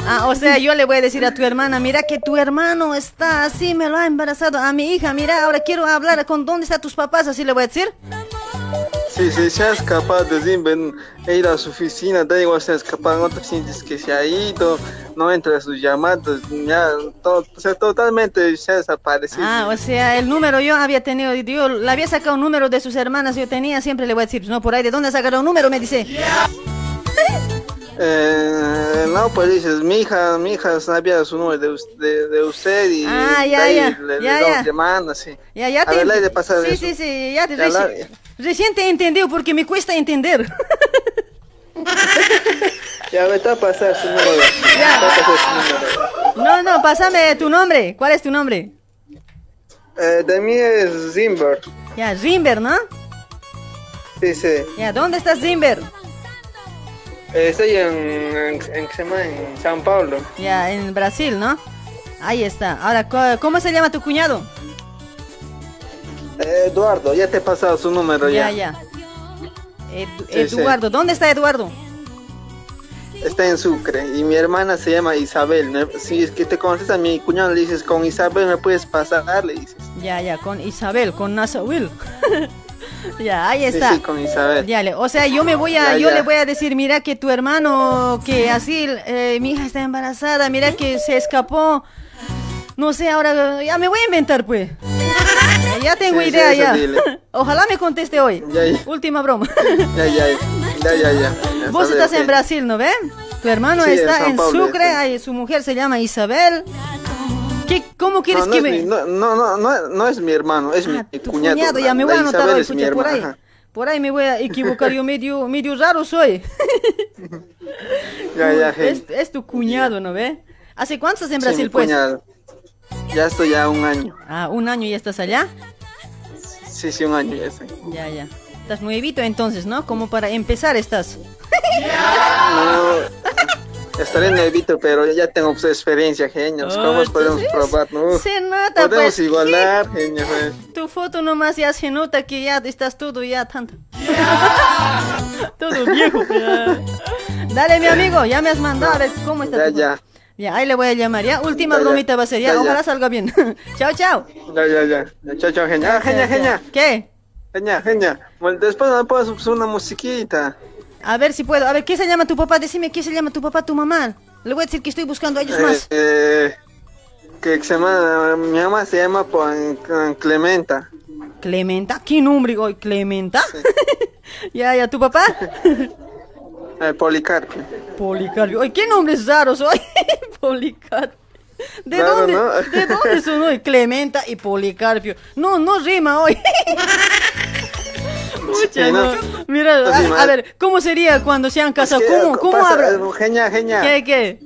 Ah, o sea, yo le voy a decir a tu hermana, mira que tu hermano está así, me lo ha embarazado a mi hija, mira, ahora quiero hablar con dónde están tus papás, así le voy a decir. Sí, se ha escapado de he ido a su oficina, da igual se ha escapado, no te sientes que se ha ido, no entra a sus llamadas, ya, o sea, totalmente se ha desaparecido. Ah, o sea, el número yo había tenido, yo le había sacado un número de sus hermanas, yo tenía, siempre le voy a decir, no, por ahí, ¿de dónde sacaron un número? Me dice. Eh, no, pues dices, mi hija, mi hija sabía su número de, de, de usted y Ah, ya, ahí ya, le, le ya, damos ya. llamando, sí. Ya, ya te de pasar Sí, eso. sí, sí, ya te Ya la- reci- recién te he entendido porque me cuesta entender. Ya me está pasar su número. Ya. Está a pasar su número. No, no, pásame tu nombre. ¿Cuál es tu nombre? Eh, de mí es Zimber. Ya, Zimber, ¿no? Sí, sí. Ya, ¿dónde está Zimber? Eh, estoy en, en, en, ¿qué se llama? en San Paulo. Ya, en Brasil, ¿no? Ahí está. Ahora, ¿cómo se llama tu cuñado? Eh, Eduardo, ya te he pasado su número Ya, ya. ya. Edu- Sí, sí. Eduardo, ¿dónde está Eduardo? Está en Sucre y mi hermana se llama Isabel. Si es que te conoces a mi cuñado, le dices, con Isabel me puedes pasar, le dices. Ya, ya, con Isabel, con Nasa Will. ya, ahí Sí, está. sí, con Isabel. O sea, yo me voy a, Ya, yo ya. le voy a decir, mira que tu hermano, que así, eh, mi hija está embarazada, mira que se escapó. No sé, ahora ya me voy a inventar, pues. Ya, tengo Sí, sí, idea, eso ya. dile. Ojalá me conteste hoy. Ya. Última broma. Ya, ya, ya, ya, ya. Vos estás luego, en Brasil, ¿no ven? Tu hermano Sí, en está en, Pablo Sucre, ahí su mujer se llama Isabel. ¿Qué, ¿Cómo quieres no, no que me...? mi- no, no, no, es mi hermano, es mi, mi tu cuñado. cuñado, ya me voy a anotar hoy, pucha, por ahí. Por ahí me voy a equivocar, yo medio, medio raro soy. Ya, ya, es, tu cuñado, ¿no ve? ¿Hace cuánto estás en Brasil, pues? cuñado. Ya estoy ya un año. Ah, un año y ya estás allá. Sí, sí, un año ya estoy. Ya, ya. Estás nuevito entonces, ¿no? Como para empezar estás. No, estaré nervito, pero ya tengo pues, experiencia, genios. Oh, ¿Cómo podemos probar? No? Se nota, Podemos pues. igualar, genios. eh. Tu foto nomás ya se nota que ya estás todo ya tanto. todo viejo. ya. Dale, mi amigo, ya me has mandado. A ver, ¿cómo está Ya, tu ya. Ya, ahí le voy a llamar, ¿ya? Última Ya, ya. bromita va a ser, ya. Ya, ya. Ojalá salga bien. chao, chao. Ya, ya, ya. Chao, chao, genia. Ah, genia, genia. ¿Qué? Genia, genia. Bueno, Después me puedes usar una musiquita. A ver si puedo. A ver, ¿qué se llama tu papá? Decime, ¿qué se llama tu papá, tu mamá? Le voy a decir que estoy buscando a ellos Eh, más. eh, que se llama, mi mamá se llama Clementa. Clementa, ¿qué nombre hoy? ¿Clementa? ya, ya, ¿tu papá? Eh, Policarpio. Policarpio. Oye, ¿qué nombres raros hoy? Policarpio. ¿De dónde, ¿no? ¿De dónde son hoy? Clementa y Policarpio. No, no rima hoy. Pucha, Sí, no. no. Mira, sí, a, a ver, ¿cómo sería cuando se han casado? Es que, ¿Cómo, eh, cómo pasa, eh, Genia, genia. ¿Qué, qué?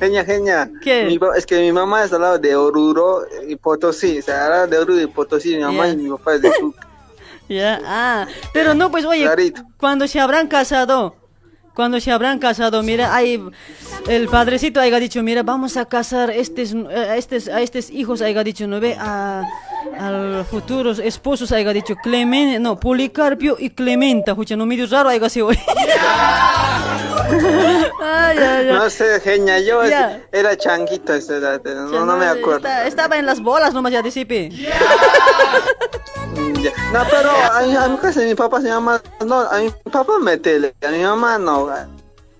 Genia, genia. ¿Qué? Mi es que mi mamá es al lado de Oruro y Potosí. O sea, al lado de Oruro y Potosí. Mi mamá Ya. y mi papá es de Sucre. Ya, ah, pero no, pues oye, Clarito. cuando se habrán casado, cuando se habrán casado, mira, hay el padrecito haya dicho, mira, vamos a casar estes, eh, a estes, a estos hijos, haya dicho, no ve, a, a futuros esposos, haya dicho, Clemen, no, Policarpio y Clementa, escucha, no medio raro, haya sido. No sé, genia. Yo era changuito a esa edad. No, no me acuerdo. Está- estaba en las bolas nomás ya disipe. No, pero a mi, a mi casa mi papá se llama. No, a mi papá metele. A mi mamá no. Ay,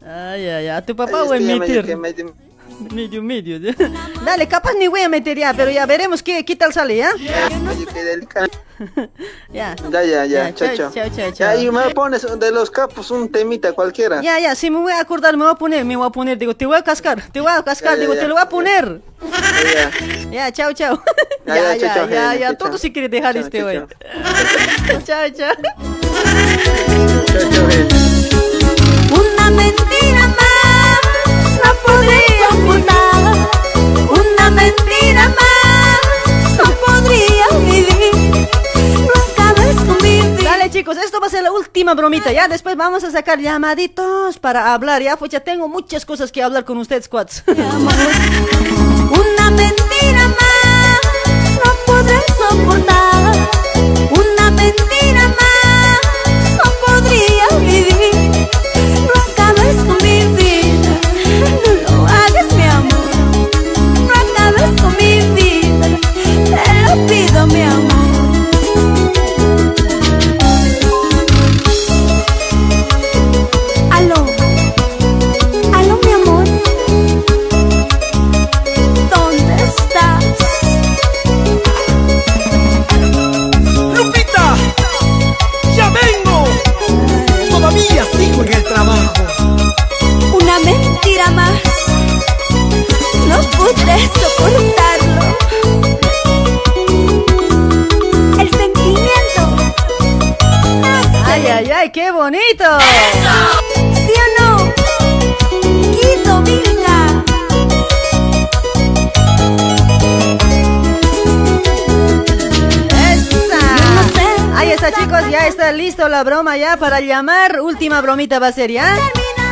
ay, ay, a tu papá ya me- meter. Medio, medio. ¿ya? Dale, capaz ni voy a meter ya, pero ya veremos qué, qué tal sale, ¿ya? Ya. Ya, ya, ya. Ya, Chao, chao, chao. chao, chao, Ya, y me pones de los capos un temita cualquiera. Ya, ya, si me voy a acordar, me voy a poner, me voy a poner, digo, te voy a cascar, te voy a cascar, Ya, ya, digo, ya. te lo voy a poner. Ya, Ya, chao, chao. Ya, Ya, ya, ya, chao, chao, ya, Jaime, ya, chao, todo si quiere dejar Chao, este chao, hoy. chao. Chao. Una mentira más no podría ocultar. Una mentira más no podría vivir. Con mi vida. Dale, chicos, esto va a ser la última bromita, ya, después vamos a sacar llamaditos para hablar, ya, pues ya tengo muchas cosas que hablar con ustedes, squads. Una mentira más no podré soportar. Una mentira más pido, mi amor. Aló. Aló, mi amor. ¿Dónde estás? ¡Lupita! ¡Ya vengo! Todavía sigo en el trabajo. Una mentira más. No pude soportarlo. Ay, qué bonito. ¿Sí o no? Guido Vilca. Esa. Ahí está, chicos, ya está listo la broma ya para llamar. Última bromita va a ser ya.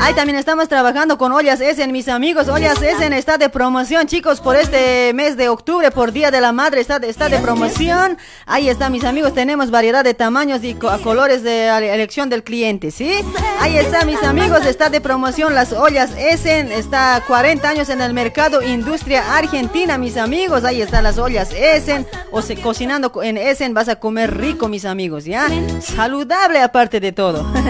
Ahí también estamos trabajando con Ollas Essen, mis amigos. Ollas Essen está de promoción, chicos, por este mes de octubre, por Día de la Madre, está, de- está de promoción. Ahí está, mis amigos, tenemos variedad de tamaños y co- colores de elección del cliente, ¿sí? Ahí está, mis amigos, está de promoción las Ollas Essen, está 40 años en el mercado industria argentina, mis amigos. Ahí están las Ollas Essen, o se, cocinando co- en Essen vas a comer rico, mis amigos, ¿ya? Saludable aparte de todo.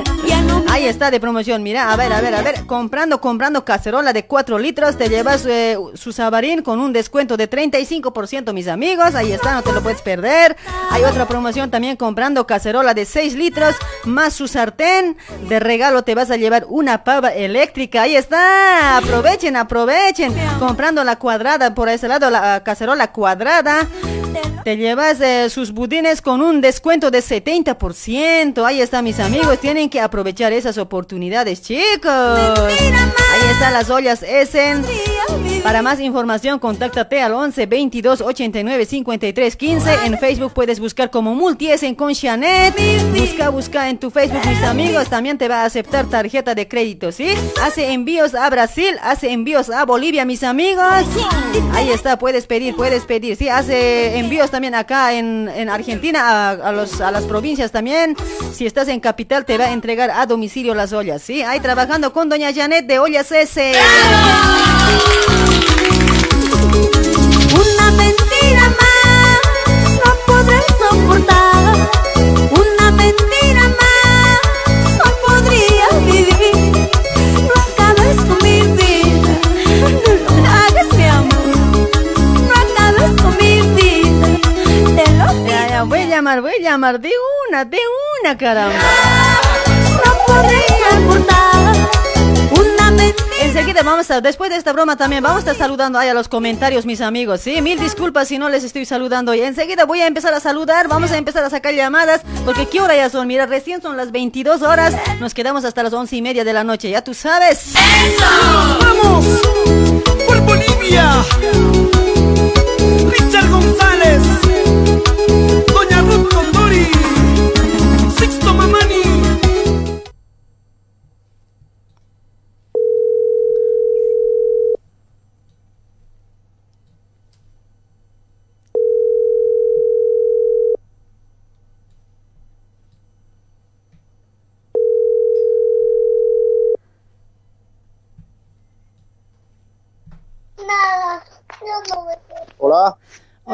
Ahí está de promoción, mira, a ver, a ver, a ver, comprando, comprando cacerola de 4 litros, te llevas eh, su sabarín con un descuento de 35%, mis amigos, ahí está, no te lo puedes perder. Hay otra promoción también comprando cacerola de 6 litros, más su sartén, de regalo te vas a llevar una pava eléctrica, ahí está, aprovechen, aprovechen, comprando la cuadrada, por ese lado, la cacerola cuadrada. Te llevas eh, sus budines con un descuento de 70%. Ahí está, mis amigos. Tienen que aprovechar esas oportunidades, chicos. Ahí están las ollas Essen. Para más información, contáctate al 11 22 89 53 15. En Facebook puedes buscar como Multiesen con Janet. Busca, busca en tu Facebook, mis amigos. También te va a aceptar tarjeta de crédito, ¿sí? Hace envíos a Brasil, hace envíos a Bolivia, mis amigos. Ahí está, puedes pedir, puedes pedir. Sí, hace envíos también acá en, en Argentina, a, los, a las provincias también. Si estás en capital, te va a entregar a domicilio las ollas, ¿sí? Ahí trabajando con doña Janet de Ollas S. Una mentira más no podré soportar. Llamar, voy a llamar. De una, de una, caramba. No podría soportar. Una mentira. Enseguida vamos a, después de esta broma también, vamos a estar saludando ahí a los comentarios, mis amigos, ¿sí? Mil disculpas si no les estoy saludando. Y enseguida voy a empezar a saludar, vamos a empezar a sacar llamadas, porque ¿qué hora ya son? Mira, recién son las 22 horas, nos quedamos hasta las 11 y media de la noche, ya tú sabes. ¡Vamos! ¡Por Bolivia! Richard González,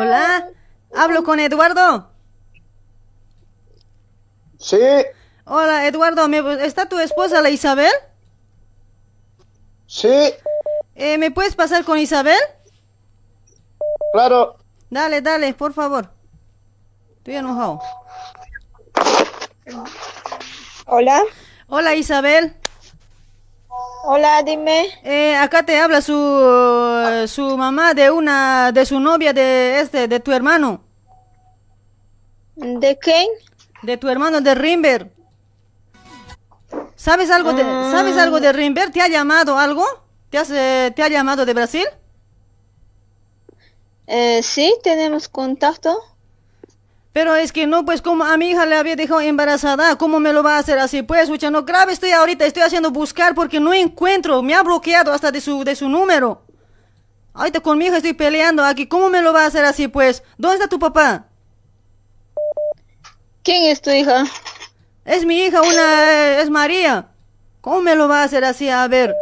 Hola, hablo con Eduardo. Sí, Hola, Eduardo, ¿me- ¿está tu esposa, la Isabel? sí, Eh, ¿Me puedes pasar con Isabel? claro. Dale, dale, por favor. Estoy enojado. Hola. Hola, Isabel. Hola, dime. Eh, acá te habla su, su mamá de una, de su novia de este, de tu hermano. ¿De quién? De tu hermano de Rimber. ¿Sabes algo de, Ah. ¿sabes algo de Rimber? ¿Te ha llamado algo? ¿Te, has, eh, ¿Te ha llamado de Brasil? Eh, sí, tenemos contacto. Pero es que no, pues como a mi hija le había dejado embarazada, ¿cómo me lo va a hacer así? Pues, escucha, no grave estoy ahorita, estoy haciendo buscar porque no encuentro, me ha bloqueado hasta de su, de su número. Ahorita con mi hija estoy peleando aquí, ¿cómo me lo va a hacer así, pues? ¿Dónde está tu papá? ¿Quién es tu hija? Es mi hija, una, eh, es María. ¿Cómo me lo va a hacer así? A ver,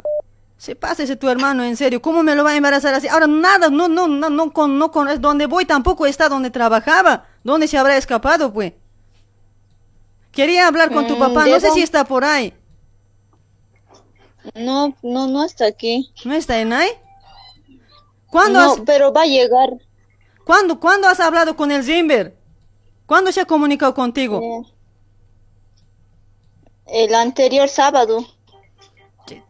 se pasa ese tu hermano, en serio, ¿cómo me lo va a embarazar así? Ahora nada, no, no, no, no, con, no, con, es donde voy tampoco está donde trabajaba. ¿Dónde se habrá escapado, pues? Quería hablar con tu Mm, papá, ¿de no sé si está por ahí. No, no, no está aquí. ¿No está en ahí? ¿Cuándo No, has, pero va a llegar. ¿cuándo, ¿Cuándo has hablado con el Zimber? ¿Cuándo se ha comunicado contigo? Eh, El anterior sábado.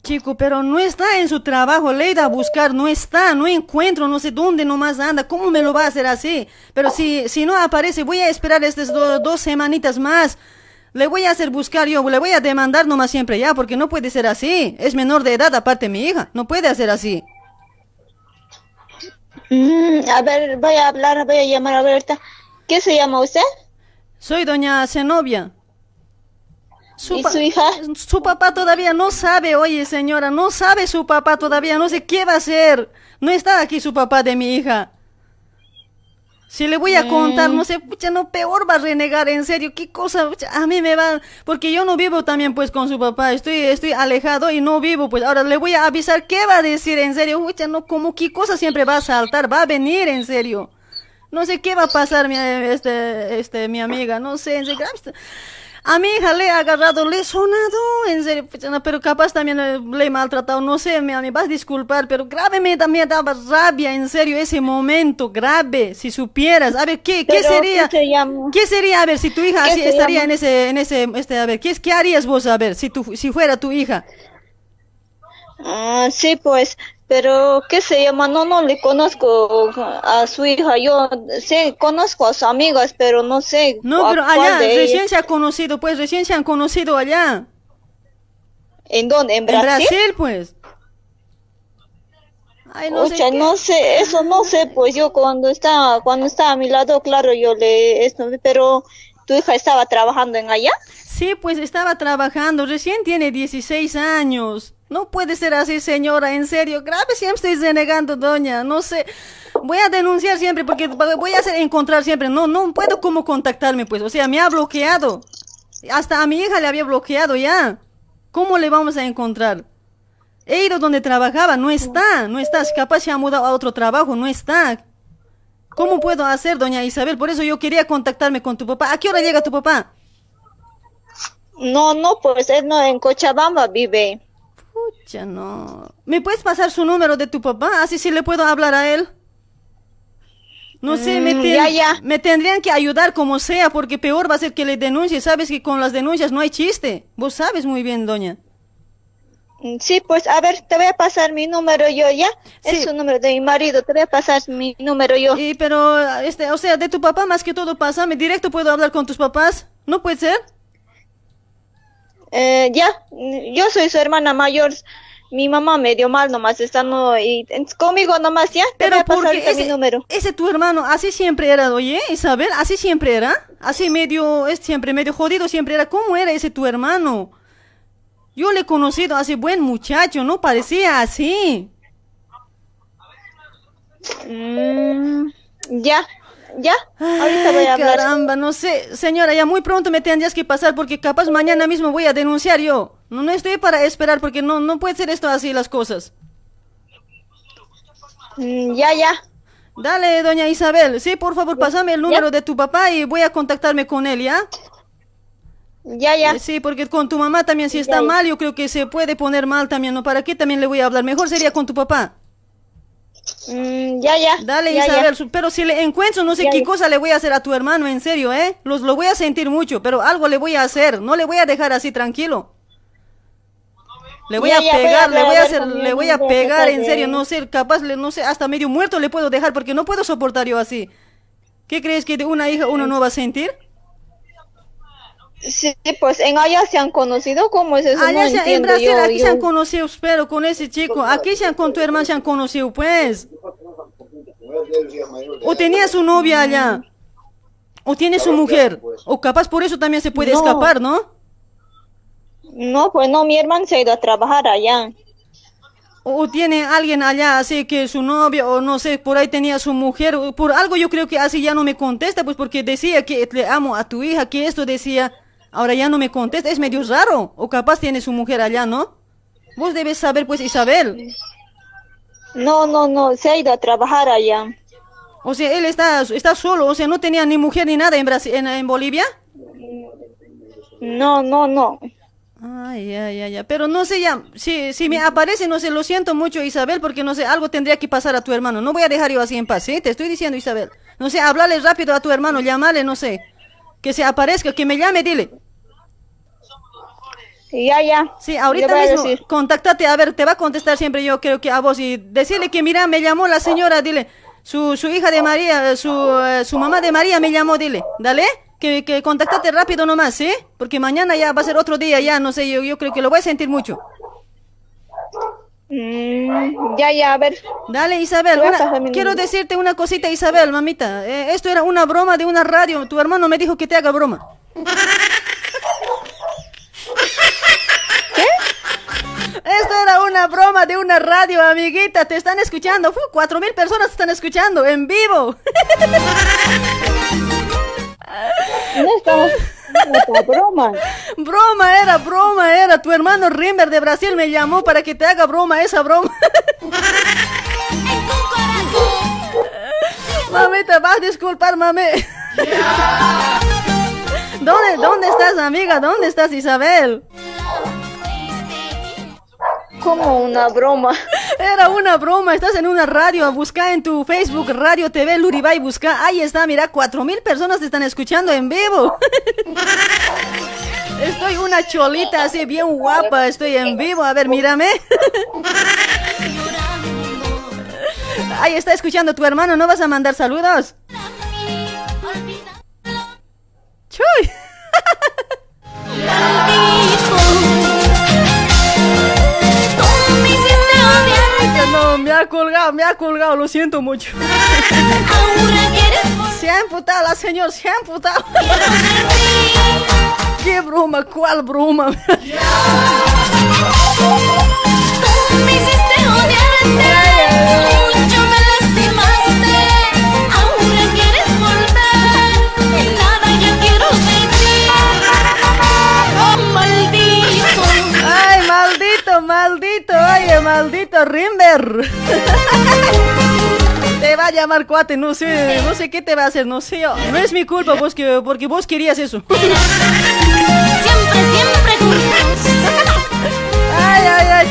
Chico, pero no está en su trabajo, le a buscar, no está, no encuentro, no sé dónde nomás anda, ¿cómo me lo va a hacer así? Pero si, si no aparece, voy a esperar estas do- dos semanitas más. Le voy a hacer buscar yo, le voy a demandar nomás siempre ya, porque no puede ser así. Es menor de edad, aparte mi hija, no puede hacer así. Mm, a ver, voy a hablar, voy a llamar a ver ahorita. ¿Qué se llama usted? Soy doña Zenobia. ¿Y pa- su hija? Su papá todavía no sabe, oye señora, no sabe su papá todavía, no sé qué va a hacer. No está aquí su papá de mi hija. Si le voy a contar, Mm. no sé, pucha, no, peor va a renegar, en serio, qué cosa, pucha, a mí me va, porque yo no vivo también pues con su papá, estoy, estoy alejado y no vivo, pues ahora le voy a avisar, ¿qué va a decir, en serio, pucha, no, como qué cosa siempre va a saltar, va a venir, en serio. No sé qué va a pasar, mi, este, este, mi amiga, no sé, en serio. A mi hija le he agarrado, le he sonado, en serio, pero capaz también le he maltratado, no sé, amiga, vas a disculpar, pero grave me, me daba rabia, en serio, ese momento, grave, si supieras, a ver, ¿qué, qué sería? ¿qué sería, a ver, si tu hija ¿Qué así estaría en ese, en ese, este, a ver, ¿qué, qué harías vos, a ver, si tu, si fuera tu hija? Ah, sí, pues, pero ¿qué se llama? No, no le conozco a su hija. Yo sí conozco a sus amigas, pero no sé. No, pero allá, recién ellas. se ha conocido, pues, recién se han conocido allá. ¿En dónde? ¿En En Brasil? Brasil, pues. Ay, no sé qué. no sé, eso no sé, pues yo cuando está, cuando está a mi lado, claro, yo le, esto, pero tu hija estaba trabajando en allá. Sí, pues estaba trabajando, recién tiene 16 años. No puede ser así, señora, en serio. Grave siempre estoy renegando, doña. No sé. Voy a denunciar siempre porque voy a encontrar siempre. No, no puedo cómo contactarme, pues. O sea, me ha bloqueado. Hasta a mi hija le había bloqueado ya. ¿Cómo le vamos a encontrar? He ido donde trabajaba, no está, no está. Capaz se ha mudado a otro trabajo, no está. ¿Cómo puedo hacer, doña Isabel? Por eso yo quería contactarme con tu papá. ¿A qué hora llega tu papá? No, no, pues él no en Cochabamba vive. Pucha, no. ¿Me puedes pasar su número de tu papá? Así sí le puedo hablar a él. No sé, me, Mm, ten- ya, ya. me tendrían que ayudar como sea, porque peor va a ser que le denuncie. Sabes que con las denuncias no hay chiste. Vos sabes muy bien, doña. Mm, Sí, pues a ver, te voy a pasar mi número yo, ¿ya? Es su número de mi marido, te voy a pasar mi número yo. Y pero, este, o sea, de tu papá más que todo, pásame directo, ¿puedo hablar con tus papás? ¿No puede ser? Eh, ya, yo soy su hermana mayor. Mi mamá me dio mal nomás, está no, y conmigo nomás, ¿ya? Te voy a pasar porque ahorita mi ese, número. ese tu hermano, así siempre era, oye, Isabel, así siempre era. Así medio, es siempre medio jodido siempre era. ¿Cómo era ese tu hermano? Yo le he conocido hace buen muchacho, no parecía así. Mm, ya, ya, ahorita voy a hablar. Caramba, no sé, señora, ya muy pronto me tendrías que pasar porque capaz mañana mismo voy a denunciar yo. No, no estoy para esperar porque no, no puede ser esto así las cosas. Mm, ya, ya. Dale, doña Isabel, sí, por favor, pásame el número de tu papá y voy a contactarme con él, ¿ya? Ya, ya. Sí, porque con tu mamá también, si está mal, yo creo que se puede poner mal también, ¿no? ¿Para qué también le voy a hablar? Mejor sería con tu papá. Mm, ya, ya. Dale, ya, Isabel, ya. pero si le encuentro, no sé Ya, qué cosa le voy a hacer a tu hermano, en serio, ¿eh? Los, lo voy a sentir mucho, pero algo le voy a hacer, no le voy a dejar así tranquilo. Le voy a ya, voy a pegar, le voy a hacer, le voy a pegar, en serio, no sé, capaz, le- no sé, hasta medio muerto le puedo dejar porque no puedo soportar yo así. ¿Qué crees que de una hija uno no va a sentir? Sí, pues en allá se han conocido, ¿cómo es eso? Allá no se- en Brasil, yo, aquí yo- se han conocido, pero con ese chico, aquí se han, con tu hermano se han conocido, pues. O tenía su novia allá, o tiene su mujer, o capaz por eso también se puede No. escapar, ¿no? No, pues no, mi hermano se ha ido a trabajar allá. O tiene alguien allá, así que su novia, o no sé, por ahí tenía su mujer, o por algo yo creo que así ya no me contesta, pues porque decía que le amo a tu hija, que esto decía, ahora ya no me contesta, es medio raro, o capaz tiene su mujer allá, ¿no? Vos debes saber, pues, Isabel. No, no, no, se ha ido a trabajar allá. O sea, él está, está solo, o sea, no tenía ni mujer ni nada en, Brasil, en, en Bolivia. No, no, no. Ay, ay, ay, pero no sé ya, si, si me aparece, no sé, lo siento mucho Isabel, porque no sé, algo tendría que pasar a tu hermano, no voy a dejar yo así en paz, ¿sí? Te estoy diciendo Isabel, no sé, háblale rápido a tu hermano, llámale, no sé, que se aparezca, que me llame, dile. Ya, ya. Sí, ahorita Le voy a mismo, decir. contáctate, a ver, te va a contestar siempre yo creo que a vos y decirle que mira, me llamó la señora, dile, su, su hija de María, su, eh, su mamá de María me llamó, dile, dale, que, que contáctate rápido nomás, ¿sí? Porque mañana ya va a ser otro día, ya, no sé, yo, yo creo que lo voy a sentir mucho. Mm, ya, ya, a ver. Dale, Isabel, una- quiero decirte una cosita, Isabel, mamita. Eh, esto era una broma de una radio. Tu hermano me dijo que te haga broma. Esto era una broma de una radio, amiguita. Te están escuchando. Fu, cuatro mil personas te están escuchando en vivo. No estamos broma. Broma era, broma era. Tu hermano Rimber de Brasil me llamó para que te haga broma, esa broma. Mamita, vas a disculpar, mami. ¿Dónde, ¿Dónde estás, amiga? ¿Dónde estás, Isabel? Como una broma. Era una broma, estás en una radio, busca en tu Facebook Radio TV Luribay, busca, ahí está, mira, cuatro mil personas te están escuchando en vivo. Estoy una cholita así bien guapa, estoy en vivo, a ver, mírame. Ahí está escuchando tu hermano, ¿no vas a mandar saludos? Chuy. Ay, no, me ha colgado. me ha colgado, lo siento mucho. Se ha emputado la señora, se ha emputado. ¿Qué broma? ¿Cuál broma? Me hiciste odiarte, mucho maldito Rimber. Te va a llamar cuate, no sé, no sé qué te va a hacer, no sé yo. No es mi culpa, vos que, porque vos querías eso. Siempre, siempre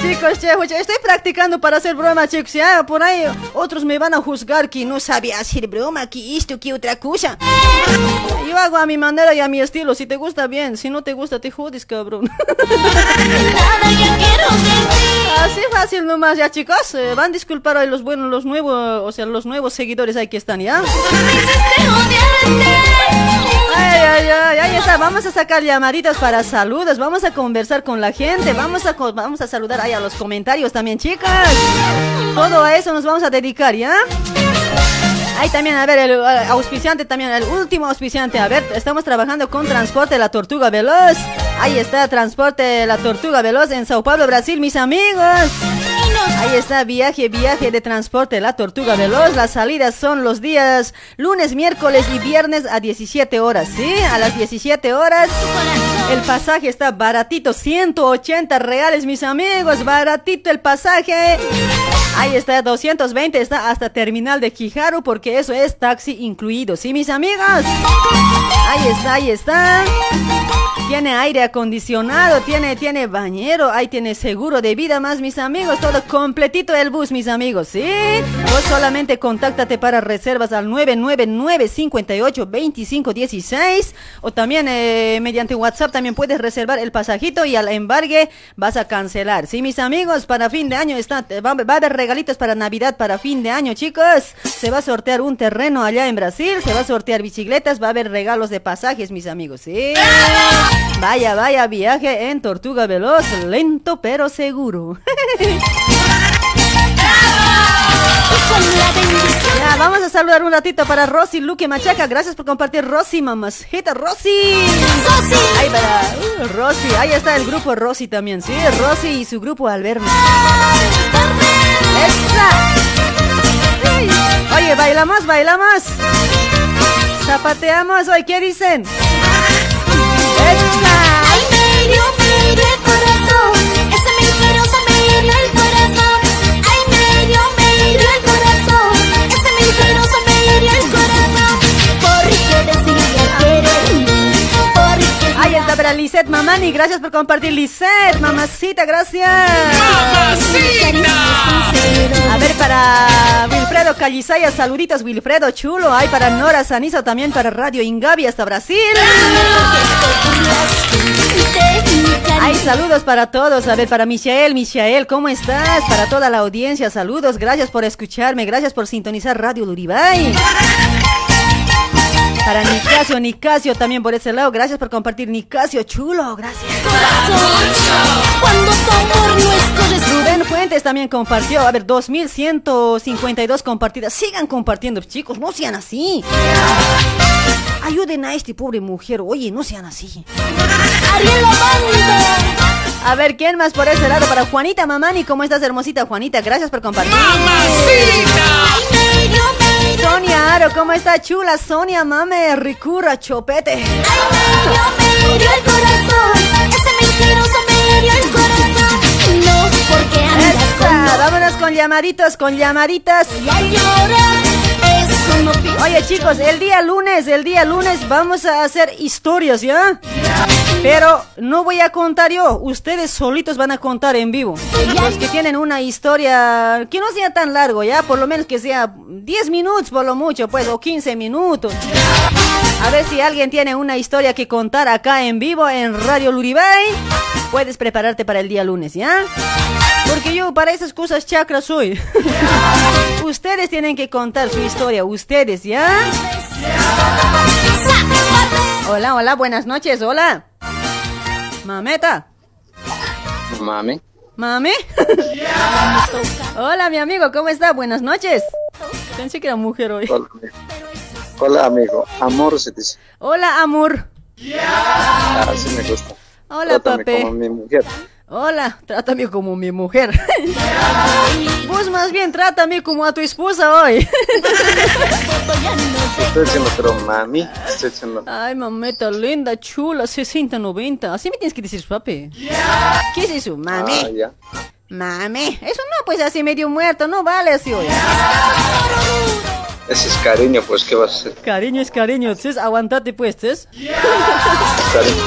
chicos, che, estoy practicando para hacer broma, chicos. Ya, por ahí otros me van a juzgar que no sabía hacer broma, que esto, que otra cosa. Yo hago a mi manera y a mi estilo. Si te gusta, bien. Si no te gusta, te jodes, cabrón. Así fácil nomás, ya, chicos. Eh, van a disculpar a los buenos, los nuevos, o sea, los nuevos seguidores ahí que están, ¿ya? Ay, ay, ay, ahí está. Vamos a sacar llamaditas para saludos. Vamos a conversar con la gente. Vamos a, vamos a saludar a los comentarios también, chicas. Todo a eso nos vamos a dedicar, ¿ya? Ahí también, a ver, el eh, auspiciante también, el último auspiciante. A ver, estamos trabajando con Transporte La Tortuga Veloz. Ahí está, Transporte La Tortuga Veloz en Sao Paulo, Brasil, mis amigos. Ahí está, viaje, viaje de transporte La Tortuga Veloz. Las salidas son los días lunes, miércoles y viernes a 17 horas, ¿sí? A las 17 horas. El pasaje está baratito, 180 reales, mis amigos. Baratito el pasaje. Ahí está, 220, está hasta terminal de Quijaru porque eso es taxi incluido, ¿sí, mis amigos? Ahí está, ahí está. Tiene aire acondicionado, tiene, tiene bañero, ahí tiene seguro de vida más, mis amigos. Todo completito el bus, mis amigos, ¿sí? Vos solamente contáctate para reservas al 999-58-2516 o también eh, mediante WhatsApp también puedes reservar el pasajito y al embargue vas a cancelar, ¿sí, mis amigos? Para fin de año está, va, va a haber regalitos para Navidad, para fin de año, chicos. Se va a sortear un terreno allá en Brasil, se va a sortear bicicletas, va a haber regalos de pasajes, mis amigos, ¿sí? Vaya, vaya viaje en Tortuga Veloz, lento pero seguro. Ya, vamos a saludar un ratito para Rosy Luque Machaca. Gracias por compartir, Rosy, mamacita, Rosy. Ahí para uh, Rosy, ahí está el grupo Rosy también, sí, Rosy y su grupo Alberno. ¡Esa! Ay. Oye, bailamos, bailamos. Zapateamos hoy, ¿qué dicen? Ay, el Para Lisette Mamani, gracias por compartir Lisette, mamacita, gracias. A ver, para Wilfredo Calizaya, saluditos Wilfredo Chulo. Hay para Nora Sanizo, también para Radio Ingavi hasta Brasil. Hay saludos para todos. A ver, para Michael, Michael, ¿cómo estás? Para toda la audiencia, saludos. Gracias por escucharme, gracias por sintonizar Radio Luribay. Para Nicasio, Nicasio también por ese lado. Gracias por compartir, Nicasio, chulo, gracias. Cuando Rubén Fuentes también compartió. A ver, 2152 compartidas. Sigan compartiendo, chicos, no sean así. Ayuden a este pobre mujer. Oye, no sean así. A ver, ¿quién más por ese lado? Para Juanita Mamani, ¿cómo estás, hermosita Juanita? Gracias por compartir. Sonia Aro, ¿cómo está chula? Sonia Mame, Ricurra, Chopete. me hirió el corazón. Ese mentiroso me hirió el corazón. No, porque andas vámonos con llamaditos, con llamaditas. a llorar. Eso no pienso. Oye chicos, el día lunes, el día lunes vamos a hacer historias, ¿ya? Pero no voy a contar yo, ustedes solitos van a contar en vivo. Los que tienen una historia que no sea tan largo, ¿ya? Por lo menos que sea 10 minutos por lo mucho, pues, o 15 minutos. A ver si alguien tiene una historia que contar acá en vivo en Radio Luribay. Puedes prepararte para el día lunes, ¿ya? Porque yo para esas cosas chakra soy. ustedes tienen que contar su historia, ustedes, ¿ya? Hola, hola, buenas noches, hola. Mameta. Mami. Mami. Hola, mi amigo, ¿cómo está? Buenas noches. Pensé que era mujer hoy. Hola, amigo. Hola, amigo. Amor se dice. Hola, amor. Ah, Así me gusta. Hola, Trátame como mi mujer. Hola, trátame como mi mujer. Vos más bien trátame como a tu esposa hoy. Estoy diciendo, pero mami, estoy diciendo. Ay, mameta linda, chula, 60, 90. Así me tienes que decir, papi. ¿Qué es eso, mami? Ah, ya. Mami. Eso no, pues así medio muerto, no vale así hoy. Ese es cariño, pues, ¿qué vas a hacer? Cariño es cariño, ¿ches? Aguantate pues, ¿ches? Cariño.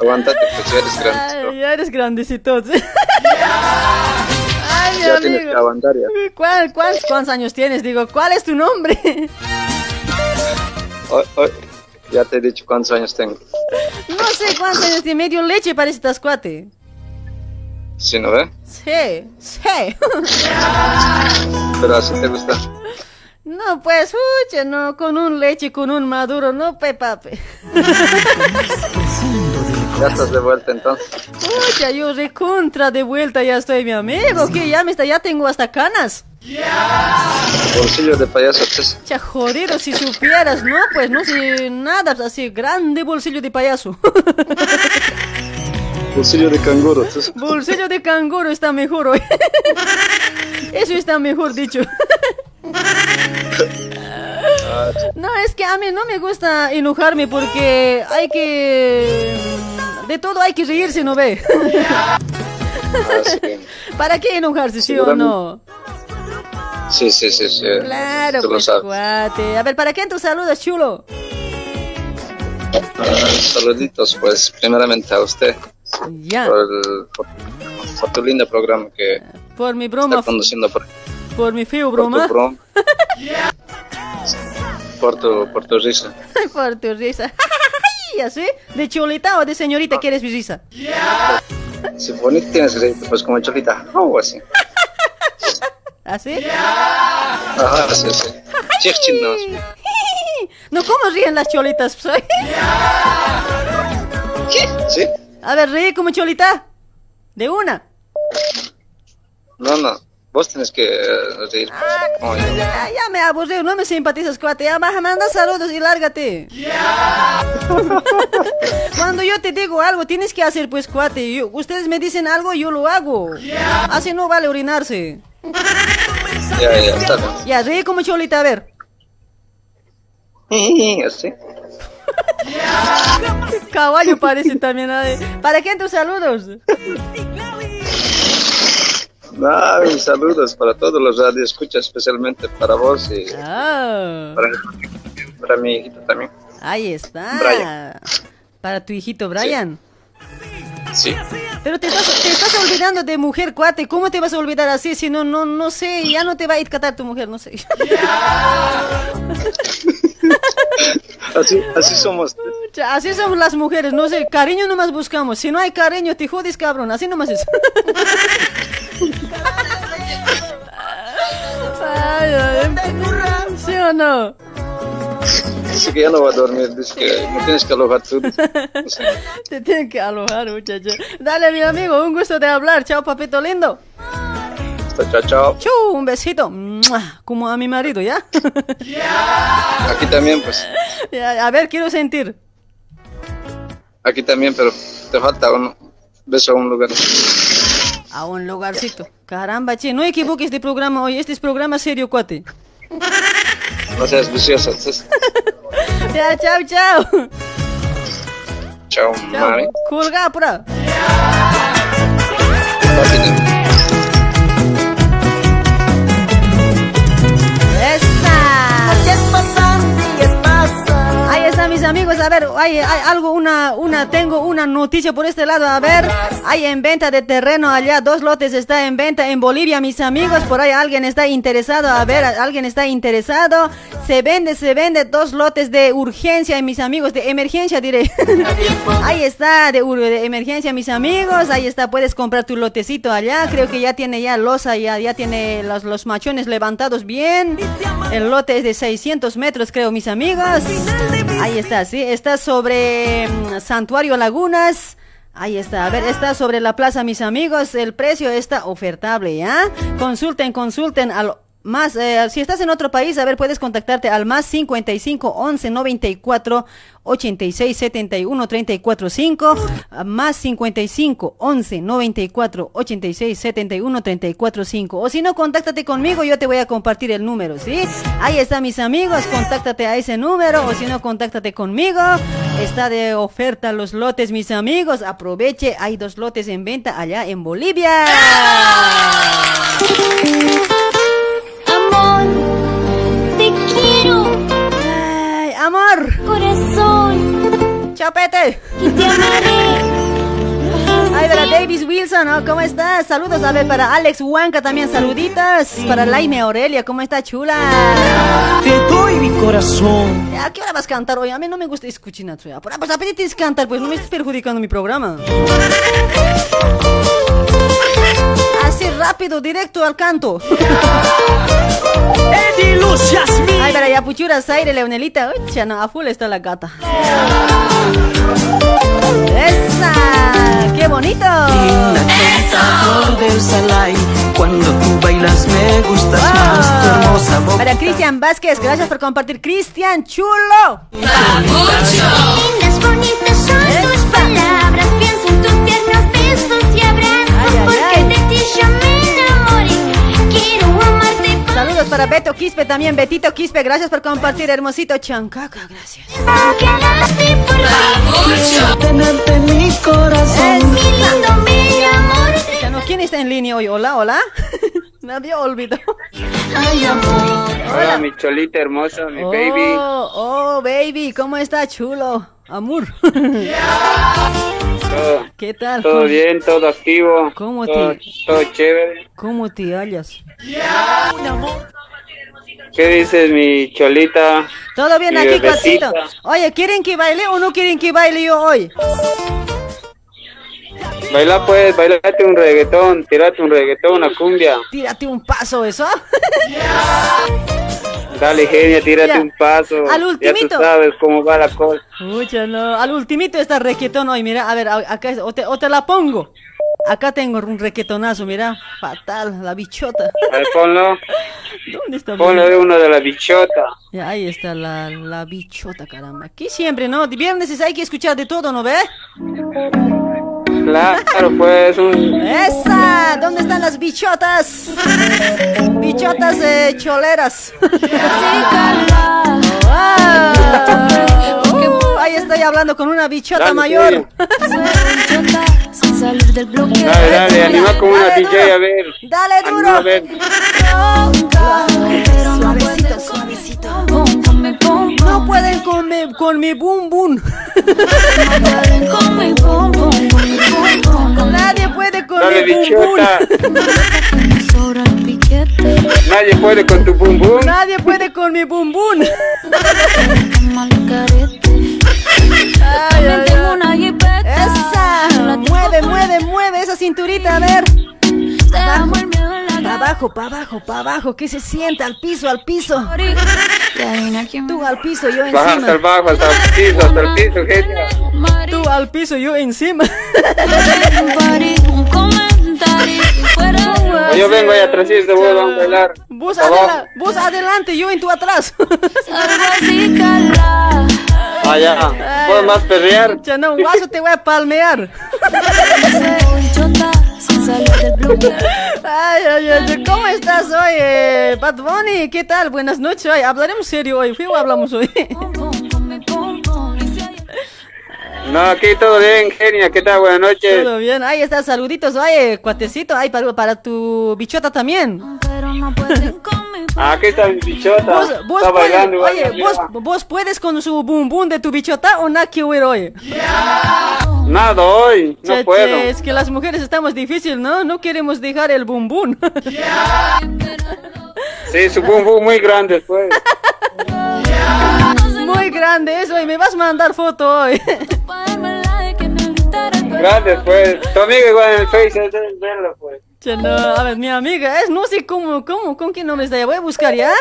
Aguántate, pues ya eres grande. Ay, ya eres grandecito. mi Ya tienes que aguantar ya. ¿Cuál, cuál, ¿Cuántos años tienes? Digo, ¿cuál es tu nombre? Hoy- hoy- ya te he dicho cuántos años tengo. No sé cuántos años tiene, medio leche parece estás cuate. ¿Sí, no ve? Sí, sí. Pero así te gusta. No, pues, uche, no, con un leche, con un maduro, no, pe, papi. Ya estás de vuelta entonces. Ucha, yo recontra de vuelta ya estoy, mi amigo, que ya me está, ya tengo hasta canas. Bolsillo de payaso, pues. Cha, jodido, si supieras, ¿no? Pues no sé nada, así, grande bolsillo de payaso. Bolsillo de canguro, bolsillo de canguro está mejor hoy. Eso está mejor dicho. No, es que a mí no me gusta enojarme porque hay que... De todo hay que reírse, ¿no ve? Ah, sí. ¿Para qué enojarse, sí o no? Sí, sí, sí, sí. Claro, pues, cuate. A ver, ¿para qué tus saludos, chulo? Saluditos, pues, primeramente a usted. Ya. Por, el- por- por tu lindo programa que Por mi broma, está conduciendo por, por mi feo por broma. tu broma. por tu, por tu risa. por tu risa. Ay, ¿Así? ¿De chulita o de señorita quieres mi risa? Si bonito tienes reírte, pues como cholita, o así. ¿Así? Ajá, sí, sí. Chichinos. No, ¿cómo ríen las cholitas? pues? ¿Sí? A ver, ríe como cholita. De una. No, no. Vos tienes que eh, reír. como yo. Ya, ya me aburrí, no me simpatizas, cuate. Ya, baja, manda saludos y lárgate. Cuando yo te digo algo, tienes que hacer, pues, cuate. Yo- ustedes me dicen algo, yo lo hago. Así no vale orinarse. Ya, ya, está bien. Ya, ríe como cholita, a ver. Así. Caballo parece también. a ver. ¿Para qué tus saludos? Mis saludos para todos los radioescuchas, especialmente para vos y Ah, para, para mi hijito también. ahí está. Brian. Para tu hijito Brian. Sí. Pero te estás, te estás olvidando de mujer, cuate. ¿Cómo te vas a olvidar así? Si no, no, no sé, ya no te va a catar tu mujer, no sé. Así, así somos. Así somos las mujeres, no sé, cariño nomás buscamos. Si no hay cariño, te jodes, cabrón. Así nomás es. Ay, ay, ¿Sí o no? Dice que ya no va a dormir, dice que me tienes que alojar tú. Te tienen que alojar, muchacho. Dale, mi amigo, un gusto de hablar. Chao, papito lindo. Hasta chao, chao. Chu, un besito. Como a mi marido, ¿ya? Aquí también, pues. A ver, quiero sentir. Aquí también, pero te falta un beso a un lugar. A un lugarcito. Caramba, che, no equivoques de programa hoy. Este es programa serio, cuate. No seas entonces. Ya, chao, chao. Chao, Chao. mami. Colga, pura. Mis amigos. A ver, hay, algo, una, una, tengo una noticia por este lado. A ver, hay en venta de terreno allá. Dos lotes está en venta en Bolivia, mis amigos. Por ahí alguien está interesado. A ver, alguien está interesado. Se vende, se vende dos lotes de urgencia, mis amigos, de emergencia, diré. Ahí está, de emergencia, mis amigos. Ahí está, puedes comprar tu lotecito allá. Creo que ya tiene ya losa, ya, ya tiene los, los machones levantados bien. El lote es de 600 metros, creo, mis amigos. Ahí está, sí. Está sobre mm, Santuario Lagunas. Ahí está, a ver, está sobre la plaza, mis amigos. El precio está ofertable, ¿ya? Consulten, consulten al más. eh, si estás en otro país, a ver, puedes contactarte al más 55 11 94 86 71 34 5. ah, Más 55 11 94 86 71 34 5. O si no, contáctate conmigo, yo te voy a compartir el número, ¿sí? Ahí está, mis amigos, contáctate a ese número. O si no, contáctate conmigo. Está de oferta los lotes, mis amigos. Aproveche, hay dos lotes en venta allá en Bolivia. Ay, para Davis Wilson, ¿no? ¿cómo estás? Saludos, a ver, para Alex Huanca también, saluditas. Para Laime Aurelia, ¿cómo está, chula? Te doy mi corazón. ¿A qué hora vas a cantar hoy? A mí no me gusta escuchar nada. ya. Pero, Pues a pedir tienes que cantar, pues no me estés perjudicando mi programa. Así rápido, directo al canto. Eddie Luz Yasmin. Ay, para ya puchuras aire, Leonelita. Uy, ya no, a full está la gata. ¡Esa! ¡Qué bonito! Flor del Salai, cuando tú bailas me gustas más tu hermosa boca. Para Cristian Vázquez, gracias por compartir. Cristian, chulo. Lindas, bonitas son tus palabras. Para Beto Quispe también. Betito Quispe, gracias por compartir. Hermosito Chancaca, gracias. no, ¿Quién está en línea hoy? Hola, hola. Nadie olvidó. Ay, amor. Hola, mi cholita hermosa, mi oh, baby. Oh, baby, ¿cómo está, chulo? Amor. Todo, ¿Qué tal? todo bien, todo activo. ¿Cómo todo, te- todo chévere. ¿Cómo te hallas? ¿Qué dices, mi cholita? Todo bien Mi aquí. Cuatito. Oye, ¿quieren que baile o no quieren que baile yo hoy? Baila pues, bailate un reggaetón, tirate un reggaetón, una cumbia. Tírate un paso, ¿eso? Dale, genia, tírate Ya. un paso. Al Ya ultimito. tú sabes cómo va la cosa. Mucha no. Al ultimito está requetón hoy, mira. A ver, acá o te, o te la pongo. Acá tengo un requetonazo, mira. Fatal, la bichota. A ver, ponlo. ¿Dónde está? Ponlo de uno de la bichota. Ya, ahí está la, la bichota, caramba. Aquí siempre, ¿no? De viernes hay que escuchar de todo, ¿no ve? Claro, pues, un... ¡Esa! ¿Dónde están las bichotas? Bichotas eh, choleras. Uh, ahí estoy hablando con una bichota Dale, mayor. Sin salir del bloque. Dale, dale, anima con una Dale, DJ, a ver. Dale Anima, duro. a ver. No pueden con mi, con mi boom boom. Nadie puede con Dale, mi boom boom. Nadie puede con tu bum bum. Nadie puede con mi boom boom. Ay, ay, ay. Esa. Mueve, mueve, mueve esa cinturita, a ver. La Pa' abajo, pa' abajo, pa' abajo. Que se sienta al piso, al piso. Tú al piso, yo Baja hasta el encima. bajo, hasta el piso, hasta el piso, genia. Tú al piso, yo encima. Yo vengo ahí atrás de vos, vamos a bailar. Vos, adela- vos adelante, yo en tu atrás. cala. Allá. ¿Puedo más perrear? Ya no, guaso, te voy a palmear. Ay, ay, ay, ¿cómo estás hoy, eh, Bad Bunny? ¿Qué tal? Buenas noches hoy. ¿Hablaremos serio hoy? ¿Fui o hablamos hoy? No, aquí todo bien, genia. ¿Qué tal? Buenas noches. Todo bien, ahí está, saluditos, oye, cuatecito, ahí para, para tu bichota también. Aquí está mi bichota. Vos, vos está puedes, bailando oye, que vos, vos puedes con su boom boom de tu bichota o nada que huir hoy. Nada hoy, no Che, puedo. che, es que las mujeres estamos difícil, ¿no? No queremos dejar el boom boom. Sí, su bum bum muy grande pues. Muy grande eso y me vas a mandar foto hoy. Grande pues. Tu amigo igual en el Face, verlo pues. No, a ver, mi amiga, es no sé cómo, cómo, con qué nombre está ella. Voy a buscar, ¿ya?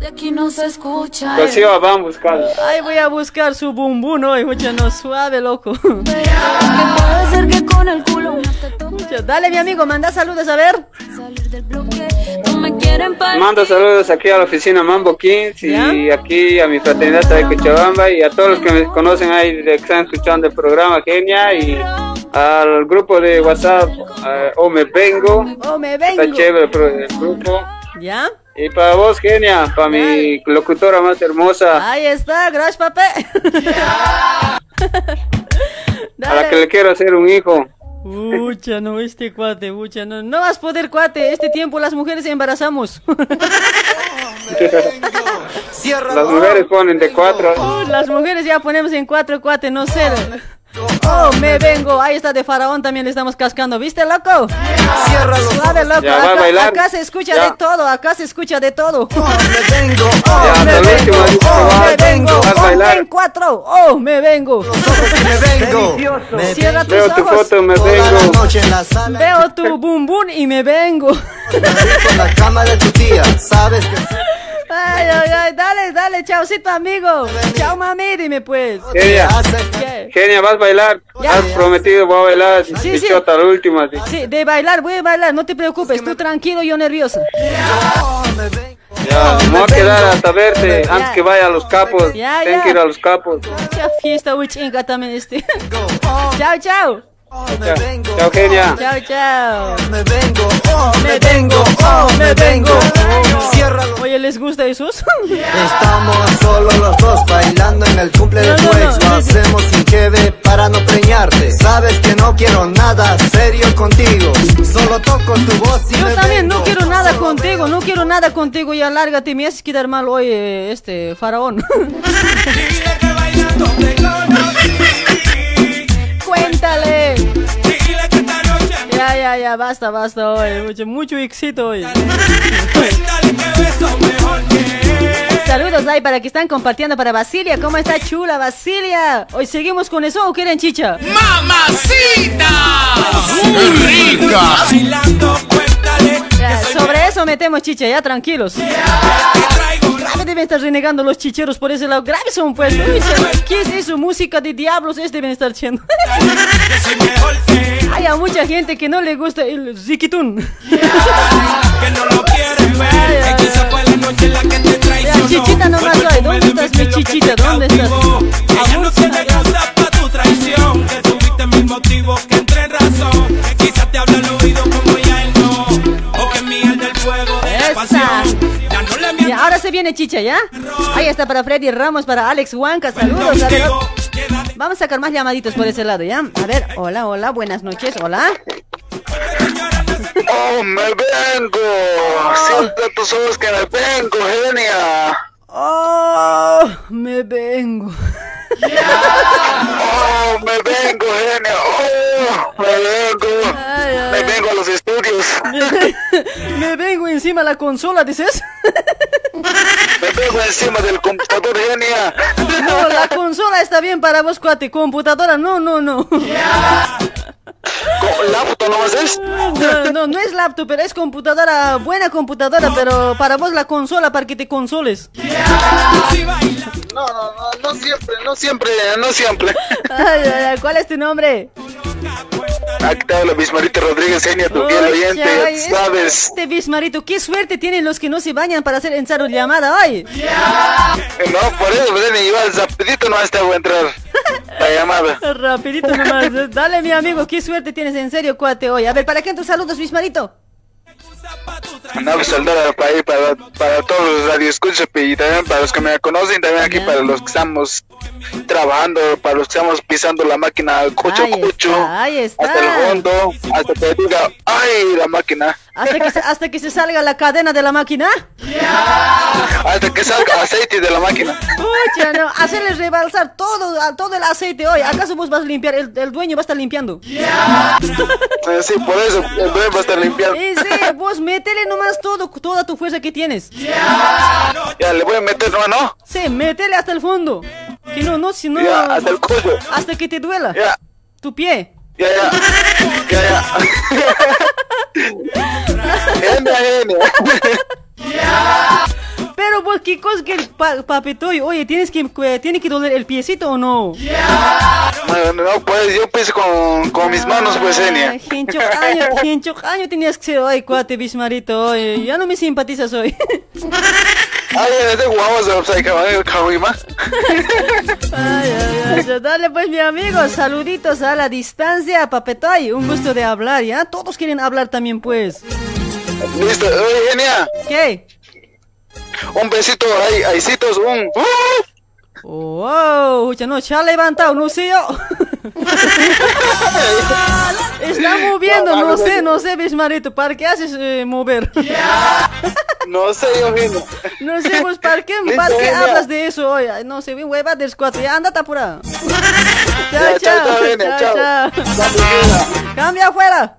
De aquí no se escucha. Vamos a buscar. Ay, voy a buscar su bumbum hoy, pucha, no, suave, loco. Puede ser que con el culo dale, mi amigo, manda saludos, a ver. no me quieren Mando saludos aquí a la oficina Mambo Kings y aquí a mi fraternidad de Cochabamba y a todos los que me conocen ahí que están escuchando el programa Genia y al grupo de WhatsApp eh, O Me Vengo. Oh, me vengo. Está chévere el, grupo. ¿Ya? Y para vos, Genia, para mi locutora más hermosa, Ahí está, gracias, papé. a la que le quiero hacer un hijo. Pucha, no, este cuate, pucha, no, no vas a poder, cuate. Este tiempo las mujeres embarazamos. Las mujeres ponen de cuatro. Uh, Las mujeres ya ponemos en cuatro, cuate, no sé. Oh, me vengo. Ahí está de faraón también le estamos cascando. ¿Viste, loco? Suave, loco. Ya, va a acá, acá se escucha Ya. de todo, acá se escucha de todo. Ya, Oh, me vengo, oh, va- me vengo, oh, bailar. en cuatro, oh, me vengo. me vengo. Cierra tus Veo tu ojos. foto, me vengo. noche en la sala. Veo tu bum bum y me vengo. Con la cama de tu tía. Sabes que Ay, ay, ay, dale, dale, chaucito, amigo. Chao, mami, dime pues. Genia, ¿Qué? Genia, vas a bailar. Ya. Has prometido, voy a bailar. Sí, sí. La última. sí. Sí, de bailar, voy a bailar, no te preocupes, tú tranquilo, yo nerviosa. Ya, me voy a quedar hasta verte antes que vaya a los capos. Ya, Tengo que ir a los capos. Mucha fiesta, huichinga también este. chao, chao. Chao, chao, Genia. Chao, chao. me vengo, oh, Me vengo, oh, me vengo. Ciérralo. Oye, ¿les gusta esos? Estamos solo los dos bailando en el cumple de tu no, ex. no, Lo hacemos sin quede para no preñarte. Sabes que no quiero nada serio contigo. Solo toco tu voz y Yo me también no vengo. quiero nada contigo, no quiero nada contigo, ya lárgate, me haces quedar mal hoy, este, faraón. Ya, basta, basta hoy, mucho, mucho éxito hoy. Saludos ahí para que están compartiendo para Basilia, ¿cómo está chula Basilia? Hoy seguimos con eso o quieren chicha? ¡Mamacita! rica! Ya, sobre eso metemos chicha, ya tranquilos. Grave deben estar renegando los chicheros por ese lado. Grave son pues. Uy, ¿Qué es eso? Música de diablos es deben estar haciendo. Hay a mucha gente que no le gusta el ziquitún. Vea, chichita nomás hay. ¿Dónde estás mi chichita? ¿Dónde estás? Ella no ahora se viene chicha, ¿ya? Ahí está para Freddy Ramos, para Alex Huanca, saludos. A ver, vamos a sacar más llamaditos por ese lado, ¿ya? A ver, hola, hola, buenas noches, hola. Oh, me vengo. Siempre tus ojos que me vengo, genia. Oh, me vengo. Oh, me vengo, genia. Oh, me vengo. Me vengo a los estudios. Me, me vengo encima de la consola, dices. Me vengo encima del computador, genia. No, la consola está bien para vos, cuate. Computadora, no, no, no. ¿Laptop nomás es? No, no, no es laptop, pero es computadora, buena computadora, pero para vos la consola para que te consoles. No, no, no, no siempre, no siempre, no siempre. Ay, ay, ay, ¿cuál es tu nombre? Te habla Bismarito Rodríguez, genia, tu fiel oyente, ya sabes. Este Bismarito, qué suerte tienen los que no se bañan para hacer en llamada hoy. No, por eso, pues, igual rapidito no te voy a entrar la llamada. Rapidito nomás. Dale, mi amigo, qué suerte tienes en serio, cuate, hoy. A ver, ¿para quién tus saludos, Bismarito? No, pues saludar para, ahí, para, para todos los radioescuchas y también para los que me conocen, también aquí para los que estamos trabajando, para los que estamos pisando la máquina cucho Ahí cucho, está, ahí está. hasta el fondo, hasta que diga, ay, la máquina, Hasta que, se, hasta que se salga la cadena de la máquina. hasta que salga aceite de la máquina. Pucha, no, hacerles rebalsar todo, todo el aceite hoy. ¿Acaso vos vas a limpiar? El, el dueño va a estar limpiando. Eh, Sí, por eso el dueño va a estar limpiando. Y sí, vos métele nomás todo, toda tu fuerza que tienes. Ya, le voy a meter, no, no, Sí, métele hasta el fondo. Que no, no, si no. hasta el cuello, Hasta que te duela. Tu pie. ya, ya. Pero pues, ¿qué cosa que el pa papetoy? Oye, ¿tienes que, que- ¿tiene que doler el piecito o no? No, no, pues yo piso con, con mis manos, pues, genia. Hincho año, tenías que ser hoy, cuate bismarito. Oye, ya no me simpatizas hoy. Ay, este guau, se observa, cabrón, cabrón, Ay, ay, ay, Dale pues mi amigo, saluditos a la distancia, papetoy. Un gusto de hablar, ¿ya? Todos quieren hablar también, pues. Listo, oye, genia. ¿Qué? Un besito, ahí, ahícitos, un. Wow, ya no, se ha levantado, no sé yo. Está moviendo, no sé, no sé, bismarito. ¿Para qué haces eh, mover? No sé, yo, genia. No sé, pues, ¿para qué, ¿para qué hablas de eso hoy? No sé, bien hueva del cuatro. Ya, andate apura. Ya, Chao, chao, chao. chao. Cambia afuera.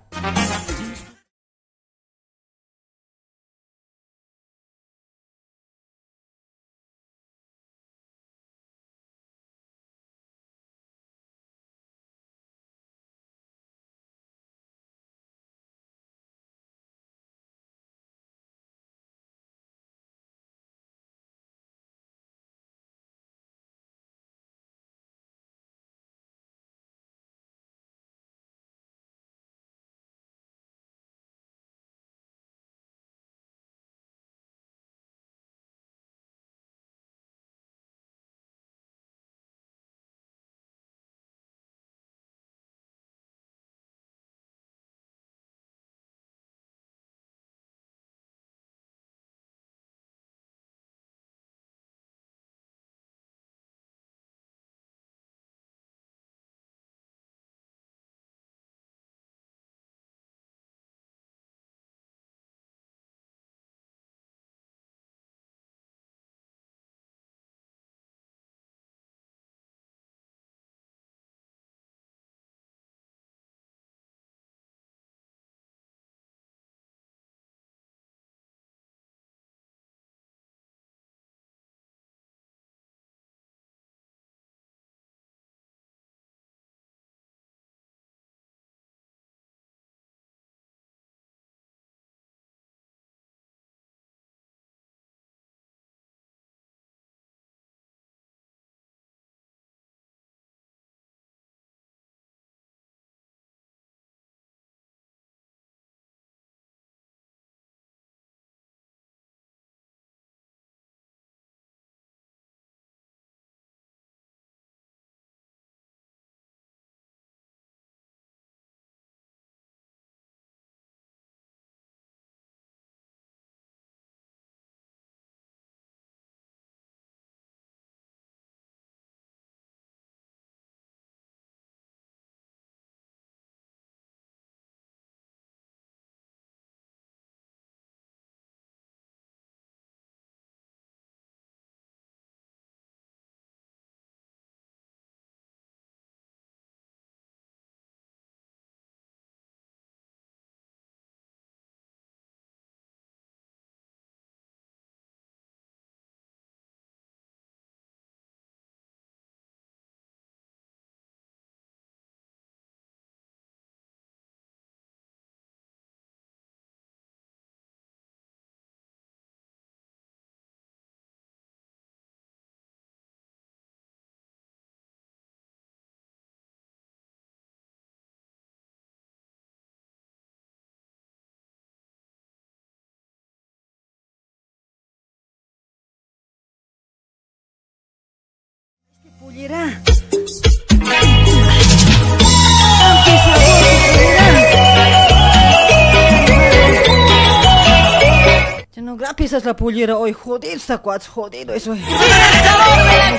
Ya no la pullera hoy, jodido está cuats, jodido eso. eh.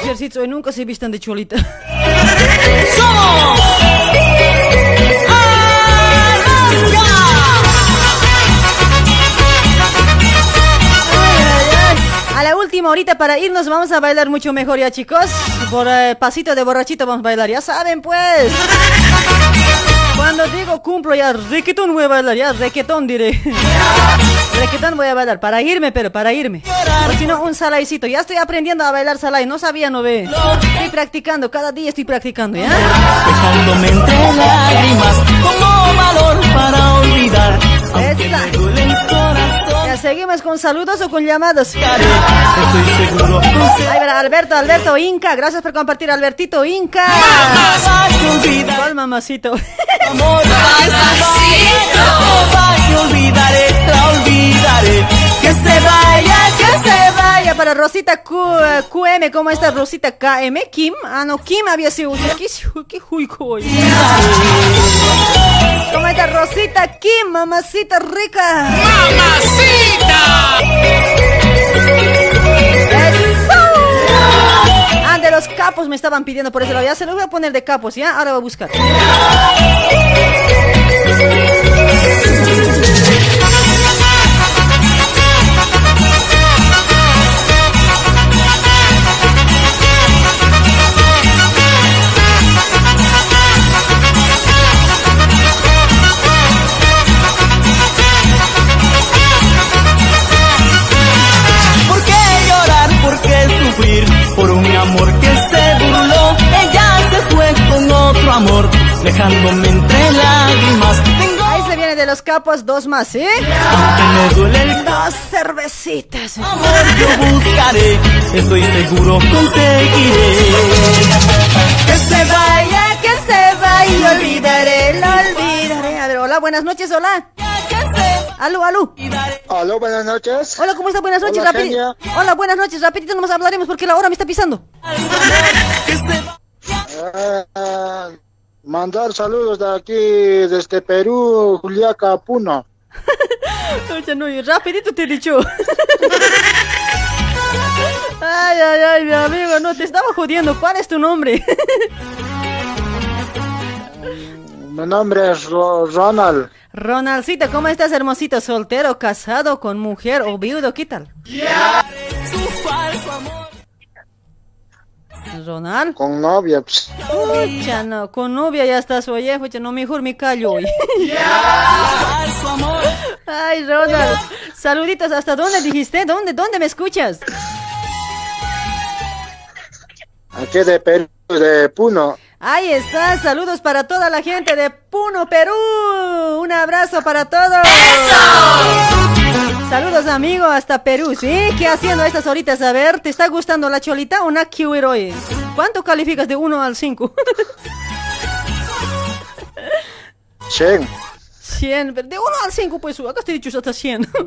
Mujercitos hoy nunca se vistan de cholita. A la última horita para irnos vamos a bailar mucho mejor ya chicos. Por eh, pasito de borrachito vamos a bailar, ya saben pues. Cuando digo cumplo ya, requetón voy a bailar, ya requetón diré. Requetón voy a bailar para irme, pero para irme. O si no, un salaicito. Ya estoy aprendiendo a bailar salai. No sabía, no ve. Estoy practicando, cada día estoy practicando, ¿ya? Dejándome entre lágrimas como valor para olvidar. Esa. Seguimos con saludos o con. Estoy seguro Ay, verá, Alberto, Alberto Inca. Gracias por compartir, Albertito Inca. ¿Cuál mamacito? amor que olvidaré, la olvidaré. Que se vaya, que se vaya. Para Rosita Q- QM, ¿cómo está Rosita KM? Kim, ah no, Kim había sido. ¿Qué, qué? ¿Cómo está Rosita Kim, mamacita rica? ¡Mamacita! Ah, de los capos me estaban pidiendo por ese lado. Ya se los voy a poner de capos, ¿ya? Ahora voy a buscar. Sufrir? Por un amor que se burló. Ella se fue con otro amor, dejándome entre lágrimas. Tengo Ahí se viene de los capos dos más, ¿sí? que me duele el Dos cervecitas. amor, yo buscaré. Estoy seguro conseguiré. Que se vaya, que se vaya, olvidaré, lo olvidaré. A ver, hola, buenas noches, hola. Aló, aló. Aló, buenas noches. Hola, ¿cómo está? Buenas noches, Hola, rapidito. Hola, buenas noches, rapidito nomás hablaremos porque la hora me está pisando. Ah, mandar saludos de aquí, desde Perú, Juliaca, Puno. No, rapidito te he dicho. Ay, ay, ay, mi amigo, no, te estaba jodiendo. ¿Cuál es tu nombre? Mi nombre es Ro- Ronald. Ronaldcito, ¿cómo estás, hermosito? ¿Soltero, casado, con mujer o viudo? ¿Qué tal? Ronald. Con novia. pues. Pucha, no, con novia ya estás, oye, pucha, no, mejor me callo hoy. Ay, Ronald, saluditos, ¿hasta dónde dijiste? ¿Dónde, dónde me escuchas? Aquí de Perú, de Puno. Ahí está, saludos para toda la gente de Puno, Perú. Un abrazo para todos. Saludos, amigo, hasta Perú, ¿sí? ¿Qué haciendo a estas horitas? A ver, ¿te está gustando la cholita o una hoy? ¿Cuánto calificas de 1 al 5? 100. 100, pero de 1 al 5, pues, acá te he dicho hasta 100.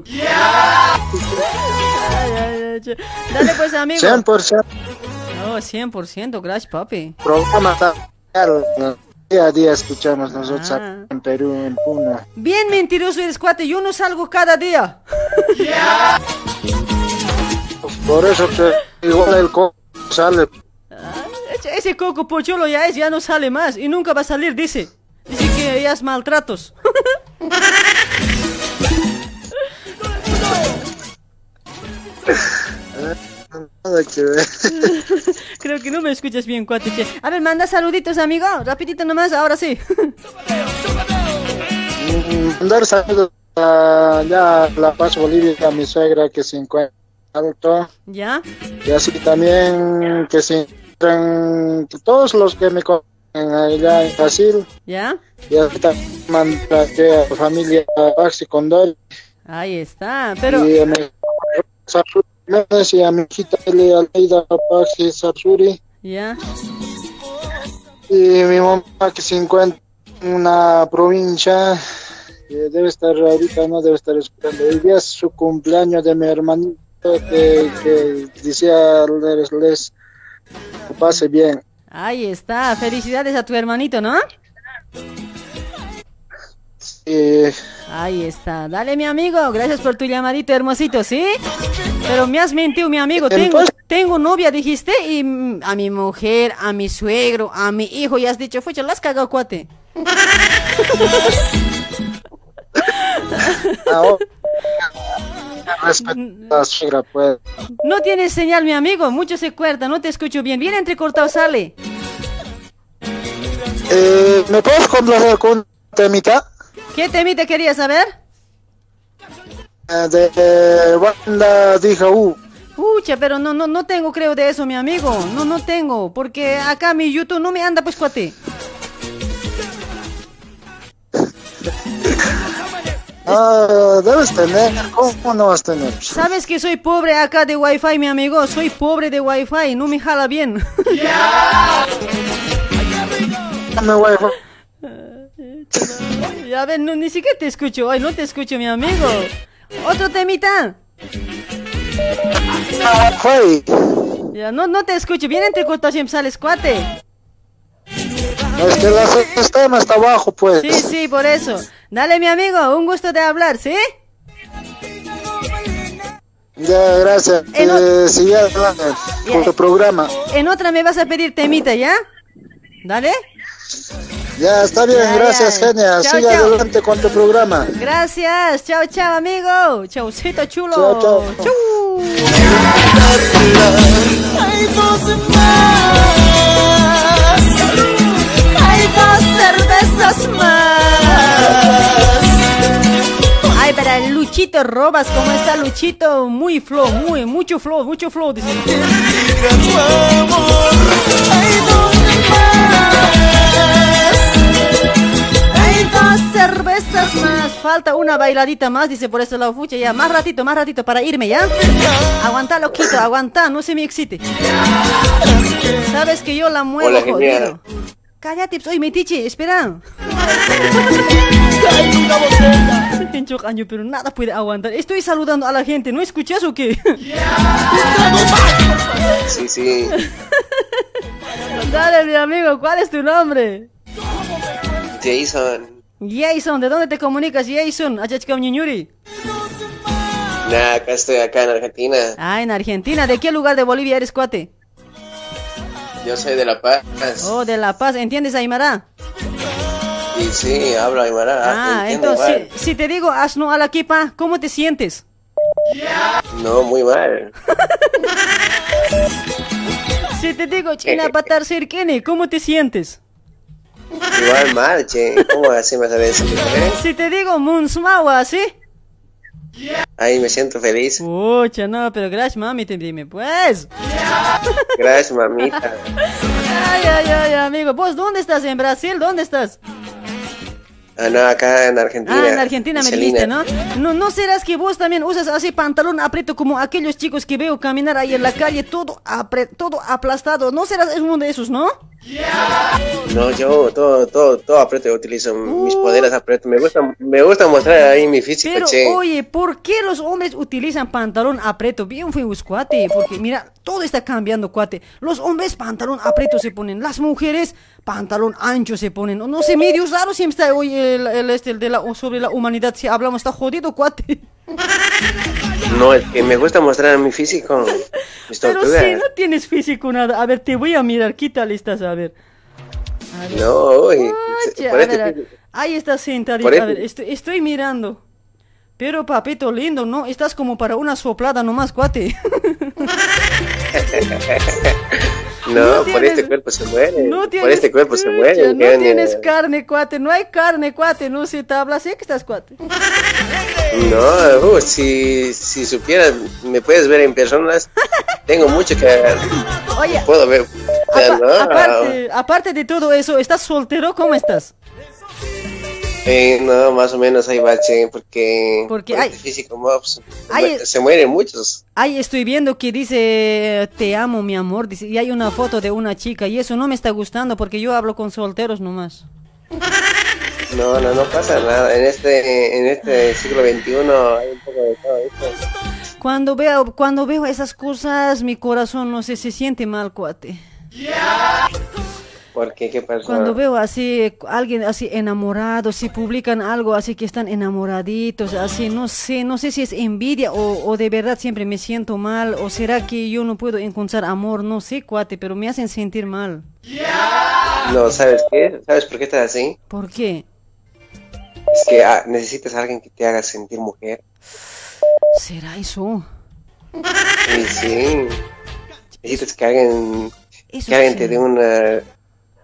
Ay, ay, ay, che. Dale, pues, amigo. 100%. No, 100%, gracias, papi. Programa claro. Día a día escuchamos nosotros Ah. en Perú, en Puno. Bien mentiroso eres, cuate, yo no salgo cada día. Por eso que igual el co sale. Ese- Ese coco pocholo ya es, ya no sale más y nunca va a salir, dice. Dice que ya es maltratos. Nada que ver. Creo que no me escuchas bien, cuate. che. A ver, manda saluditos, amigo. Rapidito nomás, ahora sí. Mm, Mandar saludos a ya a La Paz, Bolivia, a mi suegra que se encuentra alto. ¿Ya? Y así también que se encuentran todos los que me conocen allá en Brasil. ¿Ya? Y así también mandar que a la familia Baxi Condol. Ahí está, pero... Y a mi Sarsuri Jiménez y a mi hijita Elia Aleida Baxi Sarsuri. ¿Ya? Y mi mamá que se encuentra en una provincia que debe estar ahorita, no debe estar escuchando. Hoy día es su cumpleaños de mi hermanito que, que decía les, les que pase bien. Ahí está. Felicidades a tu hermanito, ¿no? Y Ahí está. Dale, mi amigo. Gracias por tu llamadito hermosito, ¿sí? Pero me has mentido, mi amigo. Tengo, tengo novia, dijiste, y a mi mujer, a mi suegro, a mi hijo, y has dicho, fucha, las cagado, cuate. No tienes señal, mi amigo. Mucho se cuerda, no te escucho bien. Bien entrecortado sale. Eh, ¿Me puedes complacer con un temita? ¿Qué temita querías saber? de, de banda DJU. Pucha, pero no, no, no tengo creo de eso, mi amigo. No, no tengo, porque acá mi YouTube no me anda, pues, cuate. Ah, debes tener, ¿cómo no vas a tener? Sabes que soy pobre acá de Wi-Fi, mi amigo. Soy pobre de Wi-Fi, no me jala bien. Dame wifi. Ya ven, no, ni siquiera te escucho. Ay, no te escucho, mi amigo. Otro temita. Ya, no, no te escucho. Bien entrecortado siempre sales, cuate. Es que la sistema está abajo, pues. Sí, sí, por eso. Dale, mi amigo, un gusto de hablar, ¿sí? Ya, gracias. En Eh, adelante con tu programa. En otra me vas a pedir temita, ¿ya? Dale. Ya, está bien, Ya, gracias, ya. genia. Chao, Sigue chao. adelante con tu programa. Gracias. Chao, chao, amigo. Chaucito chulo. Chao, chao. Chu. Hay dos más. Hay dos cervezas más. Ay, para el Luchito Robas, ¿cómo está Luchito? Muy flow, muy, mucho flow, mucho flow. dice. Hay dos cervezas más. Falta una bailadita más, dice por eso la fucha. Ya, más ratito, más ratito para irme, ¿ya? Aguanta, loquito, aguanta, no se me excite. Sabes que yo la muevo, Hola, jodido. Cállate, oye, metiche, espera. Año, pero nada puede aguantar. Estoy saludando a la gente, ¿no escuchas o qué? Sí, sí. Dale, mi amigo, ¿cuál es tu nombre? Jason. Jason, ¿de dónde te comunicas, Jason? Ñuñuri. Nah, acá estoy acá en Argentina. Ah, en Argentina. ¿De qué lugar de Bolivia eres, cuate? Yo soy de La Paz. Oh, de La Paz. ¿Entiendes Aymara? Y sí, hablo aymara. Ah, entiendo entonces, si, si te digo asno a la kipa, ¿cómo te sientes? No, muy mal. Si te digo china patar cerquene, ¿cómo te sientes? Igual mal, che. ¿Cómo así me decir? eh? Si te digo munsmawa, ¿sí? Ahí me siento feliz. Pucha, no, pero gracias, mami, te dime, pues. Gracias, mamita. Ay, ay, ay, amigo. ¿Vos dónde estás? ¿En Brasil? ¿Dónde estás? Ah, no, acá en Argentina. Ah, en Argentina me dijiste, ¿no? ¿no? ¿No serás que vos también usas así pantalón aprieto como aquellos chicos que veo caminar ahí en la calle todo, apre- todo aplastado? ¿No serás uno de esos, no? No, yo todo, todo, todo aprieto, utilizo mis poderes aprieto. Me gusta, me gusta mostrar ahí mi físico, Pero, che. oye, ¿por qué los hombres utilizan pantalón aprieto? Bien fue cuate, porque mira, todo está cambiando, cuate. Los hombres pantalón aprieto se ponen, las mujeres pantalón ancho se ponen. No, no sé, medio raro siempre está hoy el, el, este, el de la, sobre la humanidad, si hablamos, está jodido, cuate. No, es que me gusta mostrar mi físico. Mis Pero si no tienes físico nada, a ver, te voy a mirar, ¿qué tal estás? A ver. No, oye, Pucha, por a este ver, a- ahí estás sentadito, por a este- ver, estoy, estoy mirando. Pero papito lindo, ¿no? Estás como para una soplada nomás, cuate. No, por tienes- este cuerpo se muere. No por tienes, este cuerpo se muere. no tienes carne, cuate, no hay carne, cuate, no se te habla así que estás, cuate. No, uh, si, si supieras, me puedes ver en personas. Tengo mucho que. Oye, Puedo ver. apa- no, aparte, aparte de todo eso, ¿estás soltero? ¿Cómo estás? eh, no, más o menos ahí va, che, porque. Porque por hay- físico, mops, hay- se mueren muchos. Ahí estoy viendo que dice, te amo, mi amor, dice, y hay una foto de una chica, y eso no me está gustando porque yo hablo con solteros nomás. No, no, no pasa nada. En este, en este siglo XXI hay un poco de todo esto. Cuando veo, cuando veo esas cosas, mi corazón, no sé, se siente mal, cuate. ¿Por qué? ¿Qué pasó? Cuando veo así, alguien así enamorado, si publican algo así que están enamoraditos, así, no sé, no sé si es envidia o, o de verdad siempre me siento mal, o será que yo no puedo encontrar amor, no sé, cuate, pero me hacen sentir mal. No, ¿sabes qué? ¿Sabes por qué estás así? ¿Por qué? Es que ah, necesitas a alguien que te haga sentir mujer. ¿Será eso? Sí, sí. Necesitas que alguien, que alguien te dé una,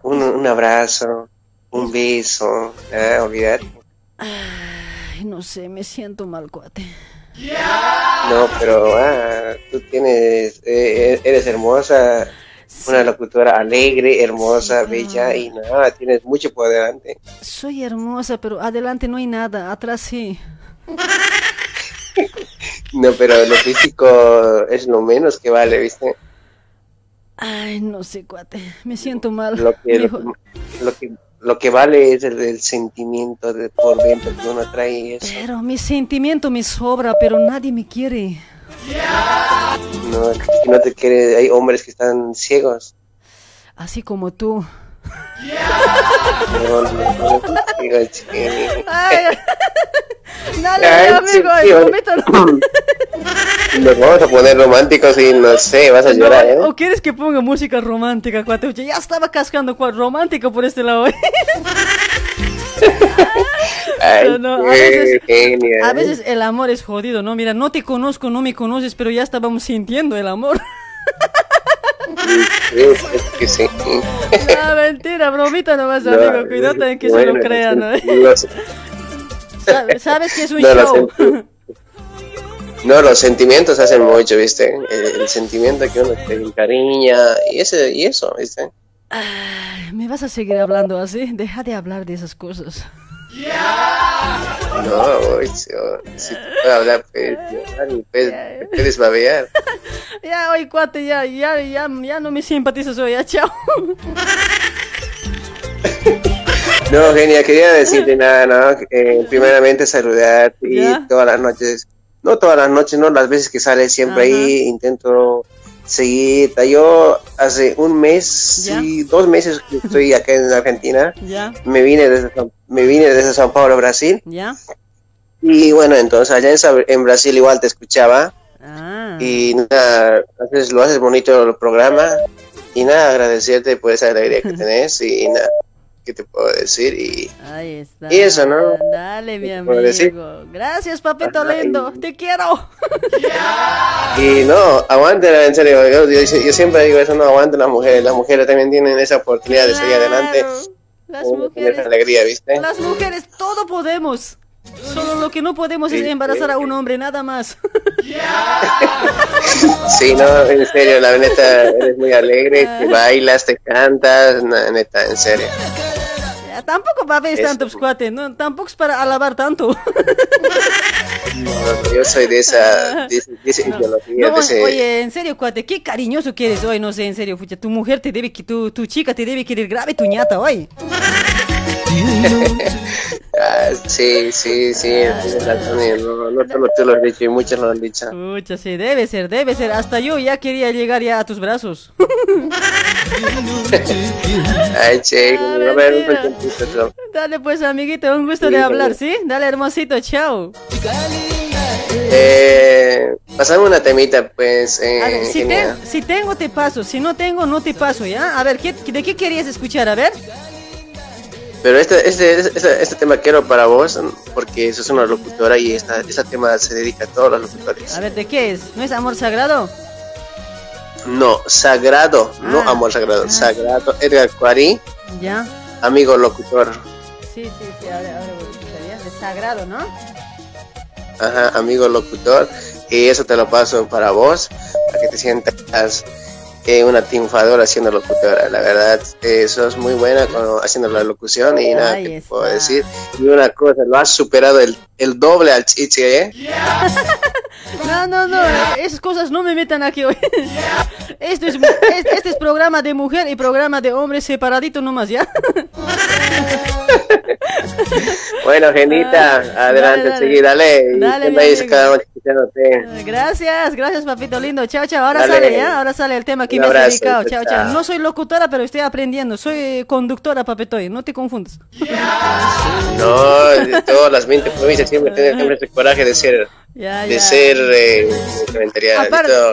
un, un abrazo, un beso. Olvídate. Ay, no sé, me siento mal, cuate. No, pero ah, tú tienes, eh, eres hermosa, una locutora alegre, hermosa, bella y nada, tienes mucho por delante. Soy hermosa, pero adelante no hay nada, atrás sí. No, pero lo físico es lo menos que vale, ¿viste? Ay, no sé, cuate, me siento mal. Lo que, Dijo- lo que, lo que vale es el, el sentimiento de por dentro que uno trae eso. Pero mi sentimiento me sobra, pero nadie me quiere. No, que no te quiere, hay hombres que están ciegos. Así como tú. No, no, no, digo. Ay, dale, Ay, amigo. Nos vamos a poner románticos y no sé, vas a llorar, ¿eh? ¿O quieres que ponga música romántica, cuate? Ya estaba cascando romántico por este lado. ¿eh? Ay, No, no, a veces-. A veces el amor es jodido, ¿no? Mira, no te conozco, no me conoces, pero ya estábamos sintiendo el amor. Sí, es que sí. Ah, mentira, bromita nomás, No, amigo. Cuidado en que se bueno, lo crean, ¿no? los- Sabe- Sabes que es un No, show. No, los sentimientos hacen mucho, ¿viste? El, el sentimiento que uno te encariña y, ese, y eso, ¿viste? ¿Me vas a seguir hablando así? Deja de hablar de esas cosas. No, uy, si, te puedo hablar, pues, te puedes babear. Ya, oye, cuate, ya, ya, ya, ya no me simpatizas hoy, ya, chao. No, genia, quería decirte nada, ¿no? Eh, primeramente saludarte y todas las noches, no todas las noches, no las veces que sales, siempre Ajá. ahí intento seguirte. Yo hace un mes, Ya. y dos meses que estoy acá en Argentina, Ya, me vine desde, San- me vine desde San Paulo, Brasil, ya. y bueno, entonces allá en, Brasil igual te escuchaba, Ah. y nada, haces, lo haces bonito el programa, y nada, agradecerte por esa alegría que tenés, y nada, ¿qué te puedo decir? Y Ahí está. Y eso, ¿no? Dale, mi decir? amigo. Gracias, papito Ajá, lindo. Te quiero. Y no, aguanten, en serio, yo, yo- yo siempre digo eso, no aguanten las mujeres, las mujeres también tienen esa oportunidad de seguir adelante, Las mujeres, alegría, ¿viste? las mujeres, todo podemos. Solo lo que no podemos es embarazar sí. a un hombre, nada más. Sí, no, en serio, la neta, eres muy alegre, que bailas, te cantas, na- neta, en serio. Ya, tampoco babes Eso. tanto, pues, cuate. No, tampoco es para alabar tanto. No, yo soy de esa, de, de esa ideología, No, de ese... oye, en serio, cuate, qué cariñoso que eres hoy, no sé, en serio, pucha, tu mujer te debe, tu, tu chica te debe querer grave tu ñata hoy. Ah, sí, sí, sí, no, no solo tú lo has dicho, y muchos lo han dicho. Pucha, sí, debe ser, debe ser. Hasta yo ya quería llegar ya a tus brazos. Ay, che, a ver, un ¿no? Dale pues, amiguito, un gusto Sí, de hablar, ¿sí? Dale, hermosito, chao. Eh, pasame una temita, pues, eh, A ver, si, genial. te- si tengo, te paso. Si no tengo, no te paso, ¿ya? A ver, ¿qué, ¿de qué querías escuchar? A ver. Pero este, este, este, este tema quiero para vos, porque sos una locutora y esta, este tema se dedica a todos los locutores. A ver, ¿de qué es? ¿No es amor sagrado? No, sagrado, no Ah. amor sagrado, sagrado. Edgar Cuari, Ya. amigo locutor. Sí, sí, sí, ahora, ahora voy a sagrado, ¿no? Ajá, amigo locutor. Y eso te lo paso para vos, para que te sientas eh, una triunfadora siendo locutora. La verdad, eh, sos muy buena con, haciendo la locución y nada, Ahí que puedo decir. Y una cosa, lo has superado el, el doble al chichi, ¿eh? No, no, no, esas cosas no me metan aquí hoy. Esto es, este, este es programa de mujer y programa de hombre separadito nomás, ¿ya? Bueno, Genita, adelante, dale. seguí, dale. Dale, cada escuchándote. Gracias, gracias papito lindo. Chao, chao. Ahora Dale. sale, ¿ya? Ahora sale el tema que me has dedicado. chao, Chao. No soy locutora, pero estoy aprendiendo. Soy conductora, papetoy. No te confundas. No, de todas las 20 provincias siempre tener siempre ese coraje de ser, Ya, de ya. ser eh,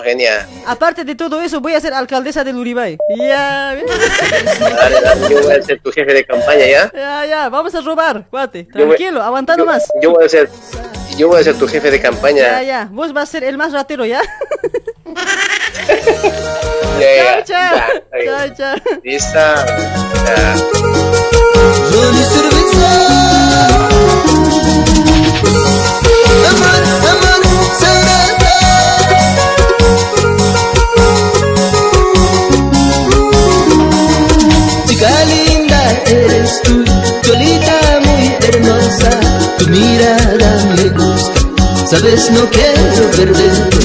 genial. Aparte de todo eso, voy a ser alcaldesa del Uribay. Ya, Dale, dale, yo voy a ser tu jefe de campaña, ¿ya? ya, ya. Vamos a robar, cuate. Voy- Tranquilo, aguanta yo, nomás. yo voy a ser, yo voy a ser tu jefe de Ya, campaña. ya. Vos vas a ser el más ratero, ¿ya? Ya, ya, chao, ya, chao. ahí. Chao, chao. Ya. Eres tú, Cholita muy hermosa, tu mirada me gusta, sabes no quiero perderte,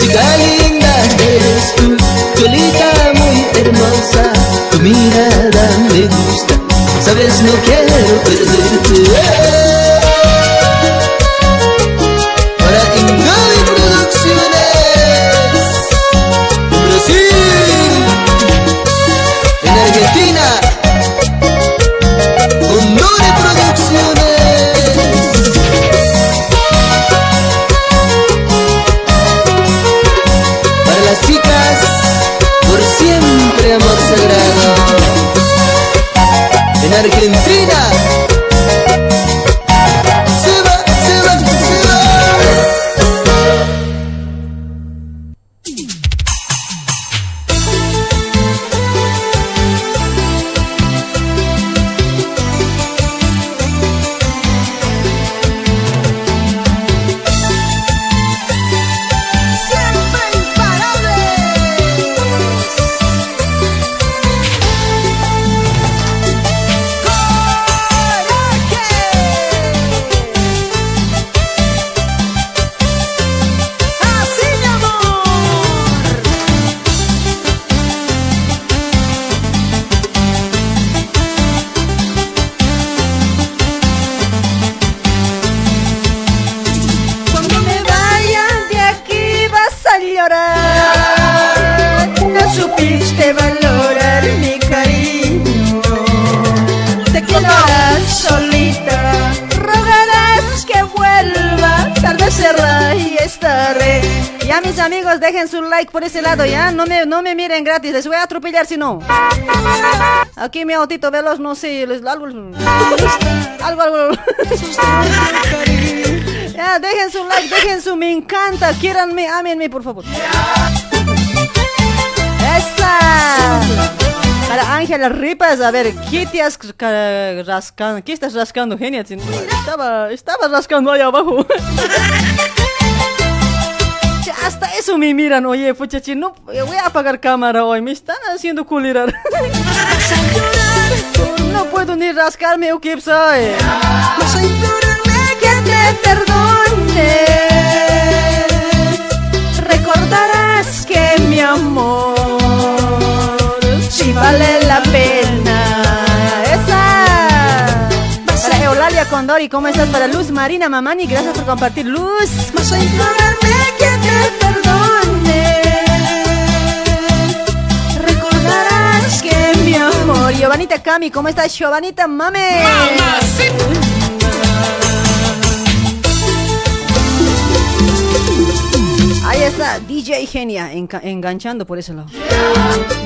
chica linda eres tú, Cholita muy hermosa, tu mirada me gusta, sabes no quiero perderte. En Argentina, no. Aquí mi autito veloz, no sé, les, algo, algo, algo. Ya, dejen su like, dejen su me encanta, quieranme, ámenme, por favor. ¡Esa! Para Ángela Ripas, a ver, ¿qué te has ca- rascando? ¿Qué estás rascando, genia? Estaba, estaba rascando ahí abajo. Hasta eso me miran, oye, puchachi, no, voy a apagar cámara hoy, me están haciendo culirar. No puedo ni rascarme, ¿o qué soy? Vas a implorarme que te perdone. Recordarás que mi amor si vale la pena. Eulalia Condori, ¿cómo estás? Para Luz Marina Mamani, gracias por compartir. Luz. Vas a implorarme que te perdone. Recordarás que mi amor. Giovanita Cami, ¿cómo estás? Giovanita Mame. Ahí está, DJ Genia, enganchando por ese lado.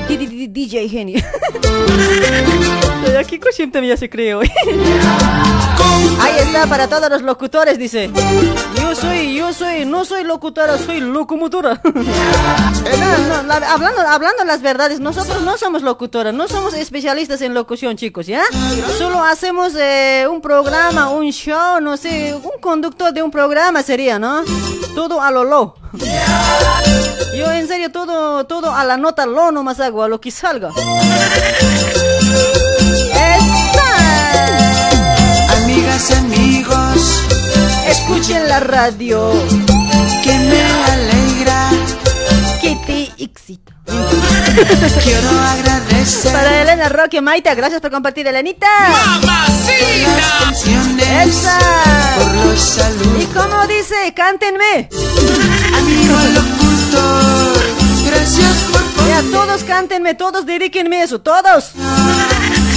DJ Genia. Aquí siempre ya se cree hoy. Ahí está para todos los locutores, dice. Yo soy, yo soy, no soy locutora, soy locomotora. No, no, la- hablando, hablando las verdades, nosotros no somos locutoras, no somos especialistas en locución, chicos, ¿ya? Solo hacemos eh, un programa, un show, no sé, un conductor de un programa sería, ¿no? Todo a lo lo. Yo en serio todo, todo a la nota lo nomás hago, a lo que salga. Amigas amigos, Escuchen la radio. que me alegra. Que te excita. Quiero agradecer Para Elena Roque Maita, gracias por compartir, Elenita. canciones, Esa. por. ¿Y cómo dice? Cántenme. Amigo locutor, gracias por Ya, todos cántenme, todos dedíquenme eso, todos.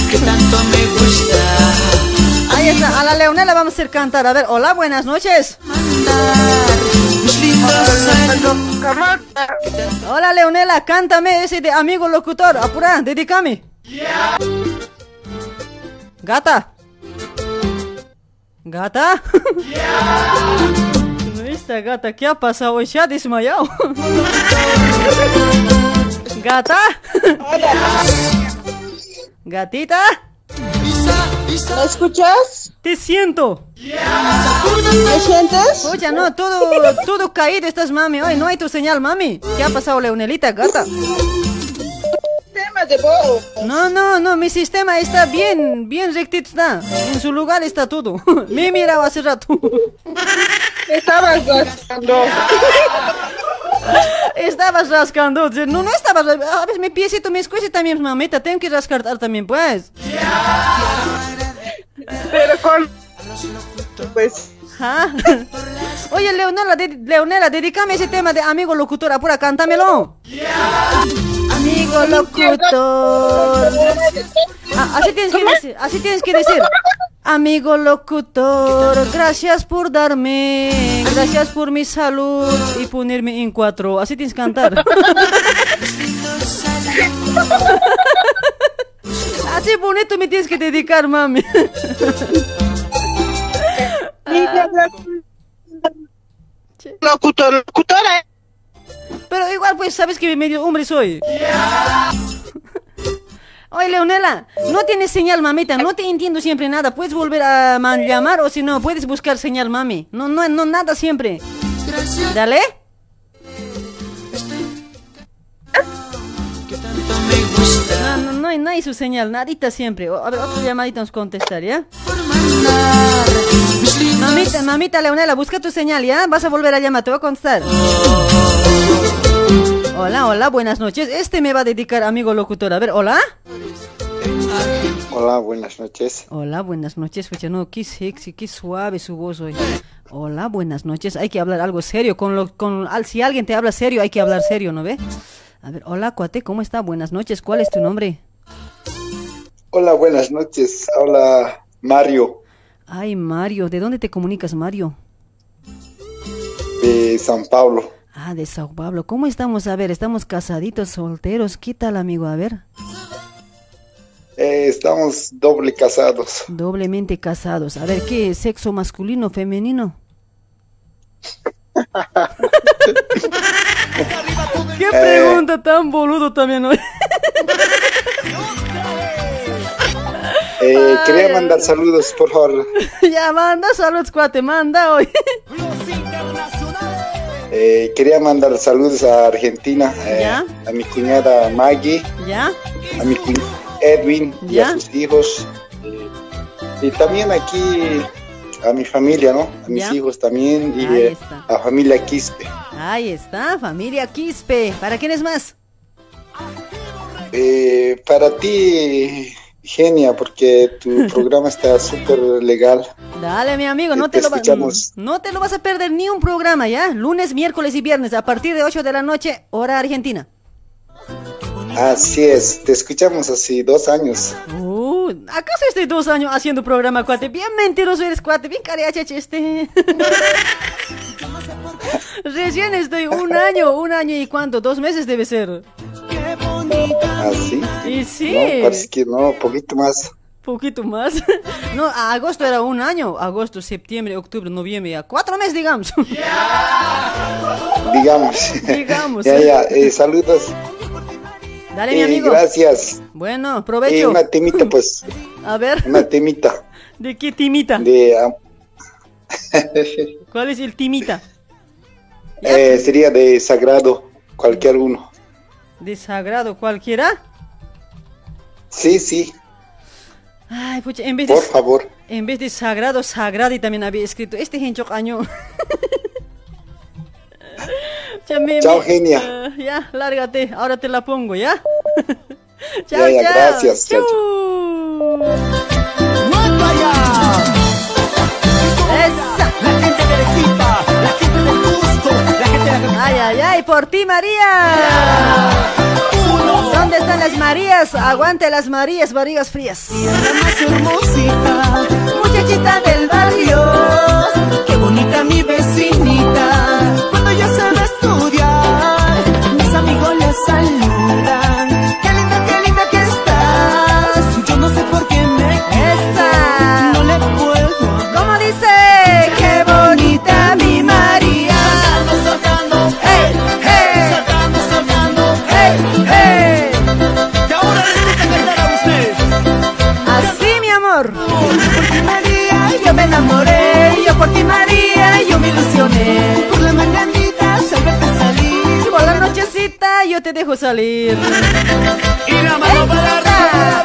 que tanto me gusta. Ahí está, a la Leonela vamos a hacer cantar. A ver, hola, buenas noches. Saludos. Hola, Leonela, cántame ese de amigo locutor. Apura, dedícame. Gata. ¿Gata? Esta gata, ¿qué ha pasado? Se ha desmayado. ¿Gata? ¿Gatita? ¿Me escuchas? Te siento. ¿Me sientes? Oye, no, todo, todo caído estás, mami. Hoy no hay tu señal, mami. ¿Qué ha pasado, Leonelita, gata? sistema de. No, no, no, mi sistema está bien, bien rectito está. En su lugar está todo. Me he mirado hace rato. Estabas rascando. Estabas rascando. No, no estabas. A ver, mi piecito me escuece también, mamita. Tengo que rascar también, pues. Pero con. Pues. ¿Ah? Oye, Leonela, de- Leonela, dedícame ese tema de amigo locutor. Apura, cántamelo. Amigo locutor. Ah, así tienes que decir, así tienes que decir. Amigo locutor, gracias por darme, gracias por mi salud y ponerme en cuatro. Así tienes que cantar. Así bonito me tienes que dedicar, mami. Locutor, locutora. Pero igual, pues, sabes que medio hombre soy. Oye, Leonela, no tienes señal, mamita. No te entiendo siempre nada. ¿Puedes volver a ma- llamar o si no, puedes buscar señal, mami? No, no, no, nada siempre. Dale. No, no, no, hay- no hay su señal, nadita siempre. O- A ver, otra llamadita nos contestar, ¿ya? Mamita, mamita Leonela, busca tu señal, ¿ya? Vas a volver a llamar, te voy a contestar. Hola, hola, buenas noches. Este me va a dedicar amigo locutor. A ver, hola. Hola, buenas noches. Hola, buenas noches. Pucha, no, qué sexy, qué suave su voz hoy. Hola, buenas noches. Hay que hablar algo serio. Con lo, con, al- si alguien te habla serio, hay que hablar serio, ¿no ve? A ver, hola, cuate, ¿cómo está? Buenas noches. ¿Cuál es tu nombre? Hola, buenas noches. Hola, Mario Ay, Mario. ¿De dónde te comunicas, Mario? de San Pablo. Ah, de Sao Pablo. ¿Cómo estamos? A ver, ¿estamos casaditos, solteros? ¿Qué tal, amigo? A ver. Eh, estamos doble casados. Doblemente casados. A ver, ¿qué? ¿Sexo masculino, femenino? ¿Qué pregunta tan boludo también hoy? Eh, quería mandar saludos, por favor. ya, manda saludos, cuate, manda hoy. Eh, quería mandar saludos a Argentina, eh, ¿Ya? a mi cuñada Maggie, ¿Ya? a mi cuñado Edwin y ¿Ya? a sus hijos. eh, y también aquí a mi familia, ¿no? A mis ¿Ya? hijos también y Ahí eh, está. a familia Quispe. Ahí está, familia Quispe. ¿Para quién es más? Eh, para ti, Genia, porque tu programa está súper legal. Dale, mi amigo, no Te te, lo va- escuchamos. no te lo vas a perder ni un programa, ¿ya? Lunes, miércoles y viernes a partir de 8 de la noche, hora argentina. Así es, te escuchamos hace dos años. Uh, ¿acaso estoy dos años haciendo programa, cuate? Bien mentiroso eres, cuate, bien cariachache este. Recién estoy un año, un año y cuánto, dos meses debe ser. Así. Y sí. No, parece que no, poquito más. Poquito más. No, a agosto era un año. Agosto, septiembre, octubre, noviembre, ya cuatro meses, digamos. Digamos. Digamos. ya, ya, eh, saludos. Dale, mi Eh, amigo. Gracias. Bueno, Eh, provecho. una temita, pues. A ver, Una temita. ¿de qué timita? De, ah, ¿Cuál es el timita? eh, sería de Sagrado, cualquier uno. ¿De sagrado cualquiera? Sí, sí, Ay, pucha, en vez de, por favor. en vez de sagrado, sagrado y también había escrito este hincho año. Chao, genia. ah, ya, lárgate, ahora te la pongo, ¿ya? chao, Ya, ya, chao. gracias, chao, Esa. La gente derechita, la gente del gusto, la gente Ay, ay, ay, por ti, María. ¿Dónde están las Marías? Aguante las Marías, barrigas frías. más hermosita, muchachita del barrio. Qué bonita mi vecinita. Cuando ya se amigos nochecita yo te dejo salir. Y la mano para arriba,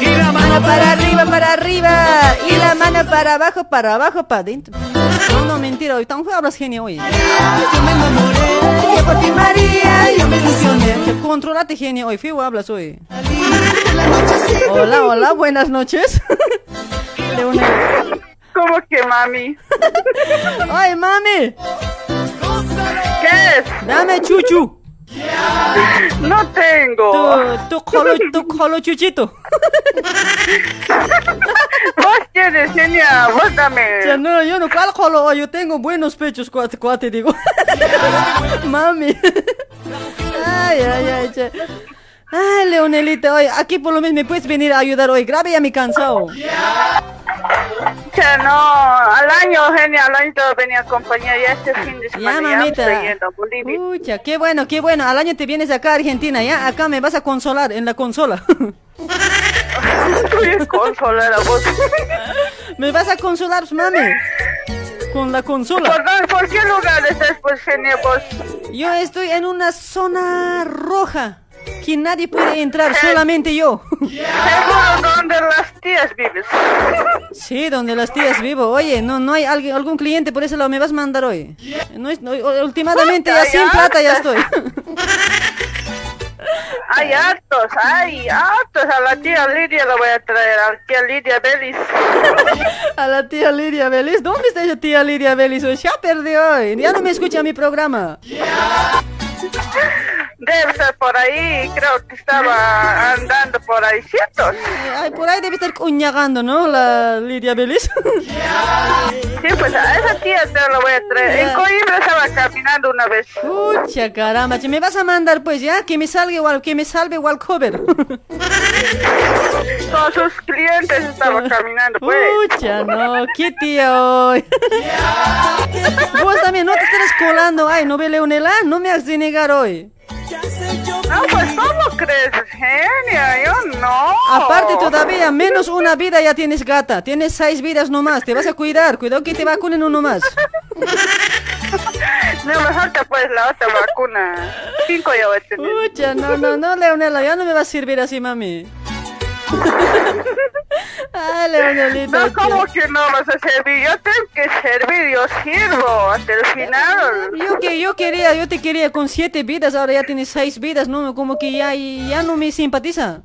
y la mano para arriba, para arriba, y la mano para abajo, para abajo, para adentro. No, no, mentira, hoy tan feo hablas genio hoy. Yo me enamoré, yo por ti María, yo me ilusioné. Controlate genio hoy, feo hablas hoy. Hola, hola, buenas noches. ¿Cómo que mami? ¡Ay, mami! ¿Qué es? Dame chuchu. No tengo. Tu, tu colo, tu colo chuchito. Vos tienes, genia, vos dame. Ya no, yo no, ¿cuál colo? Yo tengo buenos pechos, cuate, cuate digo. Mami. Ay, ay, ay, che. Ay, Leonelita, oye, aquí por lo menos me puedes venir a ayudar hoy. Grave ya me cansado. Ya no, al año, genia, al año te venía a acompañar ya este fin de Ya, semana. Ya, mamita. estoy yendo a Bolivia. Pucha, qué bueno, qué bueno. Al año te vienes acá a Argentina, ¿ya? Acá me vas a consolar en la consola. Tú eres consolera, vos. me vas a consolar, mami. Con la consola. ¿Por, por qué lugar estás, pues, genia, vos? Yo estoy en una zona roja. Que nadie puede entrar, solamente yo. Seguro donde las tías vives. Sí, donde las tías vivo. Oye, no, no hay alguien, algún cliente por ese lado. ¿Me vas a mandar hoy? No es, no, últimamente ya sin plata ya estoy. Hay hartos, hay hartos. A la tía Lidia la voy a traer, a la tía Lidia Belis. A la tía Lidia Vélez. ¿Dónde está esa tía Lidia hoy? Ya perdió hoy. Ya no me escucha mi programa. Debe estar por ahí, creo que estaba andando por ahí, ¿cierto? Ay, por ahí debe estar cuñagando, ¿no? La Lidia Vélez. Sí, pues a esa tía te la voy a traer. En Coimbra estaba caminando una vez. Pucha, caramba. Me vas a mandar, pues, ya. Que me salga igual, que me salve igual cover. Con sus clientes estaba caminando, pues. Pucha, no. ¿Qué tía hoy? Vos también no te estés colando. Ay, no ve Leonela. No me has de negar hoy. No, pues, ¿cómo crees, genia? Yo no. Aparte todavía, menos una vida ya tienes gata. Tienes seis vidas nomás. Te vas a cuidar. Cuidado que te vacunen uno más. No, mejor te pones la otra vacuna. Cinco ya voy a tener. No, no, no, Leonela. Ya no me va a servir así, mami. Ay, Leonelita. No, ¿cómo que no vas a servir? Yo tengo que servir, yo sirvo hasta el final. Yo que yo quería, yo te quería con siete vidas, ahora ya tienes seis vidas, no, como que ya, ya no me simpatiza.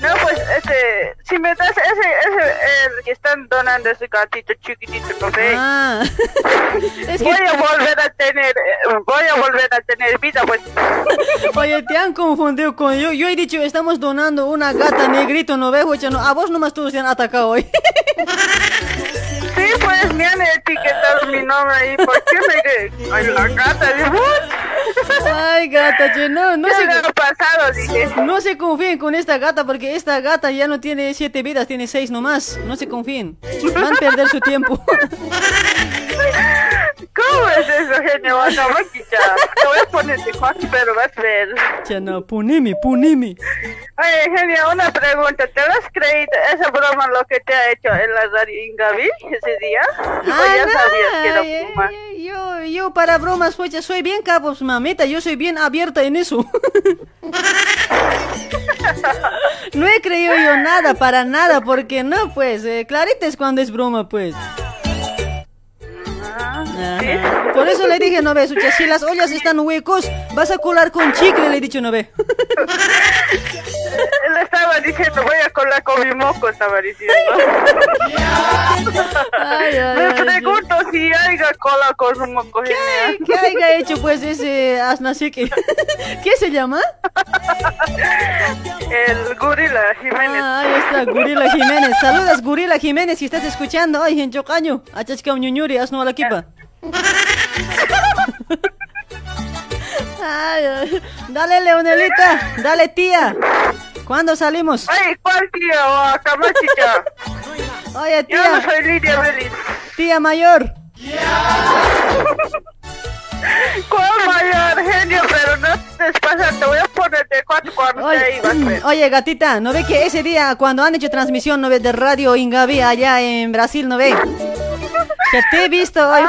No, pues, este, si me das ese, ese, el que están donando ese gatito chiquitito, no sé. Ah. Es que- Voy a volver a tener, eh, voy a volver a tener vida, pues. Oye, te han confundido con yo. Yo he dicho, estamos donando una gata negrito, no veo, no, a vos nomás todos te han atacado hoy. Sí, pues, me han etiquetado mi nombre ahí. ¿Por qué me Ay, la gata? de Ay, gata, che, no, no ¿Qué se, le ha pasado? Dije. no se confíen con esta gata porque esta gata ya no tiene siete vidas, tiene seis nomás. No se confíen. Van a perder su tiempo. ¿Cómo es eso, genio? No, maquilla. Te voy a poner de Juan, pero vas a ver. Ya no, punimi, punimi. Oye, genio, una pregunta. ¿Te has creído esa broma lo que te ha hecho en la radio Ingavi ese día? ¿O ya no, sabías que era broma? ay, Yo, yo para bromas, pues ya soy bien capos, mamita, yo soy bien abierta en eso. no he creído yo nada, para nada, porque no, pues, eh, clarita es cuando es broma, pues. Ajá. Por eso le dije, no ve, Sucha, si las ollas están huecos, vas a colar con chicle, le he dicho, no ve. Él estaba diciendo, voy a colar con mi moco, estaba diciendo. Ay, ay, Me ay, pregunto si haya cola con su moco, genial. ¿Qué haya hecho, pues, ese asnacique? ¿Qué se llama? El gorila Jiménez. Ah, ahí está, Gurila Jiménez. Saludas, Gurila Jiménez, si estás escuchando. Ay, en Chocaño. Achachka ñuñuri, asno a la Ay. Dale, Leonelita. Dale, tía. ¿Cuándo salimos? Ay, ¿cuál tía o a Camachicha? Oye, Yo no tía. soy Lidia Belis. Tía mayor. ¿Cuál mayor genio? Pero no te te voy a poner de cuatro a ver. Oye, gatita, ¿no ve que ese día cuando han hecho transmisión, no ve de Radio Ingavi allá en Brasil, no ve? Que te he visto, ay,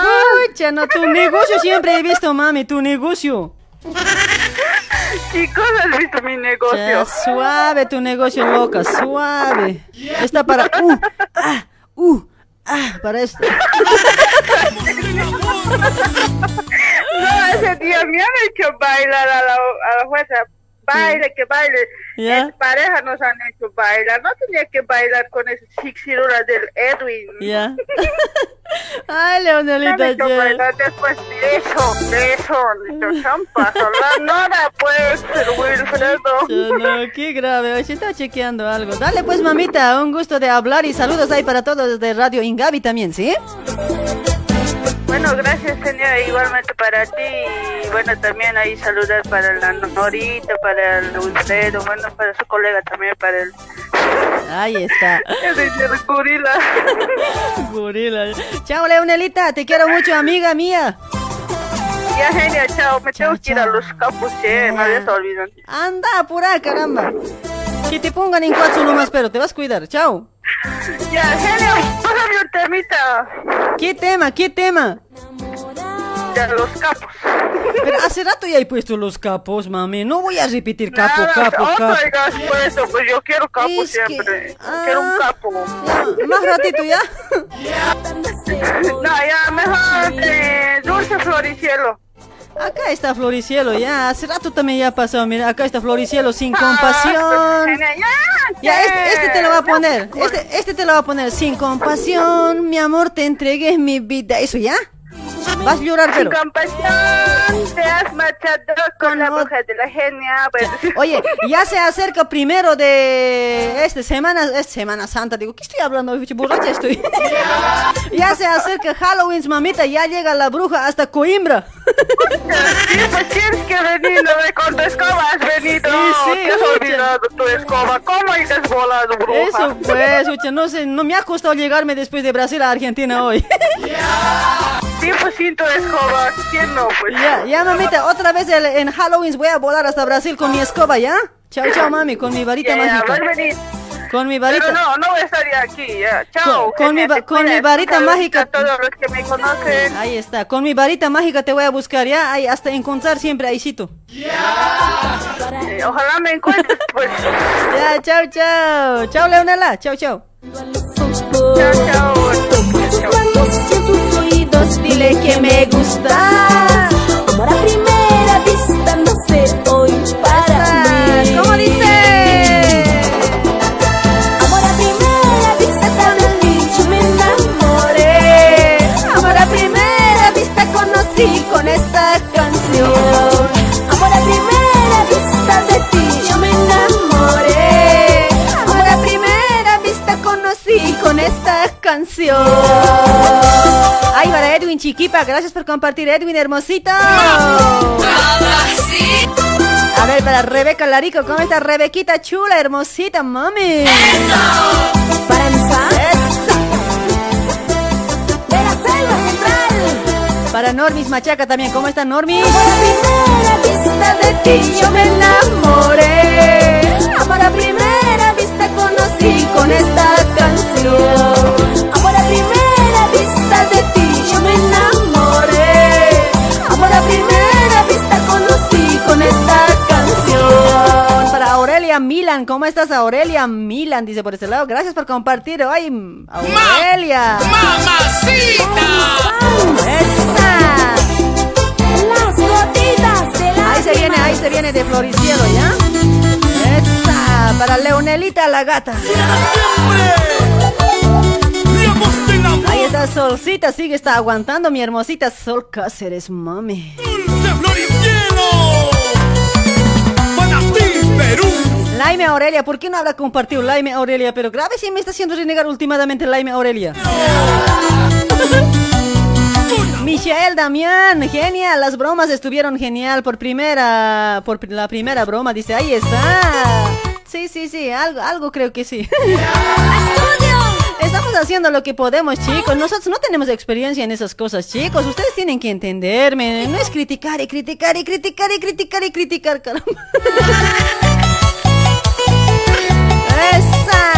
pucha, no, tu negocio siempre he visto, mami, tu negocio. Chicos, ¿has visto mi negocio? Ya, suave tu negocio, loca, suave. Está para uh, ah, uh, ah, para esto. No, ese día me han hecho bailar a la, a la fuerza. Baile, que baile. ¿Ya? En pareja nos han hecho bailar. No tenía que bailar con esa chixiruras del Edwin. Ya. Ay, Me han Leonelita, ya. bailar después de eso, de eso, de champa. La Nora, pues, Wilfredo. No, qué grave, hoy se está chequeando algo. Dale pues, mamita, un gusto de hablar y saludos ahí para todos de Radio Ingavi también, ¿sí? Bueno, gracias, señora. Igualmente para ti. Y bueno, también ahí saludar para la Norita, para el Wilfredo, bueno, para su colega también, para el. Ahí está. el del gorila. Gorila. Chao, Leonelita, te quiero mucho, amiga mía. Ya, genia, chao. Me tengo que ir a los campos, che. Me habías olvidado. Anda, apura, caramba. Que te pongan en cuatro nomás, pero te vas a cuidar. Chao. Ya, genio, pásame un temita. ¿Qué tema? ¿Qué tema? De los capos. Pero hace rato ya he puesto los capos, mami. No voy a repetir capo, Nada, capo, otro capo. hayas puesto, pues yo quiero capo Es que- siempre. ah. Quiero un capo. Más ratito ya. No, ya, mejor de Dulce Floricielo. Acá está Floricielo, ya. Hace rato también ya ha pasado. Mira, acá está Floricielo sin Ah, compasión. genia, ya, este, este te lo va a poner. Este, este te lo va a poner. Sin compasión, mi amor, te entregué mi vida. ¿Eso ya? Vas a llorar, pero. compasión, te has marchado con la mujer de la genia. Pues. Oye, ya se acerca primero de este semana, es Semana Santa. Digo, ¿qué estoy hablando? Borracha estoy. ya se acerca Halloween, mamita. Ya llega la bruja hasta Coimbra. Sí, pues tienes que venir, no con tu escoba has venido. Sí, sí, te has olvidado tu escoba. ¿Cómo has volado, bruja? Eso pues, escucha, no sé, no me ha costado llegarme después de Brasil a Argentina hoy. Sí, pues sin tu escoba. ¿Quién no, pues? ya, ya mamita, otra vez el- en Halloween voy a volar hasta Brasil con mi escoba, ¿ya? Chao, chao, mami, con mi varita ya, mágica. a venir. Con mi varita. Pero no, no voy a estar ya aquí, ya. Chao. Con- con mi va- con mi varita mágica. A todos los que me conocen. Ahí está, con mi varita mágica te voy a buscar, ¿ya? Ahí, hasta encontrar siempre ahícito. Eh, ojalá me encuentres, pues. Ya, chao, chao. Chao, Leonela. Chao, chao. Chao, chao. tus oídos, dile que me gusta. Esta canción. Ay, para Edwin Chiquipa, gracias por compartir, Edwin hermosito. A ver, para Rebeca Larico, ¿cómo está Rebequita chula, hermosita, mami? Para empezar, de. Para Normis Machaca también, ¿cómo está Normis? A primera vista de ti yo me enamoré. Amor a primera conocí con esta canción. Amor a primera vista de ti yo me enamoré. Amor a primera vista conocí con esta canción. Para Aurelia Milan, ¿cómo estás Aurelia Milan? Dice por este lado, gracias por compartir. Ay, Aurelia. ¡Mamacita! ¡Esa! Las gotitas de la Ahí se viene, ahí se viene de Floricielo, ¿ya? Esa, para Leonelita la gata. Ahí está Solcita, sigue, está aguantando mi hermosita Sol Cáceres, mami. Laime Aurelia, ¿por qué no habrá compartido Laime Aurelia? Pero grave si me está haciendo renegar últimamente Laime Aurelia. Michelle Damián, genial, las bromas estuvieron genial por primera, por la primera broma, dice, ahí está. Sí, sí, sí, algo, algo creo que sí. Estamos haciendo lo que podemos, chicos. Nosotros no tenemos experiencia en esas cosas, chicos. Ustedes tienen que entenderme. No es criticar y criticar y criticar y criticar y criticar, caramba. ¡Esa!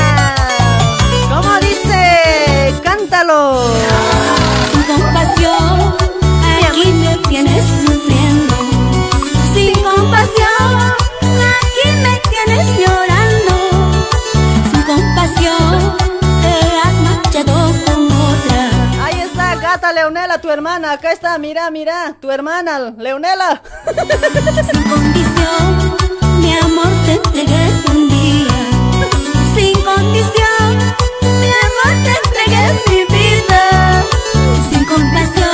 ¿Cómo dice? ¡Cántalo! Ahí está, Gata Leonela, tu hermana, acá está, mira, mira, tu hermana, Leonela. Sin condición, mi amor te entregué un día. Sin condición, mi amor te entregué mi vida. Sin compasión.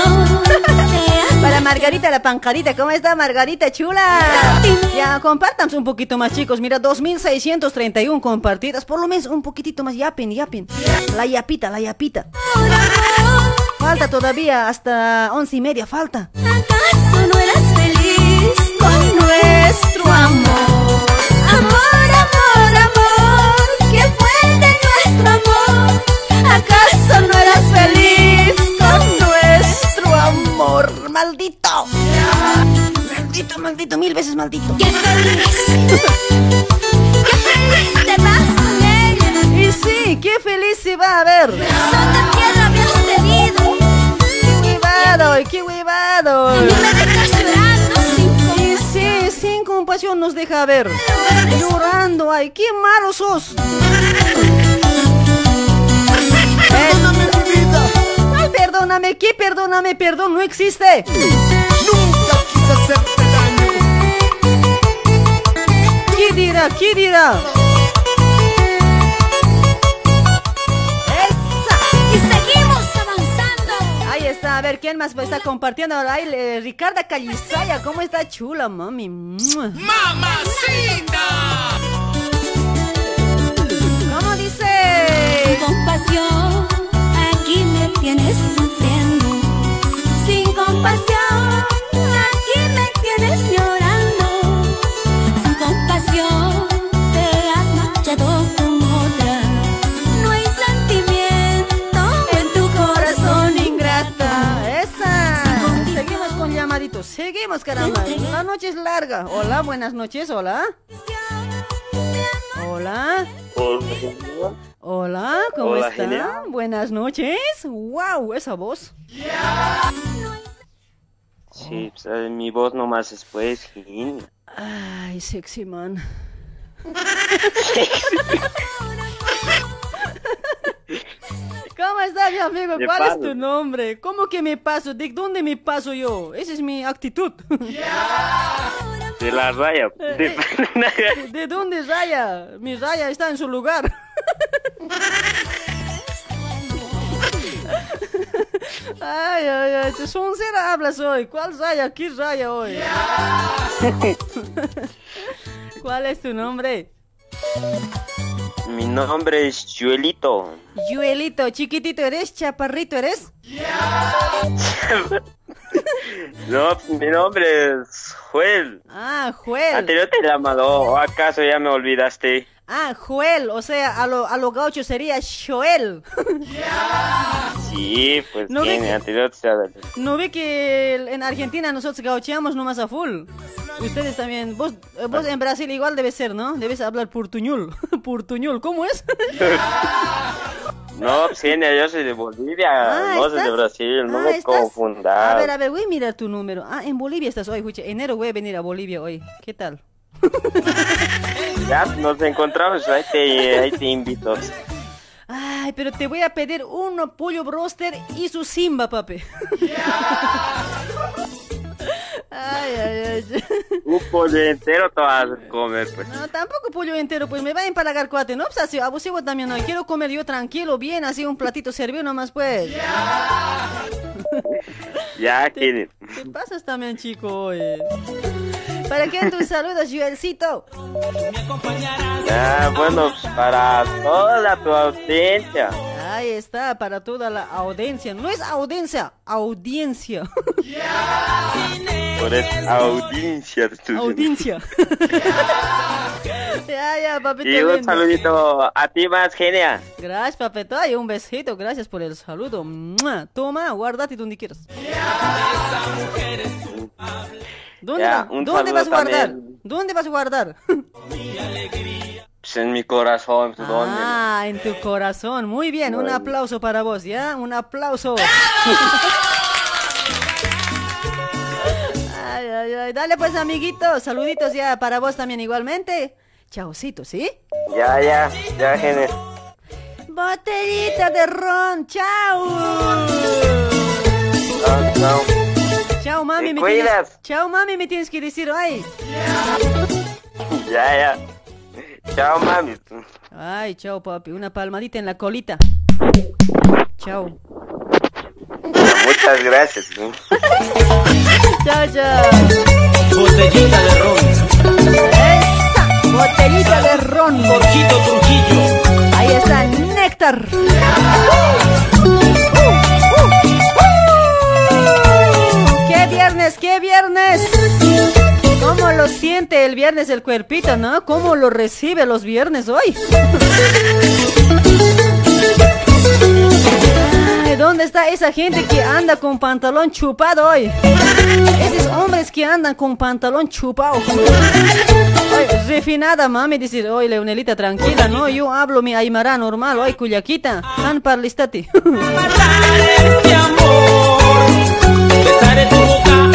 Margarita la pancarita, ¿cómo está Margarita chula? Ya, compartan un poquito más chicos, mira, 2631 compartidas, por lo menos un poquitito más, yapen, yapen. La yapita, la yapita. Falta todavía, hasta once y media falta. ¿Acaso no eras feliz con nuestro amor? Amor, amor, amor, ¿qué fue de nuestro amor? ¿Acaso no eras feliz ¡Maldito! Maldito, maldito, mil veces maldito. ¡Qué feliz! ¡Qué feliz te vas con ella! Y sí, qué feliz se va a ver. Habías tenido. ¡Qué huevado! ¡Qué huevado! Y me dejas llorando sin Y sí, sin compasión nos deja ver. Llorando, ay, qué malo sos. Perdóname ¿qué perdóname? Perdón, no existe. Nunca quise hacerte daño. ¿Qué dirá? ¿Qué dirá? Y seguimos avanzando. Ahí está, a ver, ¿quién más está compartiendo? Ahí, eh, Ricarda Callisaya, ¿cómo está chula, mami? ¡Mamacita! ¿Cómo dice? Compasión, tienes sufriendo. Sin compasión, aquí me tienes llorando. Sin compasión, te has marchado con otra. No hay sentimiento en tu corazón Ingrata, esa. Seguimos con llamaditos, seguimos, caramba. La noche es larga. Hola, buenas noches, hola. Hola. Hola, ¿cómo Hola, están? Genia. Buenas noches. Wow, esa voz. Sí, pues, eh, mi voz nomás es pues, genial. Ay, sexy man. ¿Cómo está mi amigo? Me ¿Cuál es tu nombre? ¿Cómo que me paso? ¿De dónde me paso yo? Esa es mi actitud. De la raya. De... ¿De dónde raya? Mi raya está en su lugar. Ay, ay, ay, te soncera hablas hoy. ¿Cuál raya? ¿Qué raya hoy? ¿Cuál es tu nombre? mi nombre es Yuelito. Yuelito, chiquitito eres, chaparrito eres. No, mi nombre es Joel. Ah, Joel. Anterior te llamado, ¿o acaso ya me olvidaste? Ah, Joel, o sea, a lo, a lo gaucho sería Joel. Sí, pues No, bien, ve- anterior te ¿No ve que en Argentina nosotros gaucheamos nomás a full? Ustedes también, vos, vos en Brasil igual debe ser, ¿no? Debes hablar portuñol. portuñol, ¿cómo es? No, genia, yo soy de Bolivia, Ah, no soy de. Brasil, no Ah, me ¿estás? confundas. A ver, a ver, voy a mirar tu número. Ah, en Bolivia estás hoy, escuche. Enero voy a venir a Bolivia hoy. ¿Qué tal? Ya nos encontramos, ahí te, ahí te invito. Ay, pero te voy a pedir uno pollo broster y su simba, papi. Ay, ay, ay. Un pollo entero te vas a comer, pues. No, tampoco pollo entero, pues me va a empalagar cuate, ¿no? Pues así, abusivo también, no. Quiero comer yo tranquilo, bien, así un platito servido nomás, pues. Ya, Kenny. ¿Qué pasas también, chico? oye? ¿Para quién tus saludos, Joelcito? Ya, bueno, para toda tu audiencia. Ahí está, para toda la audiencia. No es audiencia, audiencia. Por esa audiencia. tu- audiencia. ya, ya, papito Y un saludito a ti más, genia. Gracias, papito. Ay, un besito. Gracias por el saludo. Toma, guárdate donde quieras. ¿Dónde, Ya, va- un ¿dónde saludo vas a guardar? también. ¿Dónde vas a guardar? Pues en mi corazón, ¿dónde? Ah, en tu corazón. Muy bien, un aplauso para vos, ¿ya? Un aplauso. Ay, ay, ay. Dale pues, amiguitos. Saluditos ya para vos también igualmente. Chaucito, ¿sí? Ya, ya, ya, genia. Botellita de ron, chao. Chao, chao. Chao, mami. Me tienes... Chao, mami, me tienes que decir, ay. Ya, ya. Chao, mami. Ay, chao, papi. Una palmadita en la colita. Chao. Muchas gracias. ¿no? Chao, chao. Botellita de ron. Esa botellita de ron. Porquito Trujillo. Ahí está, néctar. Qué viernes! ¿Cómo lo siente el viernes el cuerpito, no? ¿Cómo lo recibe los viernes hoy? ¿Dónde está esa gente que anda con pantalón chupado hoy? Esos hombres que andan con pantalón chupado. Ay, refinada, mami, dice, oye, Leonelita, tranquila, no, yo hablo mi aymara normal, oye, cuyaquita, han parlistati. Besaré tu boca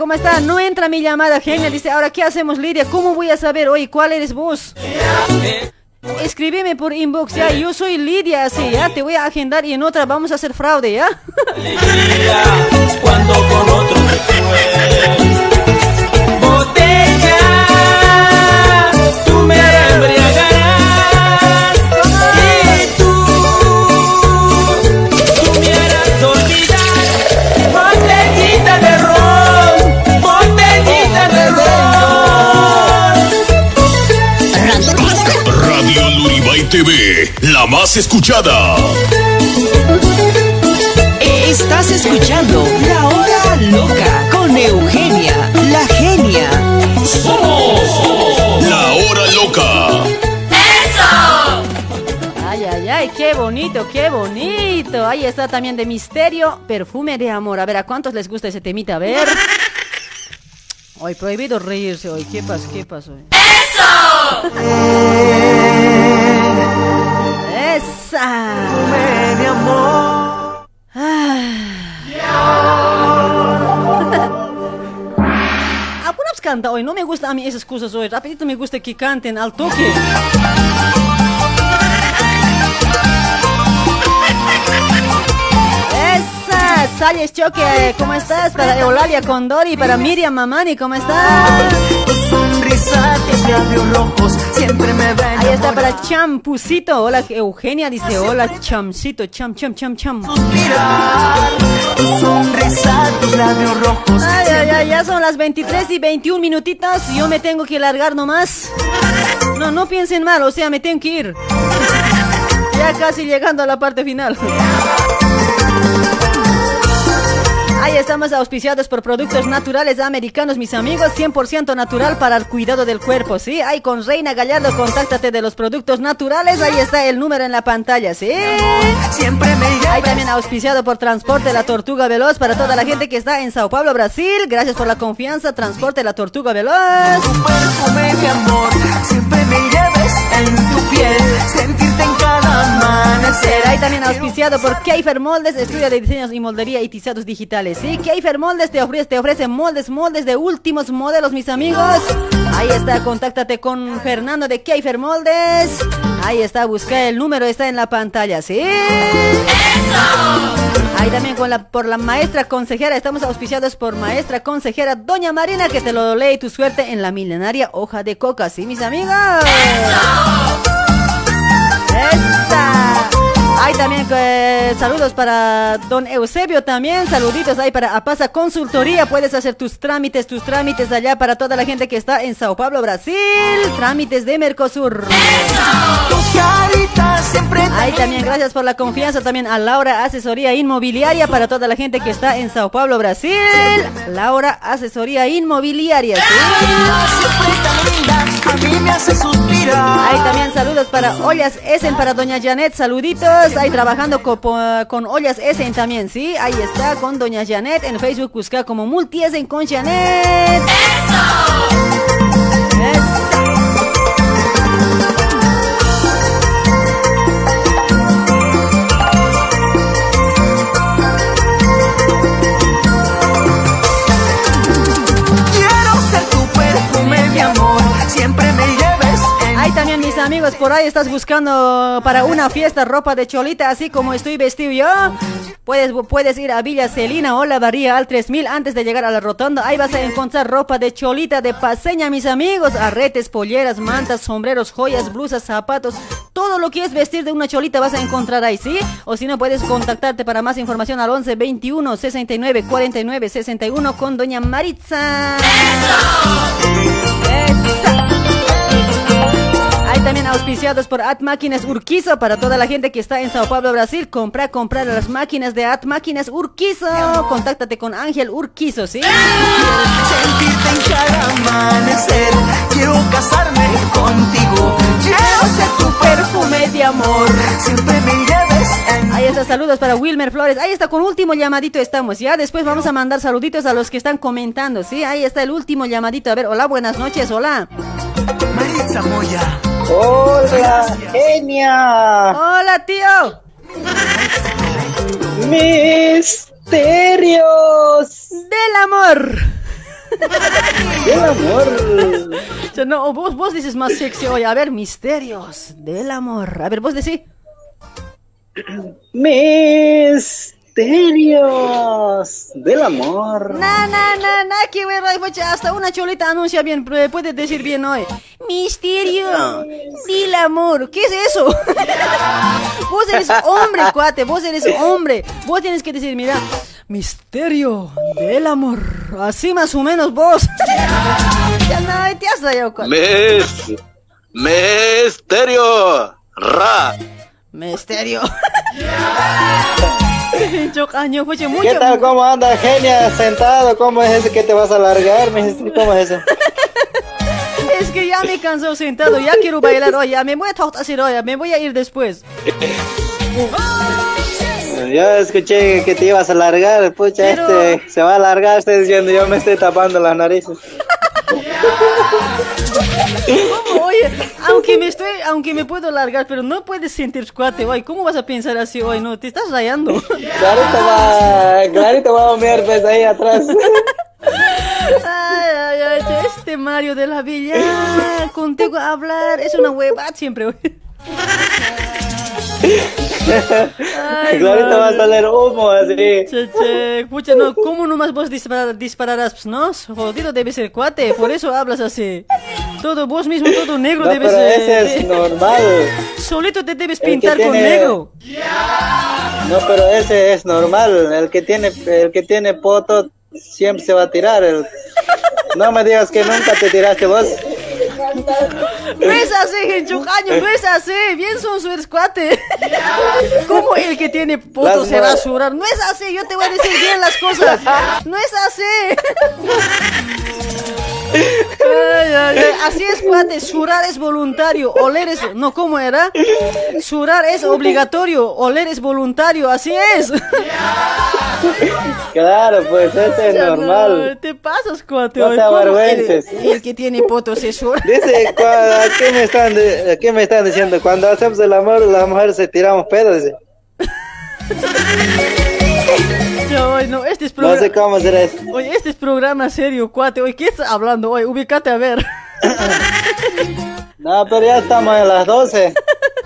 ¿cómo está? No entra mi llamada, genia. Dice, ahora, ¿qué hacemos, Lidia? ¿Cómo voy a saber, oye, cuál eres vos? Escríbeme por inbox, ya. Yo soy Lidia, así, ya. Te voy a agendar y en otra vamos a hacer fraude, ya. Cuando con otro TV, la más escuchada. Estás escuchando La Hora Loca con Eugenia, la genia. Somos La Hora Loca. Ay, ay, ay, qué bonito, qué bonito. Ahí está también de misterio, perfume de amor. A ver, ¿a cuántos les gusta ese temita? A ver. Hoy prohibido reírse hoy. ¿Qué pasó? ¿Qué pasó? ¡Esa! mi amor. Ah, canta hoy. No me gusta a mí esas cosas hoy. Rapidito me gusta que canten al toque. Esa, Salles Choque, ¿cómo estás? Para Eulalia Condori, para Miriam Mamani, ¿cómo estás? Labios rojos siempre me ven. Ahí está para Champucito. Hola, Eugenia dice, hola, Chamcito, cham, cham, cham, cham. Tu sonrisa, tus labios rojos. Ay, ay, ay, ya son las 23 y 21 minutitos. Yo me tengo que largar nomás. No, no piensen mal, o sea, me tengo que ir. Ya casi llegando a la parte final. Ahí estamos auspiciados por productos naturales americanos, mis amigos, 100% natural para el cuidado del cuerpo, ¿sí? Ahí con Reina Gallardo, contáctate de los productos naturales, ahí está el número en la pantalla, ¿sí? Siempre me Ahí también auspiciado por Transporte La Tortuga Veloz para toda la gente que está en Sao Paulo, Brasil. Gracias por la confianza, Transporte La Tortuga Veloz. perfume, mi amor, siempre me lleves en tu piel, sentirte en cada amanecer. Ahí también auspiciado por Keifer Moldes, estudio de diseños y moldería y tizados digitales. Sí, Keifer Moldes te ofrece, te ofrece moldes, moldes de últimos modelos, mis amigos. Ahí está, contáctate con Fernando de Keifer Moldes. Ahí está, busca el número, está en la pantalla, ¿sí? Ahí también con la, por la maestra consejera, estamos auspiciados por maestra consejera Doña Marina, que te lo lee tu suerte en la milenaria hoja de coca, ¿sí, mis amigos? ¡Esa! Hay también eh, saludos para don Eusebio también, saluditos ahí para Apasa Consultoría, puedes hacer tus trámites, tus trámites allá para toda la gente que está en Sao Paulo, Brasil, trámites de Mercosur. Ahí también gracias por la confianza también a Laura Asesoría Inmobiliaria para toda la gente que está en Sao Paulo, Brasil. Laura Asesoría Inmobiliaria. ¿sí? A mí me hace suspirar. También saludos para Ollas Essen, para doña Janet, saluditos. Ahí trabajando co- po- con, Ollas Essen también, ¿sí? Ahí está con doña Janet en Facebook, busca como Multi Essen con Janet. Saludos por ahí. Estás buscando para una fiesta ropa de cholita, así como estoy vestido yo. Puedes, puedes ir a Villa Celina o la Barría al 3000 antes de llegar a la rotonda. Ahí vas a encontrar ropa de cholita, de paseña, mis amigos. Arretes, polleras, mantas, sombreros, joyas, blusas, zapatos. Todo lo que es vestir de una cholita vas a encontrar ahí, ¿sí? O si no, puedes contactarte para más información al 11 21 69 49 61 con Doña Maritza. También auspiciados por At Máquinas Urquizo para toda la gente que está en Sao Paulo, Brasil. Compra, comprar las máquinas de At Máquinas Urquizo. Contáctate con Ángel Urquizo, ¿sí? Sentirte en cada amanecer. Quiero casarme contigo. Quiero ser tu perfume de amor. Siempre me lleves en Ahí está, saludos para Wilmer Flores. Ahí está, con último llamadito estamos, ¿ya? Después vamos a mandar saluditos a los que están comentando, ¿sí? Ahí está el último llamadito. A ver, hola, buenas noches, hola. Hola, genia. Hola, tío. Misterios del amor. Del amor. Ya no, vos, vos dices más sexy hoy. A ver, misterios del amor. A ver, vos decís. Misterios del amor. Na, na, na, na, que pucha, hasta una cholita anuncia bien, eh, puedes decir bien hoy. Misterio del amor, ¿qué es eso? vos eres hombre, cuate, vos eres hombre. Vos tienes que decir, mira, misterio del amor. Así más o menos vos. ya no, te has rayado, cuate. Mis, misterio, ra. Misterio. Chocaño, fue mucho. ¿Qué tal? ¿Cómo anda, genia? Sentado, ¿cómo es ese que te vas a largar? mijito? ¿Cómo es eso? Es que ya me cansó sentado, ya quiero bailar hoy, ya me voy a hacer me voy a ir después. Yo escuché que te ibas a largar, pucha, Pero- este se va a largar, estoy diciendo, yo me estoy tapando las narices. ¿Cómo? Oye, aunque me estoy, aunque me puedo largar, pero no puedes sentir cuate hoy. ¿Cómo vas a pensar así hoy? No, te estás rayando. Clarito va, clarito va a pues ahí atrás. Ay, ay, ay, este Mario de la Villa, contigo a hablar, es una huevada siempre. hoy. Ay, clarito va a salir humo así. Che, che, pucha, no, ¿cómo nomás vos disparar- dispararás? Pues, no, jodido debe ser cuate, por eso hablas así. Todo vos mismo, todo negro No, debes pero ese es normal. Solito te debes pintar con negro. No, pero ese es normal. El que tiene, el que tiene poto siempre se va a tirar. El- No me digas que nunca te tiraste vos. No es así, Genchujaño, no es así. Bien son su cuate. ¿Cómo el que tiene poto se va a surar? No es así, yo te voy a decir bien las cosas. No es así. Ay, ay, ay, Así es, cuate. Surar es voluntario. Oler es. No, ¿cómo era? Surar es obligatorio. Oler es voluntario. Así es. Claro, pues ese es Ya no, normal. te pasas, cuate. No te ¿Cómo avergüences. El, el que tiene poto se sura. Dice, cua- ¿qué me están, de- qué me están diciendo? Cuando hacemos el amor, las mujeres se tiramos pedos. Dice. Ay, no, este es No programa. sé cómo eso. Oye, este es programa serio, cuate. Oye, ¿qué estás hablando hoy? Ubícate a ver. No, pero ya estamos a las 12.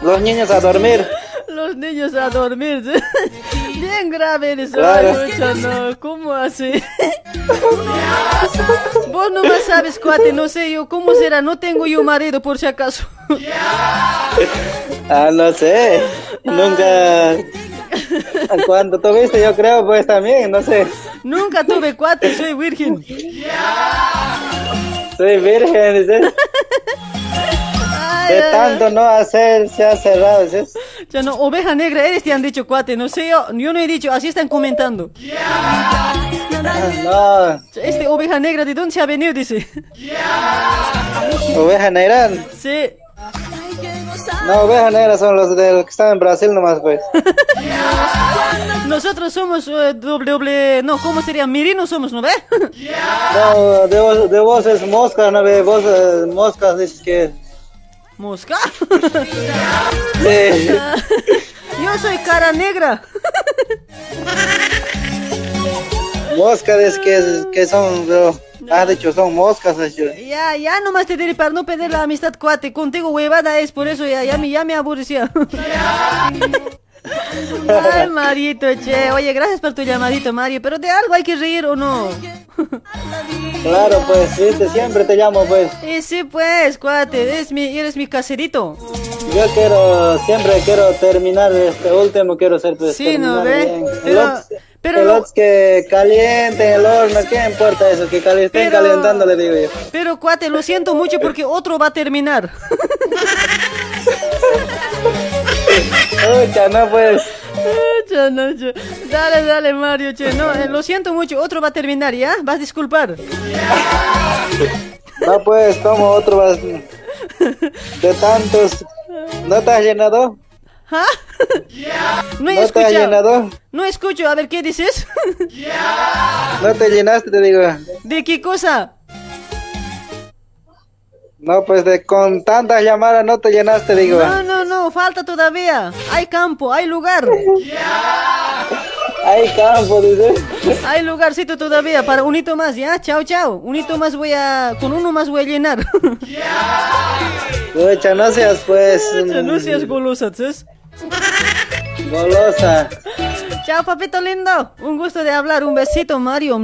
Los niños a dormir. Los niños a dormir. Bien grave eres. Claro. Ay, mucha, no. ¿Cómo así? Vos no más sabes, cuate. No sé yo. ¿Cómo será? No tengo yo marido, por si acaso. Ah, no sé. Nunca. Cuando tuviste, yo creo, pues también, no sé. Nunca tuve cuate. Soy virgen. Soy virgen. Ay, De tanto no hacer, se ha cerrado, dices. Ya no, oveja negra eres, te han dicho cuate. No sé yo. Yo no he dicho. Así están comentando. No, Este oveja negra, ¿de dónde se ha venido? Dice. oveja negra. Sí. No, oveja negra son los del que están en Brasil nomás, pues. Nosotros somos eh, doble, doble, no, ¿cómo sería? Mirinos somos, ¿no ve? No, de vos, de vos es mosca, no ve, vos eh, moscas dices que. ¿Mosca? Sí. Yo soy cara negra. Mosca dices que, que son, bro. Has dicho son moscas, dicho. Ya, ya nomás te diré para no perder la amistad, cuate. Contigo huevada es, por eso ya, ya, me, ya me aburría. Ay, Marito, che. Oye, gracias por tu llamadito, Mario. Pero de algo hay que reír o no. Claro, pues, viste, siempre te llamo, pues. Y sí, pues, cuate, eres mi, eres mi caserito. Yo quiero, siempre quiero terminar este último, quiero ser pues. Sí, ¿no ve? Pero- pero que calienten el horno, ¿qué importa eso? Que cali- estén Pero- calentando, le digo yo. Pero, cuate, lo siento mucho porque otro va a terminar. Pucha, no pues. Che, no, che. Dale, dale, Mario, che. No, eh, lo siento mucho, otro va a terminar, ¿ya? Vas a disculpar. No pues, como otro vas de tantos. ¿No te has llenado? ¿Ah? No he ¿No te escuchado. llenado? No escucho, a ver, ¿qué dices? ¿No te llenaste, te digo? ¿De qué cosa? No, pues de con tantas llamadas no te llenaste, digo. No, no, no, falta todavía. Hay campo, hay lugar. Hay campo, dice. Hay lugarcito todavía para un hito más, ¿ya? Chao, chao. Un hito más voy a... Con uno más voy a llenar. Pucha, no seas pues. no seas golosa, ¿sabes? Golosa. Chao, papito lindo. Un gusto de hablar. Un besito, Mario.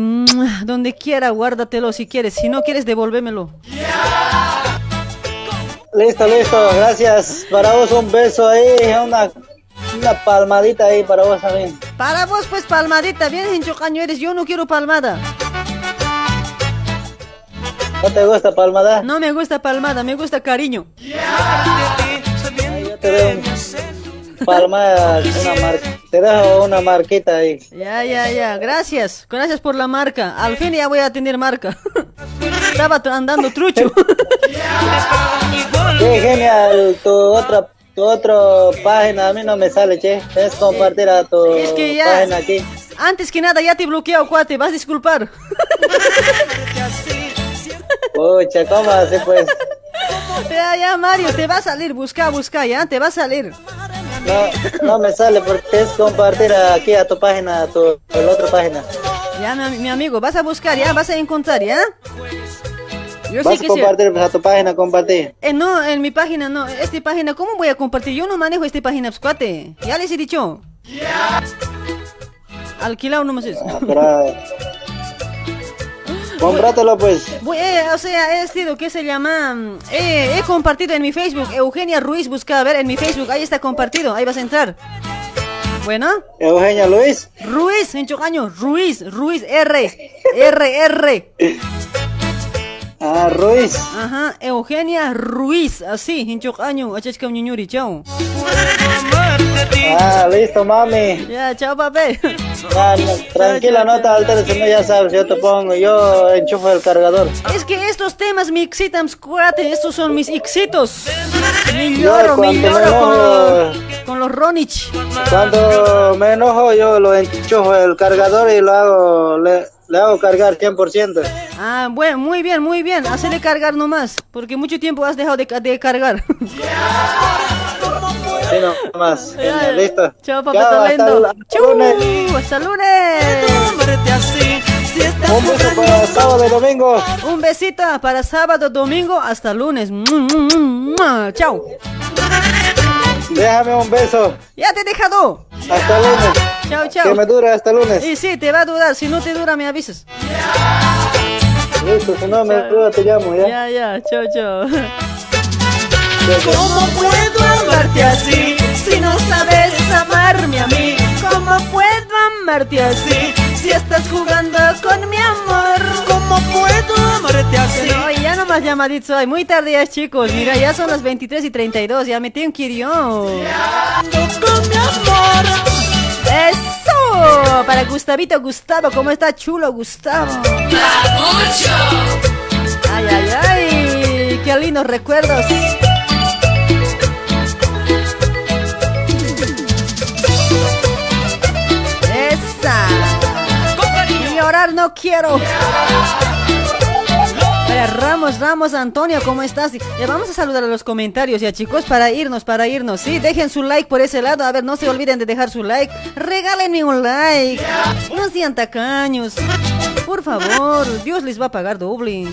Donde quiera, guárdatelo si quieres. Si no quieres, devolvémelo. Listo, listo, gracias. Para vos un beso ahí, una, una palmadita ahí para vos también. Para vos, pues, palmadita. Bien hinchocaño eres. Yo no quiero palmada. ¿No te gusta palmada? No me gusta palmada, me gusta cariño. Yo te doy un palmada, una mar... te dejo una marquita ahí. Ya, ya, ya. Gracias. Gracias por la marca. Al fin ya voy a tener marca. Estaba andando trucho. Qué genial, tu otra, tu otra página a mí no me sale, che. Es compartir a tu Es que ya. página aquí. Antes que nada, ya te he bloqueado, cuate. Vas a disculpar. Pucha, ¿cómo así pues? Ya, ya, Mario, te va a salir. Busca, busca, ya. Te va a salir. No, no me sale porque es compartir aquí a tu página, a tu a la otra página. Ya, mi, mi amigo, vas a buscar, ya. Vas a encontrar, ya. Yo Vas a que compartir pues, a tu página, compartir. Eh, no, en mi página no. Esta página, ¿cómo voy a compartir? Yo no manejo esta página, pues, cuate. Ya les he dicho. Alquilado nomás es. Pero... Cómpratelo pues. Voy, eh, o sea, he sido, ¿qué se llama? Mm, eh, he compartido en mi Facebook. Eugenia Ruiz, busca a ver en mi Facebook. Ahí está compartido. Ahí vas a entrar. Bueno. Eugenia Luis. Ruiz, en Chocaño. Ruiz, Ruiz, R. R, R. Ah, Ruiz. Ajá, Eugenia Ruiz. Así, en Chocaño. Achachcam Ah, listo, mami. Ya, chao, papi. Ya, no, tranquila, no te alteres, si no ya sabes, yo te pongo, yo enchufo el cargador. Es que estos temas me excitan, cuate. Estos son mis éxitos. Me lloro, me lloro con enojo, los, con los Ronich. cuando me enojo, yo lo enchufo el cargador y lo hago, le, le hago cargar 100%. Ah, bueno, muy bien, muy bien. Hacele cargar nomás, porque mucho tiempo has dejado de, de cargar. Sí, no más. Ya, Listo. Chao, hasta lindo. el- hasta Chau, lunes. hasta lunes. Un beso para sábado y domingo. Un besito para sábado, domingo, hasta lunes. Chao. Déjame un beso. Ya te he dejado. Hasta lunes. Chao, chao. Que me dure hasta lunes. Y sí, te va a durar. Si no te dura, me avisas. Listo, si no me dura, te llamo, ¿ya? Ya, ya. Chao, chao. ¿Cómo puedo amarte así si no sabes amarme a mí? ¿Cómo puedo amarte así si estás jugando con mi amor? ¿Cómo puedo amarte así? No, ya nomás llamaditos hay. Muy tarde ya, chicos. Mira, ya son las 23 y 32. Ya me tengo que ir yo. Con mi amor. ¡Eso! Para Gustavito Gustavo. ¿Cómo está chulo, Gustavo? ¡Ay, ay, ay! ¡Qué lindos recuerdos! No quiero. Para Ramos, Ramos, Antonio, ¿cómo estás? Ya vamos a saludar a los comentarios ya, chicos, para irnos, para irnos. Sí, dejen su like por ese lado. A ver, no se olviden de dejar su like. Regálenme un like. No sean tacaños. Por favor, Dios les va a pagar doble.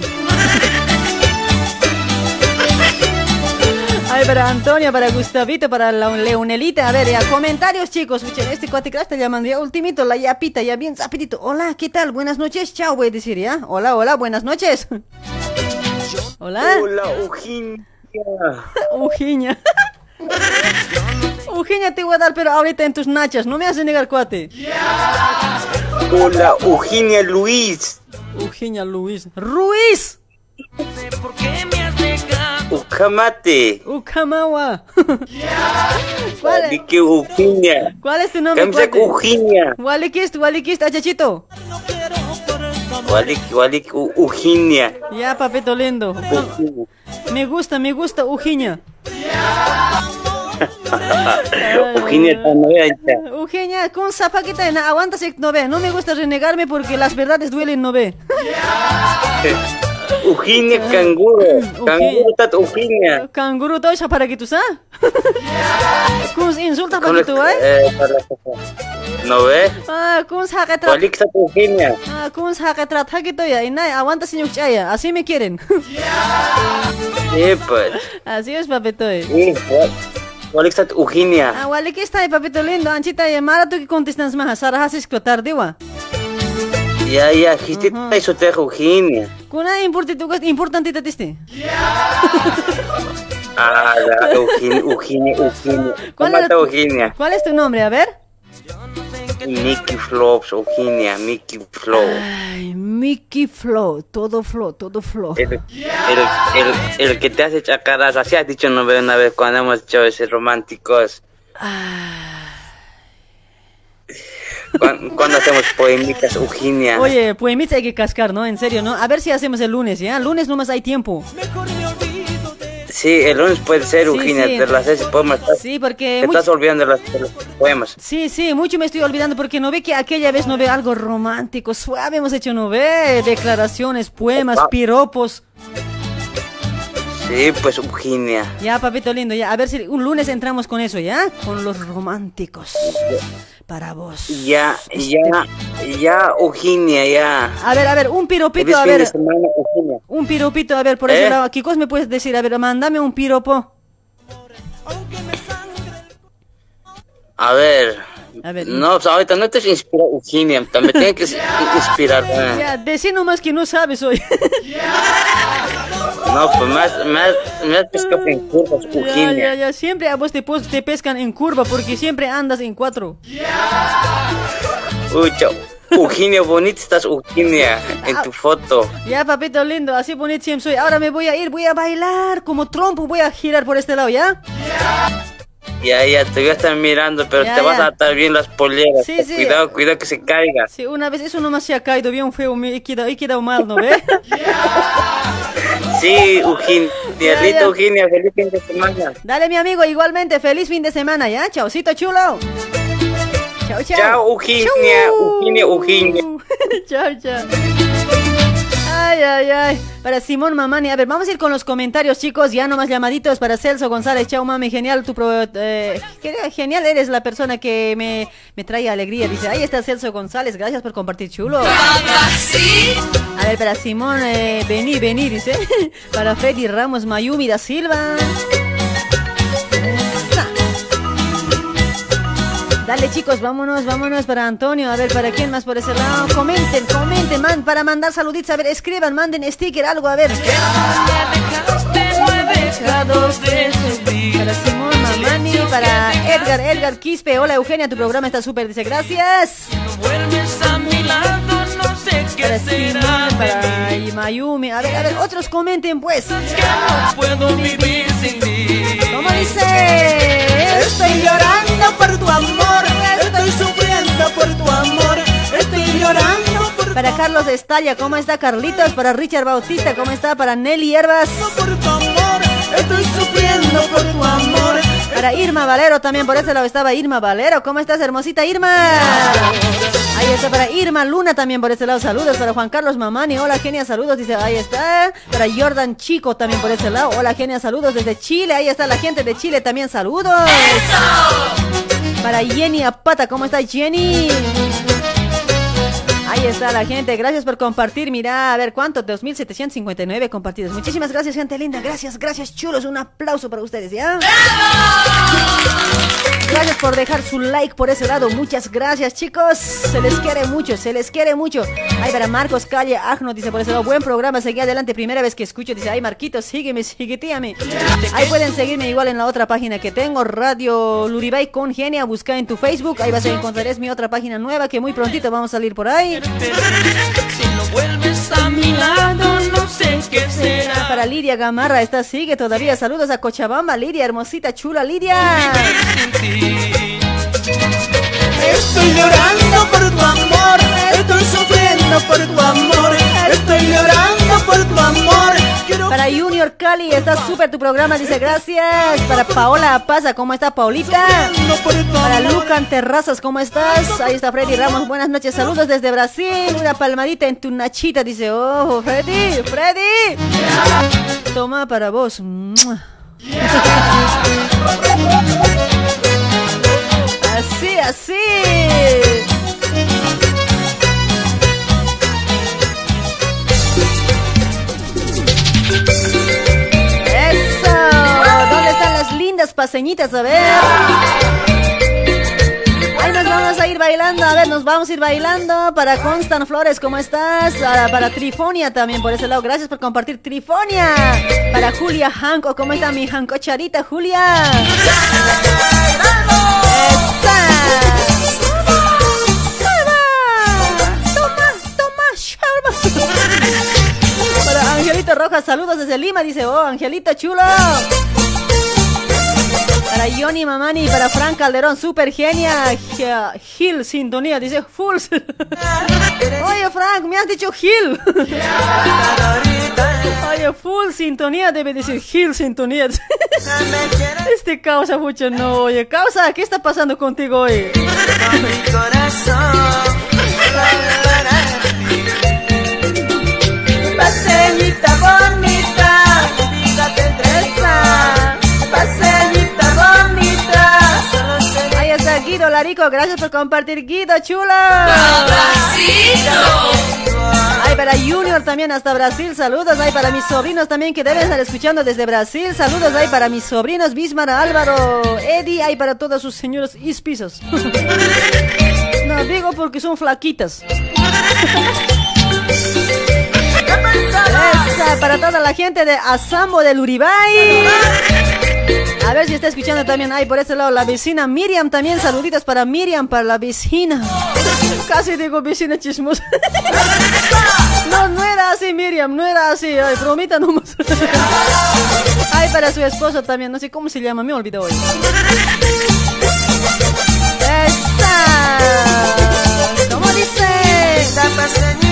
Ay, para Antonio, para Gustavito, para la Leonelita. A ver, ya, comentarios, chicos. Este cuate que está llamando ya ultimito, la yapita, ya bien rapidito. Hola, ¿qué tal? Buenas noches. Chao, voy a decir, ¿ya? Hola, hola, buenas noches. Hola. Hola, Ujiña. Ujiña. Ujiña te voy a dar, pero ahorita en tus nachas. No me haces negar, cuate. Hola, Eugenia Luis. Eugenia Luis. ¡Ruiz! Ucamate. Ucamawa. ¿Cuál, es- Dike Eugenia. cuál es tu nombre, Kamsak? Eugenia. Walikist, Walikist, achachito. Walik, walik, U- Eugenia. Ya, papito lindo. Me gusta, me gusta Ujiña. Eugenia. Eugenia, con zapaquita na aguanta si no ve. No me gusta renegarme porque las verdades duelen, no ve. Eugenia Canguro. Canguro tat Eugenia. Canguro tocha para que tú sabes. Kun insulta para que tú, ¿eh? eh, para- ¿No ve? Ah, kun saca tra. Walik tat Eugenia. Ah, kun saca tra que ya. Y nada, aguanta señor chaya. Así me quieren. Pues. Así es, papito. eh. Sí, wa- Walik tat Eugenia. Ah, que está, papito lindo. Anchita, y mara tú que contestas más. Sara haces que Ya, ya, histita y sote Eugenia. Kuna importante, importante te diste. Ah, la Eugenia, Eugenia, Eugenia. ¿Cuál ¿Cómo era está tu- Eugenia? ¿Cuál es tu nombre? A ver. Mickey Flops, Eugenia, Mickey Flow. Ay, Mickey Flow. Todo flow, todo flow. El, el, el, el que te hace chacaras, así has dicho no veo una vez cuando hemos hecho esos románticos. Cuando, cuando hacemos poemitas, Eugenia. Oye, poemitas hay que cascar, ¿no? En serio, ¿no? A ver si hacemos el lunes, ¿ya? Lunes nomás hay tiempo. Sí, el lunes puede ser, Sí, Eugenia, sí. de las seis poemas. Sí, porque... te mucho- estás olvidando de, las, de los poemas. Sí, sí, mucho me estoy olvidando porque no ve que aquella vez no ve algo romántico, suave hemos hecho, no ve declaraciones, poemas, piropos. Sí, pues Eugenia. Ya, papito lindo, ya, a ver si un lunes entramos con eso, ¿ya? Con los románticos. Para vos. Ya, ya, ya, Eugenia, ya. A ver, a ver, un piropito, a ver. semana. Un piropito, a ver, por ¿Eh? ese lado. Kikos, ¿me puedes decir? A ver, mándame un piropo. A ver. A ver. No, pues ahorita no te inspira Eugenia, también tiene que inspirar. eh. Ya, decí nomás que no sabes hoy. No, pues más, más, más pescado en curvas, ya, ya, Eugenia. ya, siempre a vos te, te pescan en curva porque siempre andas en cuatro. Uy, chao. Eugenia, bonita estás, Eugenia, en tu foto. Ya, papito lindo, así bonito siempre soy. Ahora me voy a ir, voy a bailar como trompo, voy a girar por este lado, ¿ya? Ya, ya, te voy a estar mirando, pero Ya, te vas a atar bien las. Sí, sí. Cuidado, cuidado que se caiga. Sí, una vez eso nomás se ha caído bien feo, me he quedado, he quedado mal, ¿no ve? Sí, Eugenia. Eugenia, feliz fin de semana. Dale, mi amigo, igualmente, feliz fin de semana, ¿ya? Chaucito chulo. Chao, chao. Chao, Eugenia, Eugenia, Eugenia. chao, chao. Ay, ay, ay. Para Simón Mamani. A ver, vamos a ir con los comentarios, chicos. Ya nomás llamaditos para Celso González. Chao, mami. Genial. Tu pro- eh, genial- eres la persona que me, me trae alegría. Dice, ahí está Celso González. Gracias por compartir, chulo. A ver, para Simón, eh, vení, vení, dice. Para Freddy Ramos Mayumi da Silva. Dale chicos, vámonos, vámonos para Antonio. A ver, ¿para quién más por ese lado? Comenten, comenten, man, para mandar saluditos. A ver, escriban, manden sticker, algo, a ver. Para Simón Mamani, para Edgar, Edgar Quispe. Hola Eugenia, tu programa está súper, dice gracias. Para para Mayumi. A ver, a ver, otros comenten pues. puedo vivir sin ti. ¿Cómo dice? Estoy llorando por tu amor, estoy sufriendo por tu amor, estoy llorando por Para Carlos Estalla, ¿cómo está Carlitos? Para Richard Bautista, ¿cómo está? Para Nelly Herbas. por tu amor, estoy sufriendo por tu amor, Para Irma Valero también, por ese lado estaba Irma Valero. ¿Cómo estás, hermosita Irma? Ahí está para Irma Luna también por ese lado. Saludos para Juan Carlos Mamani. Hola, genia, saludos. Dice, ahí está. Para Jordan Chico también por ese lado. Hola, genia, saludos desde Chile. Ahí está la gente de Chile también. Saludos. Para Jenny Apata, ¿cómo está Jenny? Ahí está la gente, gracias por compartir. Mira, a ver cuánto, 2759 compartidos. Muchísimas gracias, gente linda. Gracias, gracias, chulos. Un aplauso para ustedes, ¿ya? Gracias por dejar su like por ese lado. Muchas gracias, chicos. Se les quiere mucho, se les quiere mucho. Ay, para Marcos Calle Agno dice por ese lado. Buen programa, seguí adelante. Primera vez que escucho. Dice, ay, Marquito, sígueme, síguetíame. Ahí pueden seguirme igual en la otra página que tengo. Radio Luribay con Genia. Busca en tu Facebook. Ahí vas a encontrar. Es mi otra página nueva que muy prontito vamos a salir por ahí. Vuelves a mi lado, no sé qué será. Para Lidia Gamarra, esta sigue todavía. Saludos a Cochabamba, Lidia, hermosita, chula, Lidia. Estoy llorando por tu amor, estoy sufriendo por tu amor, estoy llorando por tu amor. Para Junior Cali, está súper tu programa, dice gracias. Para Paola Paza, ¿cómo está Paulita? Para Lucan Terrazas, ¿cómo estás? Ahí está Freddy Ramos, buenas noches, saludos desde Brasil. Una palmadita en tu nachita, dice, oh, Freddy, Freddy. Toma para vos. Así. Eso. ¿Dónde están las lindas paseñitas? A ver. Ahí nos vamos a ir bailando. A ver, nos vamos a ir bailando. Para Constant Flores, ¿cómo estás? Ah, Para Trifonia también por ese lado. Gracias por compartir Trifonia. Para Julia Hanco, ¿cómo está mi Hanco Charita, Julia? ¡Esa! Toma, toma, Sharma. Para Angelito Rojas, saludos desde Lima, dice, oh, Angelito chulo. Johnny Mamani, para Frank Calderón, super genia. Gil, sintonía, dice full. Oye, Frank, me has dicho Gil. Oye, full sintonía debe decir Gil, sintonía. Este causa mucho no, oye, causa, ¿qué está pasando contigo hoy? Paseñita bonita, gracias por compartir Guido, chulo. Ay, para Junior también hasta Brasil, saludos. Ay, para mis sobrinos también que deben estar escuchando desde Brasil, saludos. Ay, para mis sobrinos Bismar, Álvaro, Eddie, ay, para todos sus señores ispisos. No, digo porque son flaquitas. Esa, para toda la gente de Asambo del Uribay. A ver si está escuchando también. Ay, por ese lado, la vecina Miriam también. Saluditos para Miriam, para la vecina. Casi digo vecina chismosa. No, no era así, Miriam, no era así. Ay, bromita nomás. Ay, para su esposo también. No sé cómo se llama, me olvidó hoy. ¡Esa! ¿Cómo dice?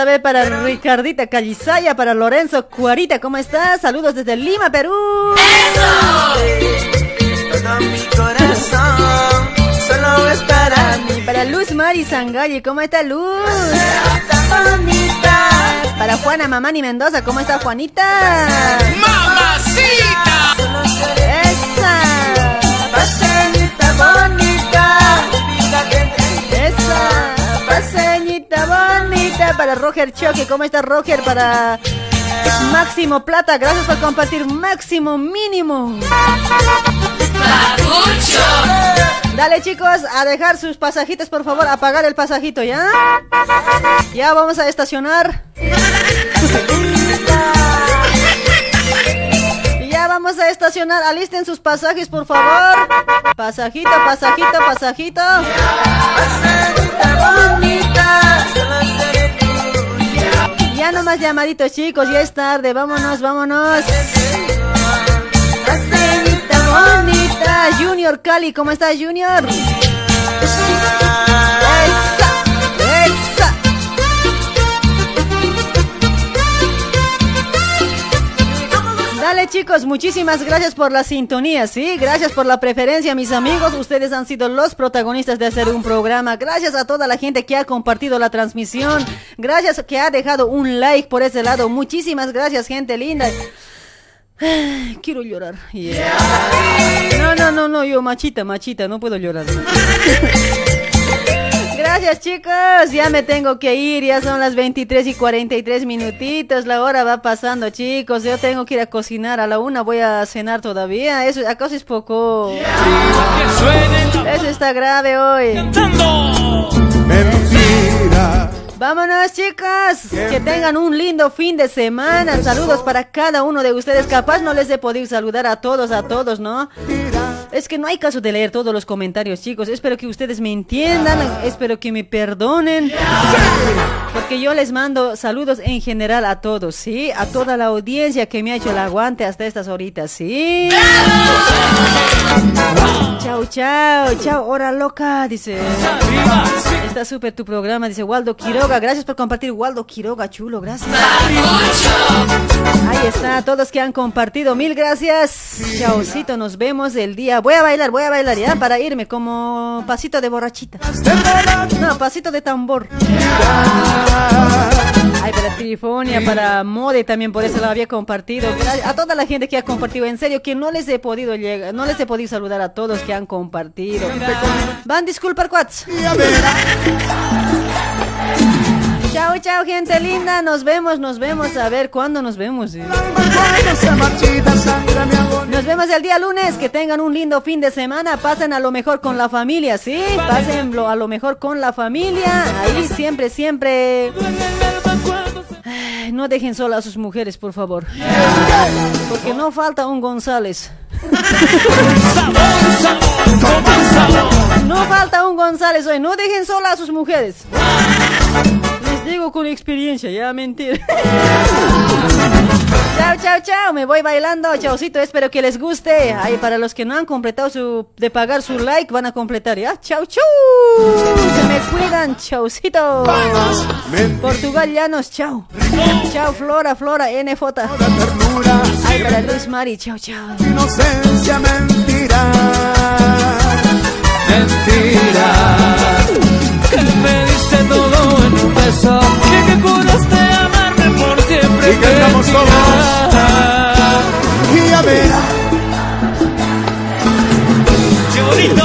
A ver para Ricardita Calizaya, para Lorenzo Cuarita, ¿cómo estás? Saludos desde Lima, Perú. Todo mi corazón solo es para mí. Para Luz Mari Sangalli, ¿cómo está Luz? bonita. Para Juana Mamani Mendoza, ¿cómo está Juanita? ¡Mamacita! ¡Esa! Paseñita bonita, para Roger Choque, ¿cómo está Roger? Para Máximo Plata, gracias por compartir Máximo Mínimo. Dale chicos, a dejar sus pasajitos, por favor, a pagar el pasajito, ¿ya? Ya vamos a estacionar. Ya vamos a estacionar, alisten sus pasajes, por favor. Pasajito, pasajito, pasajito. Ya no más llamaditos chicos, ya es tarde, vámonos, vámonos. Bonita, Junior Cali, ¿cómo estás Junior? Dale chicos, muchísimas gracias por la sintonía, sí, gracias por la preferencia, mis amigos, ustedes han sido los protagonistas de hacer un programa, gracias a toda la gente que ha compartido la transmisión, gracias que ha dejado un like por ese lado, muchísimas gracias gente linda. Quiero llorar. Yeah. No, no, no, no, yo machita, machita, no puedo llorar. Gracias chicos, ya me tengo que ir, ya son las 23 y 43 minutitos, la hora va pasando chicos, yo tengo que ir a cocinar, a la una voy a cenar todavía, eso acaso es poco... Eso está grave hoy. Vámonos chicos, que tengan un lindo fin de semana, saludos para cada uno de ustedes, capaz no les he podido saludar a todos, a todos, ¿no? Es que no hay caso de leer todos los comentarios, chicos. Espero que ustedes me entiendan, espero que me perdonen. Porque yo les mando saludos en general a todos, ¿sí? A toda la audiencia que me ha hecho el aguante hasta estas horitas, ¿sí? Chao, chao, chao, hora loca, dice. Está súper tu programa, dice Waldo Quiroga. Gracias por compartir, Waldo Quiroga, chulo, gracias. Ahí está, todos que han compartido, mil gracias. Chaucito, nos vemos el día. Voy a bailar, voy a bailar ya para irme como pasito de borrachita. No, pasito de tambor. Ay, para Trifonia, para Mode también por eso lo había compartido. A toda la gente que ha compartido, en serio, que no les he podido llegar, no les he podido saludar a todos que han compartido. Van disculpar, cuats. Chao, chao, gente linda. Nos vemos, nos vemos. A ver cuándo nos vemos. eh? Nos vemos el día lunes. Que tengan un lindo fin de semana. Pasen a lo mejor con la familia, ¿sí? Pásenlo a lo mejor con la familia. Ahí siempre, siempre. No dejen sola a sus mujeres, por favor. Porque no falta un González. No falta un González hoy. No dejen sola a sus mujeres. Digo con experiencia, ya mentir. Chao, chao, chao. Me voy bailando. Chaucito, espero que les guste. Ahí para los que no han completado su de pagar su like, van a completar, ¿ya? Chau, chau. Se me cuidan, chaucito. Portugal Llanos, chao. Chao, Flora, Flora, NJ. Ay, para Luis Mari, chao, chao. Inocencia mentira. Mentira. Me diste todo en un beso. Y que juraste amarme por siempre. Y que estamos solos. Y a ver. ¡Qué bonito!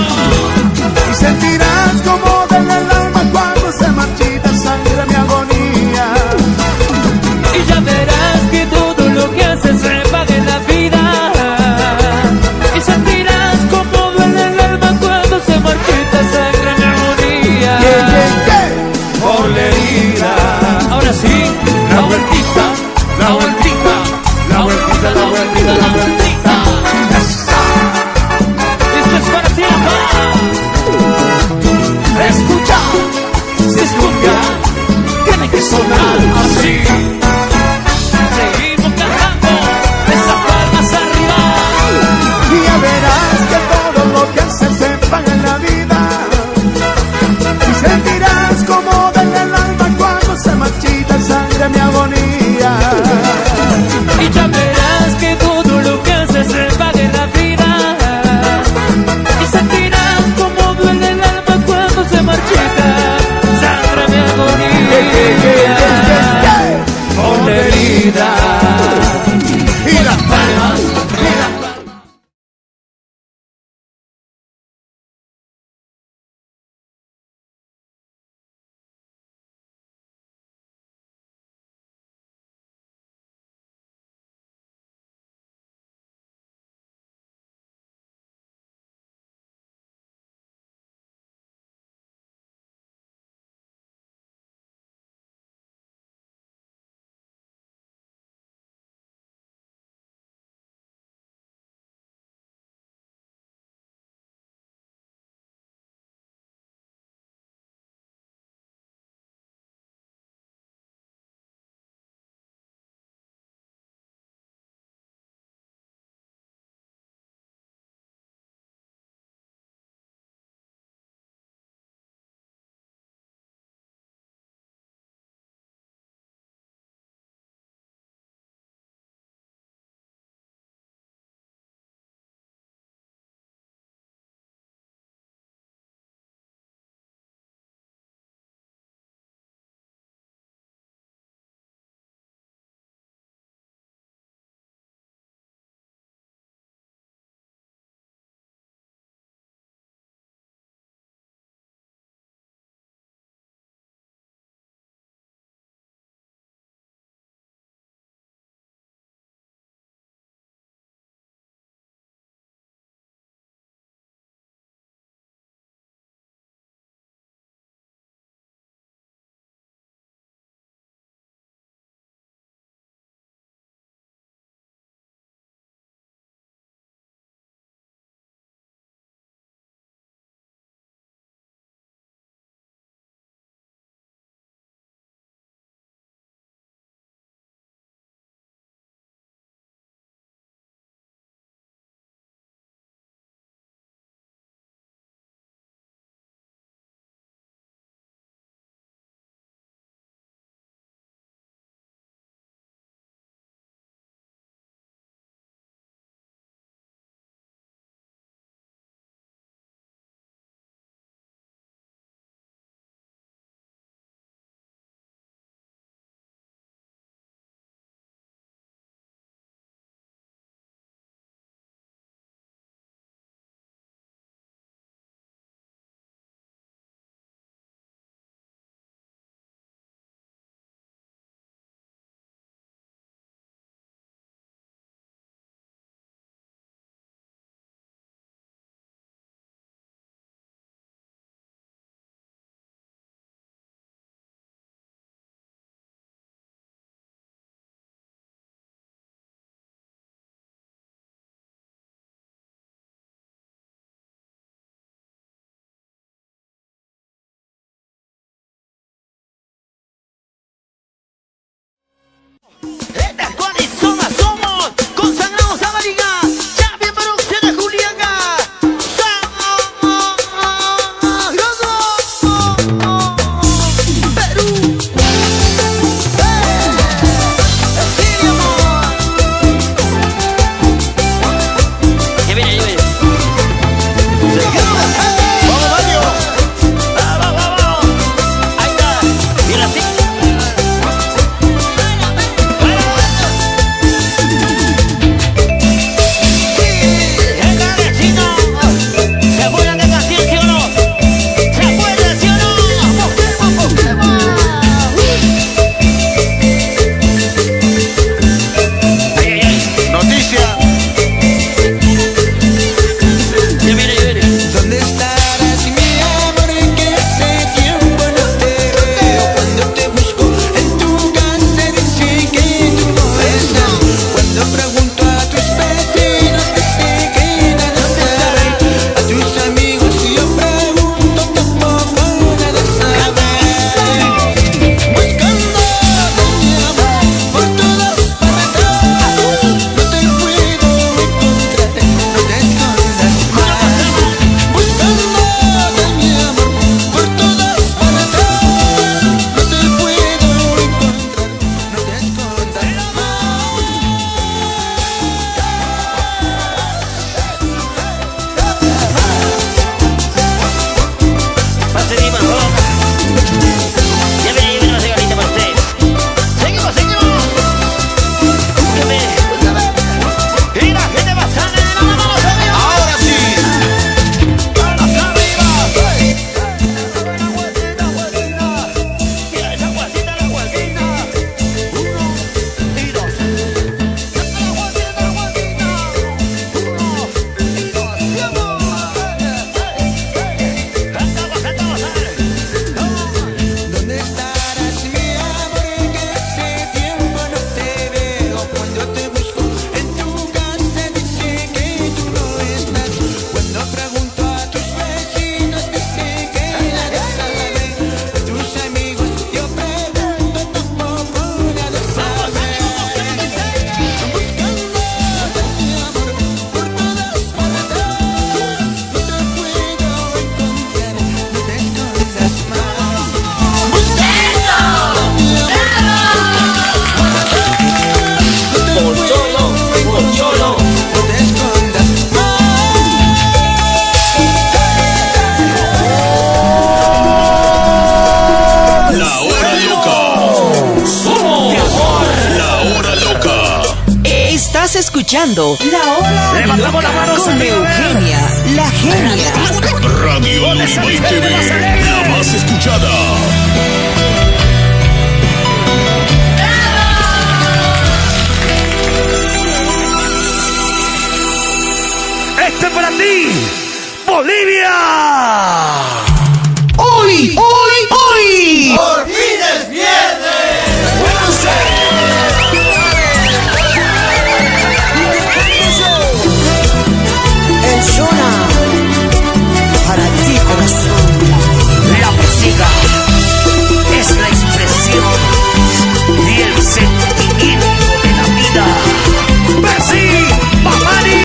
Y sentirás como del alma cuando se marchita sangre mi agonía.